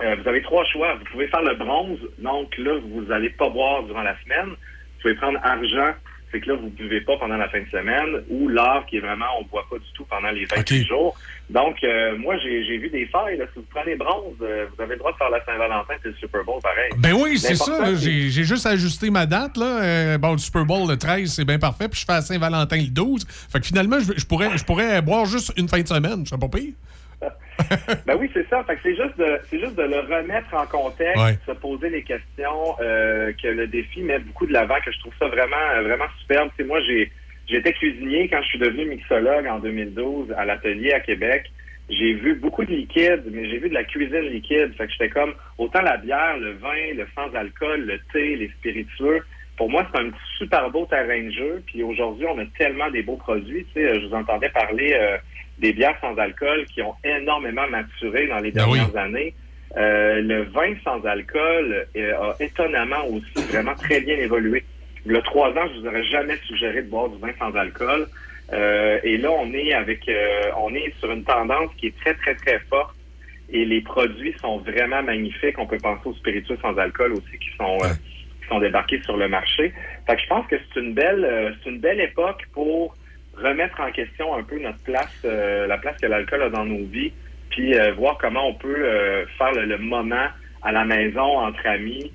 euh, vous avez trois choix. Vous pouvez faire le bronze, donc là, vous n'allez pas boire durant la semaine. Vous pouvez prendre argent, c'est que là, vous ne buvez pas pendant la fin de semaine, ou l'or, qui est vraiment, on ne boit pas du tout pendant les 28 Ok. jours. Donc, euh, moi, j'ai j'ai vu des failles. Là. Si vous prenez bronze, euh, vous avez le droit de faire la Saint-Valentin et le Super Bowl pareil. Ben oui, c'est ça. J'ai j'ai juste ajusté ma date. Là. Euh, bon, le Super Bowl le 13, c'est bien parfait. Puis je fais à Saint-Valentin le 12. Fait que finalement, je, je pourrais, je pourrais boire juste une fin de semaine. C'est pas pire. *laughs* Ben oui, c'est ça. C'est juste de c'est juste de le remettre en contexte, Ouais. se poser les questions euh, que le défi met beaucoup de l'avant, que je trouve ça vraiment euh, vraiment superbe. Moi j'ai j'étais cuisinier quand je suis devenu mixologue en 2012 à l'atelier à Québec. J'ai vu beaucoup de liquide, mais j'ai vu de la cuisine liquide. Fait que j'étais comme autant la bière, le vin, le sans alcool, le thé, les spiritueux. pour moi, c'est un super beau terrain de jeu. Puis aujourd'hui, on a tellement des beaux produits. Tu sais, je vous entendais parler euh, des bières sans alcool qui ont énormément maturé dans les Ben oui. dernières années. Euh, le vin sans alcool euh, a étonnamment aussi vraiment très bien évolué. Il y a trois ans, je vous aurais jamais suggéré de boire du vin sans alcool. Euh, et là, on est avec, euh, on est sur une tendance qui est très, très, très forte. Et les produits sont vraiment magnifiques. On peut penser aux spiritueux sans alcool aussi qui sont, euh, qui sont débarqués sur le marché. Fait que je pense que c'est une belle, euh, c'est une belle époque pour remettre en question un peu notre place, euh, la place que l'alcool a dans nos vies, puis euh, voir comment on peut euh, faire le, le moment à la maison entre amis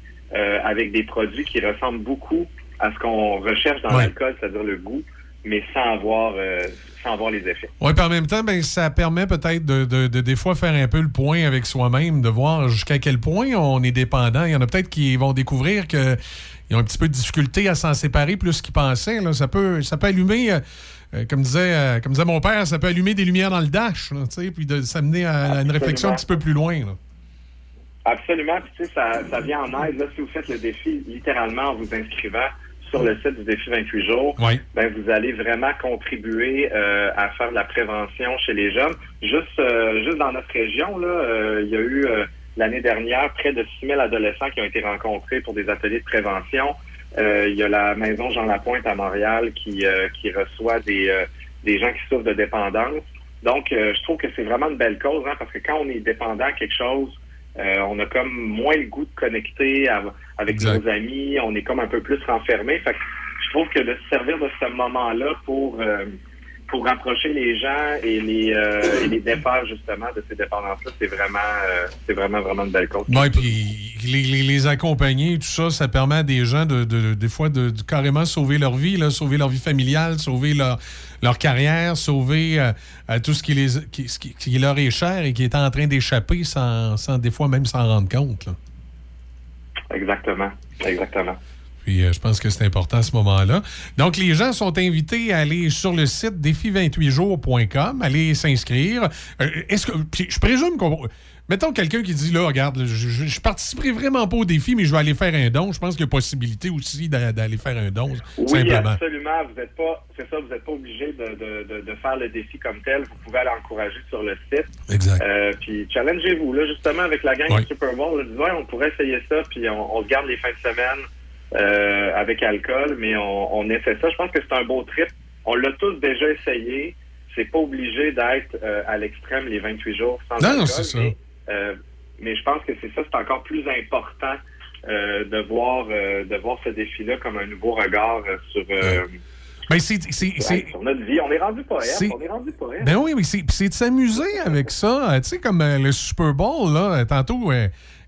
avec des produits qui ressemblent beaucoup à ce qu'on recherche dans Ouais. l'alcool, c'est-à-dire le goût, mais sans avoir, sans les effets. Oui, puis en même temps, ben, ça permet peut-être de, de- de, des fois faire un peu le point avec soi-même, de voir jusqu'à quel point on est dépendant. Il y en a peut-être qui vont découvrir que ils ont un petit peu de difficulté à s'en séparer plus qu'ils pensaient. là. Ça, peut, ça peut allumer, euh, comme, disait, euh, comme disait mon père, ça peut allumer des lumières dans le dash, là, puis de s'amener à, à une réflexion un petit peu plus loin. là. Absolument. Puis, tu sais, ça, ça vient en aide. Là, si vous faites le défi littéralement en vous inscrivant sur le site du défi 28 jours, Oui. ben, vous allez vraiment contribuer euh, à faire de la prévention chez les jeunes. Juste, euh, juste dans notre région, là, euh, il y a eu l'année dernière près de 6 000 adolescents qui ont été rencontrés pour des ateliers de prévention. Euh, il y a la maison Jean Lapointe à Montréal qui, euh, qui reçoit des, euh, des gens qui souffrent de dépendance. Donc, euh, je trouve que c'est vraiment une belle cause, hein, parce que quand on est dépendant à quelque chose, euh, on a comme moins le goût de connecter av- avec Exact. nos amis, on est comme un peu plus renfermé. Fait que je trouve que de se servir de ce moment-là pour euh, pour rapprocher les gens et les euh, et les défaire justement de ces dépendances-là, c'est vraiment euh, c'est vraiment vraiment une belle cause. Oui, puis les, les- les accompagner, tout ça, ça permet à des gens de, de- des fois de, de carrément sauver leur vie, là, sauver leur vie familiale, sauver leur, leur carrière, sauver euh, euh, tout ce qui, les, qui, ce qui- qui leur est cher et qui est en train d'échapper sans, sans des fois même s'en rendre compte. là. Exactement, exactement. Puis euh, je pense que c'est important à ce moment-là. Donc, les gens sont invités à aller sur le site défi28jours.com, aller s'inscrire. Euh, Est-ce que. puis je présume qu'on. Mettons quelqu'un qui dit là, regarde, je, je, je participerai vraiment pas au défi, mais je vais aller faire un don. Je pense qu'il y a possibilité aussi d'a- d'aller faire un don, Oui, simplement. absolument. Vous n'êtes pas, c'est ça, vous n'êtes pas obligé de, de, de, de faire le défi comme tel. Vous pouvez aller encourager sur le site. Exact. Euh, puis challengez-vous là, justement avec la gang du Super Bowl. Là, Ouais, on pourrait essayer ça, puis on, on se garde les fins de semaine euh, avec alcool, mais on, on essaie ça. Je pense que c'est un beau trip. On l'a tous déjà essayé. C'est pas obligé d'être euh, à l'extrême les 28 jours sans Non, alcool. non, c'est ça. Mais, euh, mais je pense que c'est ça, c'est encore plus important de voir de voir ce défi-là comme un nouveau regard sur, Ben, c'est- vie. On est rendu poète. On est rendu poète. Ben oui, mais c'est de s'amuser avec ça. Tu sais, comme le Super Bowl, là, tantôt,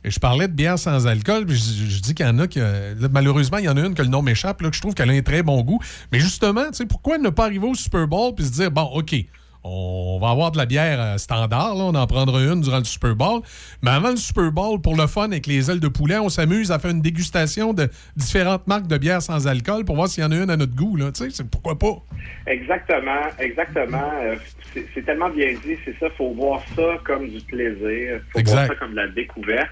je parlais de bière sans alcool, puis je, je dis qu'il y en a qui. euh, là, malheureusement, il y en a une que le nom m'échappe, là, que je trouve qu'elle a un très bon goût. Mais justement, tu sais, pourquoi ne pas arriver au Super Bowl puis se dire, bon, OK. On va avoir de la bière euh, standard, là, on en prendra une durant le Super Bowl. Mais avant le Super Bowl, pour le fun, avec les ailes de poulet, on s'amuse à faire une dégustation de différentes marques de bière sans alcool pour voir s'il y en a une à notre goût. Là. Tu sais, c'est- pourquoi pas? Exactement, exactement. Euh, c'est c'est tellement bien dit, c'est ça, faut voir ça comme du plaisir, faut Exact. voir ça comme de la découverte.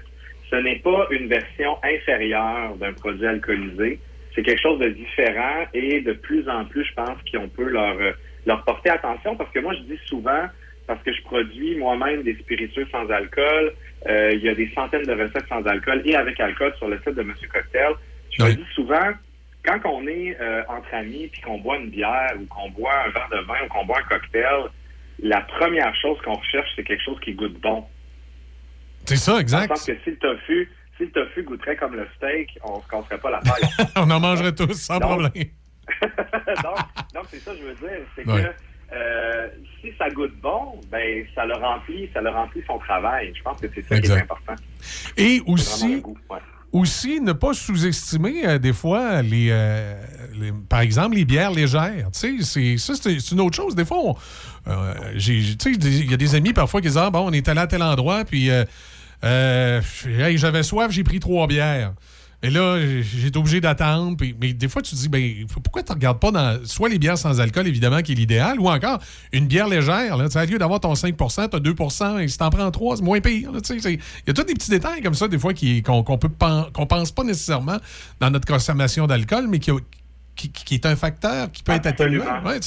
Ce n'est pas une version inférieure d'un produit alcoolisé, c'est quelque chose de différent et de plus en plus, je pense qu'on peut leur, euh, leur porter attention parce que moi, je dis souvent, parce que je produis moi-même des spiritueux sans alcool, euh, il y a des centaines de recettes sans alcool et avec alcool sur le site de Monsieur Cocktail. Je Oui. dis souvent, quand on est euh, entre amis puis qu'on boit une bière ou qu'on boit un verre de vin ou qu'on boit un cocktail, la première chose qu'on recherche, c'est quelque chose qui goûte bon. C'est ça, Je exact. pense que si le tofu, si le tofu goûterait comme le steak, on se casserait pas la tête. *laughs* on en mangerait tous sans Donc, problème. *laughs* donc, c'est ça que je veux dire, c'est Ouais. que euh, si ça goûte bon, ben ça le remplit, ça le remplit son travail. Je pense que c'est ça qui est important. Et aussi, le goût. ouais. aussi ne pas sous-estimer euh, des fois les, euh, les- par exemple les bières légères. Tu sais, c'est ça c'est c'est une autre chose. Des fois, euh, il y a des amis parfois qui disent ah bon, on est allé à tel endroit puis euh, hey, j'avais soif, j'ai pris trois bières. Et là, j'ai été obligé d'attendre. Mais des fois, tu te dis, ben, pourquoi tu ne regardes pas dans soit les bières sans alcool, évidemment, qui est l'idéal, ou encore une bière légère. Là, au lieu d'avoir ton 5 tu as 2% et si tu en prends 3, c'est moins pire. Il y a tous des petits détails comme ça, des fois, qu'on pen- qu'on pense pas nécessairement dans notre consommation d'alcool, mais qui, a- qui, qui est un facteur qui peut être atténuant. Absolument. Ouais.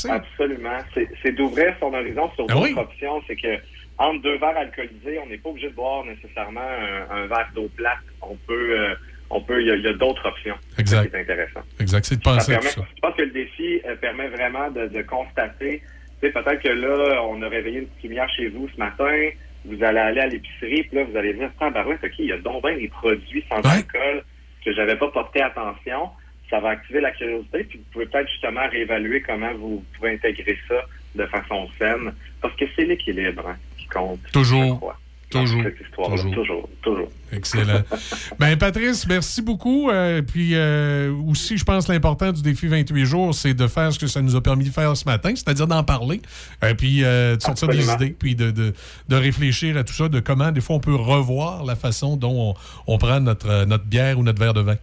C'est- d'ouvrir son horizon sur Ah d'autres oui. options. C'est que entre deux verres alcoolisés, on n'est pas obligé de boire nécessairement un, un verre d'eau plate. On peut, euh, on peut, il y a, il y a d'autres options. Exact. C'est intéressant. Exact, c'est de Ça penser permet- ça. Je pense que le défi euh, permet vraiment de, de constater. Tu sais, peut-être que là, on a réveillé une petite lumière chez vous ce matin. Vous allez aller à l'épicerie, puis là, vous allez dire, ah, barouette, OK, il y a donc bien des produits sans alcool que j'avais pas porté attention. Ça va activer la curiosité, puis vous pouvez peut-être justement réévaluer comment vous pouvez intégrer ça de façon saine. Parce que c'est l'équilibre hein, qui compte. Toujours. Toujours. Toujours. Toujours. Toujours. Excellent. *laughs* ben Patrice, merci beaucoup. Euh, puis euh, aussi, je pense l'important du défi 28 jours, c'est de faire ce que ça nous a permis de faire ce matin, c'est-à-dire d'en parler, euh, puis euh, de sortir des idées, puis de, de, de réfléchir à tout ça, de comment des fois on peut revoir la façon dont on, on prend notre, euh, notre bière ou notre verre de vin.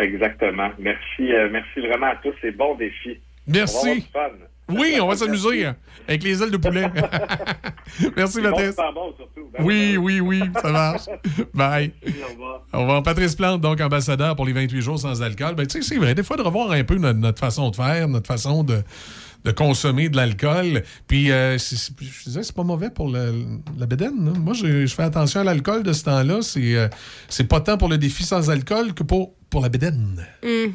Exactement. Merci, merci vraiment à tous. C'est bon défi. Merci. On va avoir du fun. Oui, on va s'amuser hein, avec les ailes de poulet. *laughs* merci bon, super bon, surtout. Ben Oui, oui, oui, ça marche. *laughs* Bye. Au revoir. Au revoir. Patrice Plante, donc ambassadeur pour les 28 jours sans alcool. Ben, tu sais, c'est vrai, des fois, de revoir un peu notre, notre façon de faire, notre façon de, de consommer de l'alcool. Puis, euh, je disais, c'est pas mauvais pour le- la bédaine. hein. Moi, je, je fais attention à l'alcool de ce temps-là. C'est euh, c'est pas tant pour le défi sans alcool que pour, pour la bédaine. Le,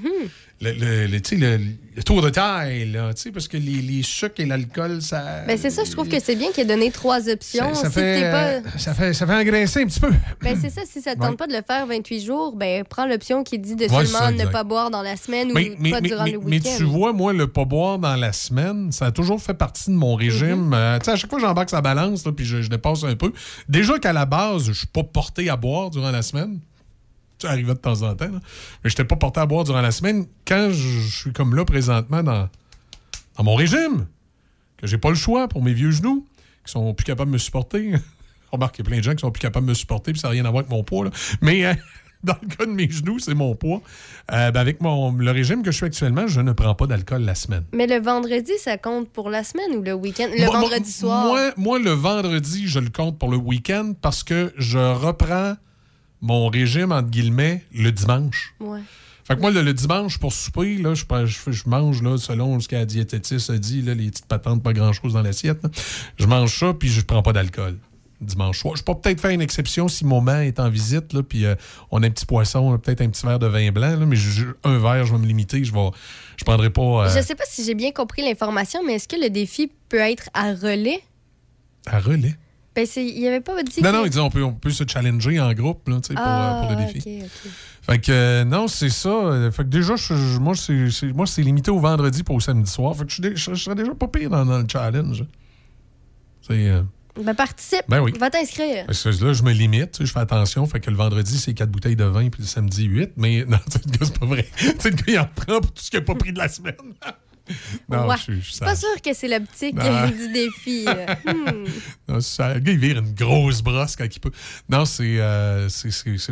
le- le- tour de taille, là, tu sais, parce que les, les sucres et l'alcool, ça... Ben, c'est ça, je trouve que c'est bien qu'il ait donné trois options. ça, ça Si fait, t'es pas- ça, fait, ça fait engraisser un petit peu. Ben, c'est ça, si ça Ouais. tente pas de le faire 28 jours, ben, prends l'option qui dit de Ouais, seulement ça, ne pas boire dans la semaine Mais, ou mais- pas mais- durant mais- le mais week-end. tu vois, moi, le pas boire dans la semaine, ça a toujours fait partie de mon régime. Mm-hmm. Euh, tu sais, à chaque fois que j'embarque sa balance, là, puis je, je dépasse un peu. Déjà qu'à la base, je suis pas porté à boire durant la semaine. Ça arrivait de temps en temps, là. mais je n'étais pas porté à boire durant la semaine. Quand je, suis comme là présentement dans, dans mon régime, que j'ai pas le choix pour mes vieux genoux, qui sont plus capables de me supporter. *laughs* Remarque, il y a plein de gens qui sont plus capables de me supporter, puis ça n'a rien à voir avec mon poids. là. Mais euh, *laughs* dans le cas de mes genoux, c'est mon poids. Euh, ben, avec mon, le régime que je suis actuellement, je ne prends pas d'alcool la semaine. Mais le vendredi, ça compte pour la semaine ou le week-end? Le Moi- vendredi soir? Moi, moi, le vendredi, je le compte pour le week-end parce que je reprends mon régime, entre guillemets, le dimanche. Ouais. Fait que moi, le, le dimanche, pour souper, là, je, je, je mange, là, selon ce que la diététiste a dit, là, les petites patentes, pas grand-chose dans l'assiette. Je mange ça, puis je prends pas d'alcool. Dimanche soir. Je peux peut-être faire une exception si maman est en visite, là, puis euh, on a un petit poisson, peut-être un petit verre de vin blanc, là, mais je- un verre, je vais me limiter. Je vais, je prendrai pas euh, Je sais pas si j'ai bien compris l'information, mais est-ce que le défi peut être à relais? à relais? Ben, c'est- il avait pas dit Non, que- non, il dit on peut, on peut se challenger en groupe là, pour, Ah, euh, pour le défi. Fait que euh, non, c'est ça. Fait que déjà, je- moi, c'est c'est- moi, c'est limité au vendredi pour au samedi soir. Fait que je, serais déjà pas pire dans, dans le challenge. C'est. euh, Ben, participe. Ben oui. Va t'inscrire. là, je me limite, je fais attention. Fait que le vendredi, c'est 4 bouteilles de vin, puis le samedi, 8. Mais *laughs* non, c'est pas vrai. *laughs* Tu sais, le gars, il en prend pour tout ce qu'il n'a pas pris de la semaine. *laughs* non, Ouais. je suis- pas sûr que c'est l'optique *laughs* du défi. euh. Hmm. *laughs* Non, ça. Le gars, il vire une grosse brosse quand il peut. Non, c'est. euh,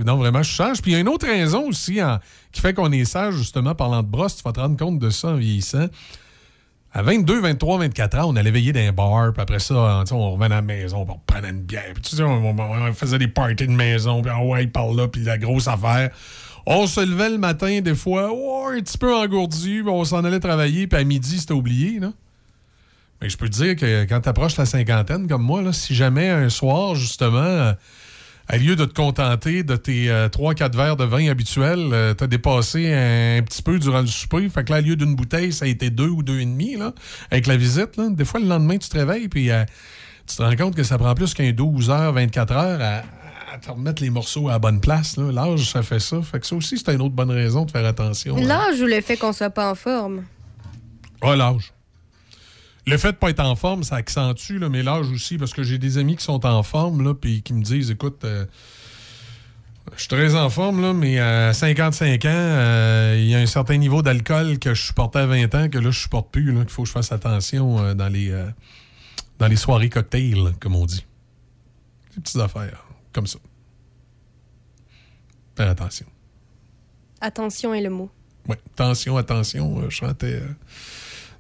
non, vraiment, je sage. Puis il y a une autre raison aussi hein, qui fait qu'on est sage, justement, parlant de brosse. Tu vas te rendre compte de ça en vieillissant. À 22, 23, 24 ans, on allait veiller dans un bar, puis après ça, hein, on revenait à la maison, on prenait une bière, puis tu sais, on, on- on faisait des parties de maison, puis ah ouais, par là, puis la grosse affaire. On se levait le matin, des fois, un petit peu engourdi, on s'en allait travailler, puis à midi, c'était oublié, là. Mais je peux te dire que quand tu approches la cinquantaine, comme moi, là, si jamais un soir, justement, euh, à lieu de te contenter de tes 3-4 verres de vin habituels, tu as dépassé un, un petit peu durant le souper. Fait que là, à lieu d'une bouteille, ça a été deux ou deux et demi, là, avec la visite. Là. Des fois, le lendemain, tu te réveilles, puis euh, tu te rends compte que ça prend plus qu'un 12 heures, 24 heures à, remettre les morceaux à la bonne place. L'âge, ça fait ça. Fait que ça aussi, c'est une autre bonne raison de faire attention. hein. L'âge ou le fait qu'on soit pas en forme? Ah, l'âge. Le fait de pas être en forme, ça accentue, là, mais l'âge aussi, parce que j'ai des amis qui sont en forme, là, puis qui me disent, écoute, euh, je suis très en forme, là, mais à 55 ans, euh, il y a un certain niveau d'alcool que je supportais à 20 ans, que là, je supporte plus, qu'il faut que je fasse attention euh, dans, les, dans les soirées cocktails, comme on dit. Des petites affaires, comme ça. Faire attention. Attention est le mot. Oui, attention, attention, euh, chantait euh,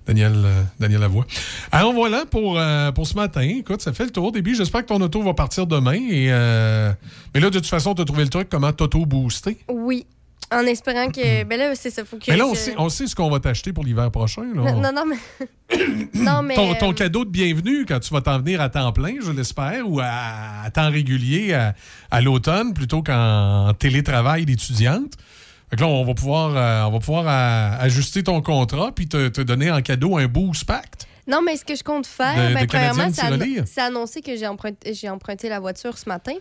Daniel, euh, Daniel Lavoie. Alors voilà pour, euh, pour ce matin. Écoute, ça fait le tour. Début, j'espère que ton auto va partir demain. Et, euh, mais là, de toute façon, tu as trouvé le truc, comment t'auto-booster? Oui. En espérant que. Ben là, c'est ça. Faut que. Mais là, on je- sait, on sait ce qu'on va t'acheter pour l'hiver prochain. là. Non, non, non, mais. *coughs* non, mais. ton, ton euh, cadeau de bienvenue quand tu vas t'en venir à temps plein, je l'espère, ou à, à temps régulier à, à l'automne plutôt qu'en télétravail d'étudiante. Fait que là, on va pouvoir, euh, on va pouvoir euh, ajuster ton contrat puis te, te donner en cadeau un boost pact. Non, mais ce que je compte faire, De- ben, de premièrement, c'est annoncé que j'ai emprunté, j'ai emprunté la voiture ce matin.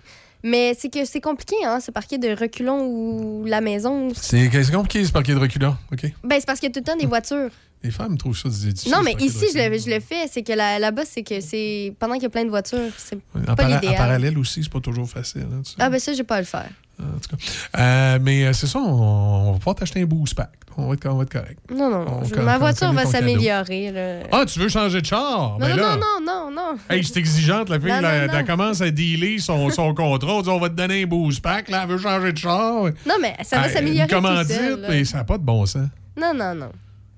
Mais c'est que c'est compliqué, hein, ce parquet de reculons ou la maison. C'est c'est compliqué ce parquet de reculons, OK? Ben, c'est parce qu'il y a tout le temps des voitures. Les femmes trouvent ça difficile. non, mais ici, je le, je le fais. C'est que là- là-bas, c'est que c'est. Pendant qu'il y a plein de voitures, c'est En, pas para- en l'idéal. parallèle aussi, c'est pas toujours facile. hein, tu sais. Ah, ben ça, j'ai pas à le faire. En tout cas. Euh, mais euh, c'est ça, on, on va pouvoir t'acheter un boost pact. On va être, on va être correct. Non, non. On je- ma voiture va s'améliorer. là. Ah, tu veux changer de char? non, Ben non, là. non, non, non, non. Hey, c'est exigeante, la fille. Non, elle commence à dealer son, *laughs* son contrat. On dit, on va te donner un boost pack. Là, elle veut changer de char. Non, mais ça va Hey, s'améliorer. Une tout commandite, seul, mais ça n'a pas de bon sens. Non, non, non.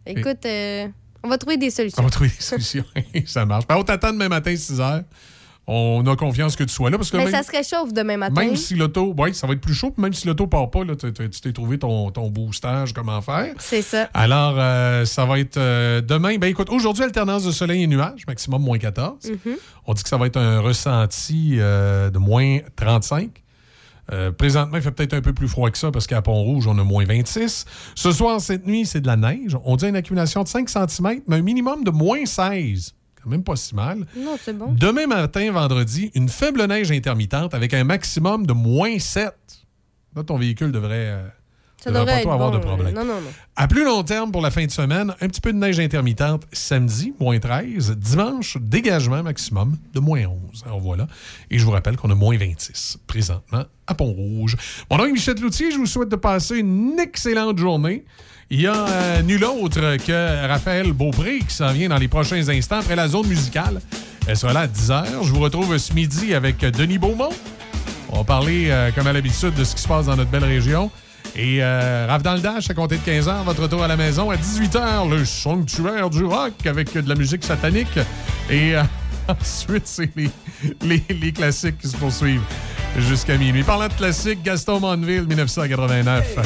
Écoute, euh, on va trouver des solutions. On va trouver des solutions. *laughs* ça marche. Ben, on t'attend demain matin, 6 h. On a confiance que tu sois là. Parce que Mais même, ça se réchauffe demain matin. même si l'auto. Oui, ça va être plus chaud. puis Même si l'auto part pas, là, tu t'es trouvé ton, ton boostage, comment faire. C'est ça. Alors, euh, ça va être euh, demain. Ben écoute, aujourd'hui, alternance de soleil et nuages, maximum moins 14. Mhm. On dit que ça va être un ressenti euh, de moins 35. Euh, présentement, il fait peut-être un peu plus froid que ça parce qu'à Pont-Rouge, on a moins 26. Ce soir, cette nuit, c'est de la neige. On dit une accumulation de 5 cm, mais un minimum de moins 16. Quand même pas si mal. Non, c'est bon. Demain matin, vendredi, une faible neige intermittente avec un maximum de moins 7. Là, ton véhicule devrait, euh, Ça devrait pas être trop avoir bon, de problème. Non, non, non. À plus long terme, pour la fin de semaine, un petit peu de neige intermittente samedi, moins 13. Dimanche, dégagement maximum de moins 11. Alors voilà. Et je vous rappelle qu'on a moins 26 présentement à Pont-Rouge. Mon nom est Michel Loutier. Je vous souhaite de passer une excellente journée. Il y a euh, nul autre que Raphaël Beaupré qui s'en vient dans les prochains instants après la zone musicale. Elle sera là à 10h. Je vous retrouve ce midi avec Denis Beaumont. On va parler, euh, comme à l'habitude, de ce qui se passe dans notre belle région. Et euh, Raph dans le Dash, à compter de 15h, votre retour à la maison. À 18h, le sanctuaire du rock avec de la musique satanique. Et euh, *laughs* ensuite, c'est les, les, les classiques qui se poursuivent jusqu'à minuit. Parlant de classiques, Gaston Monville, 1989.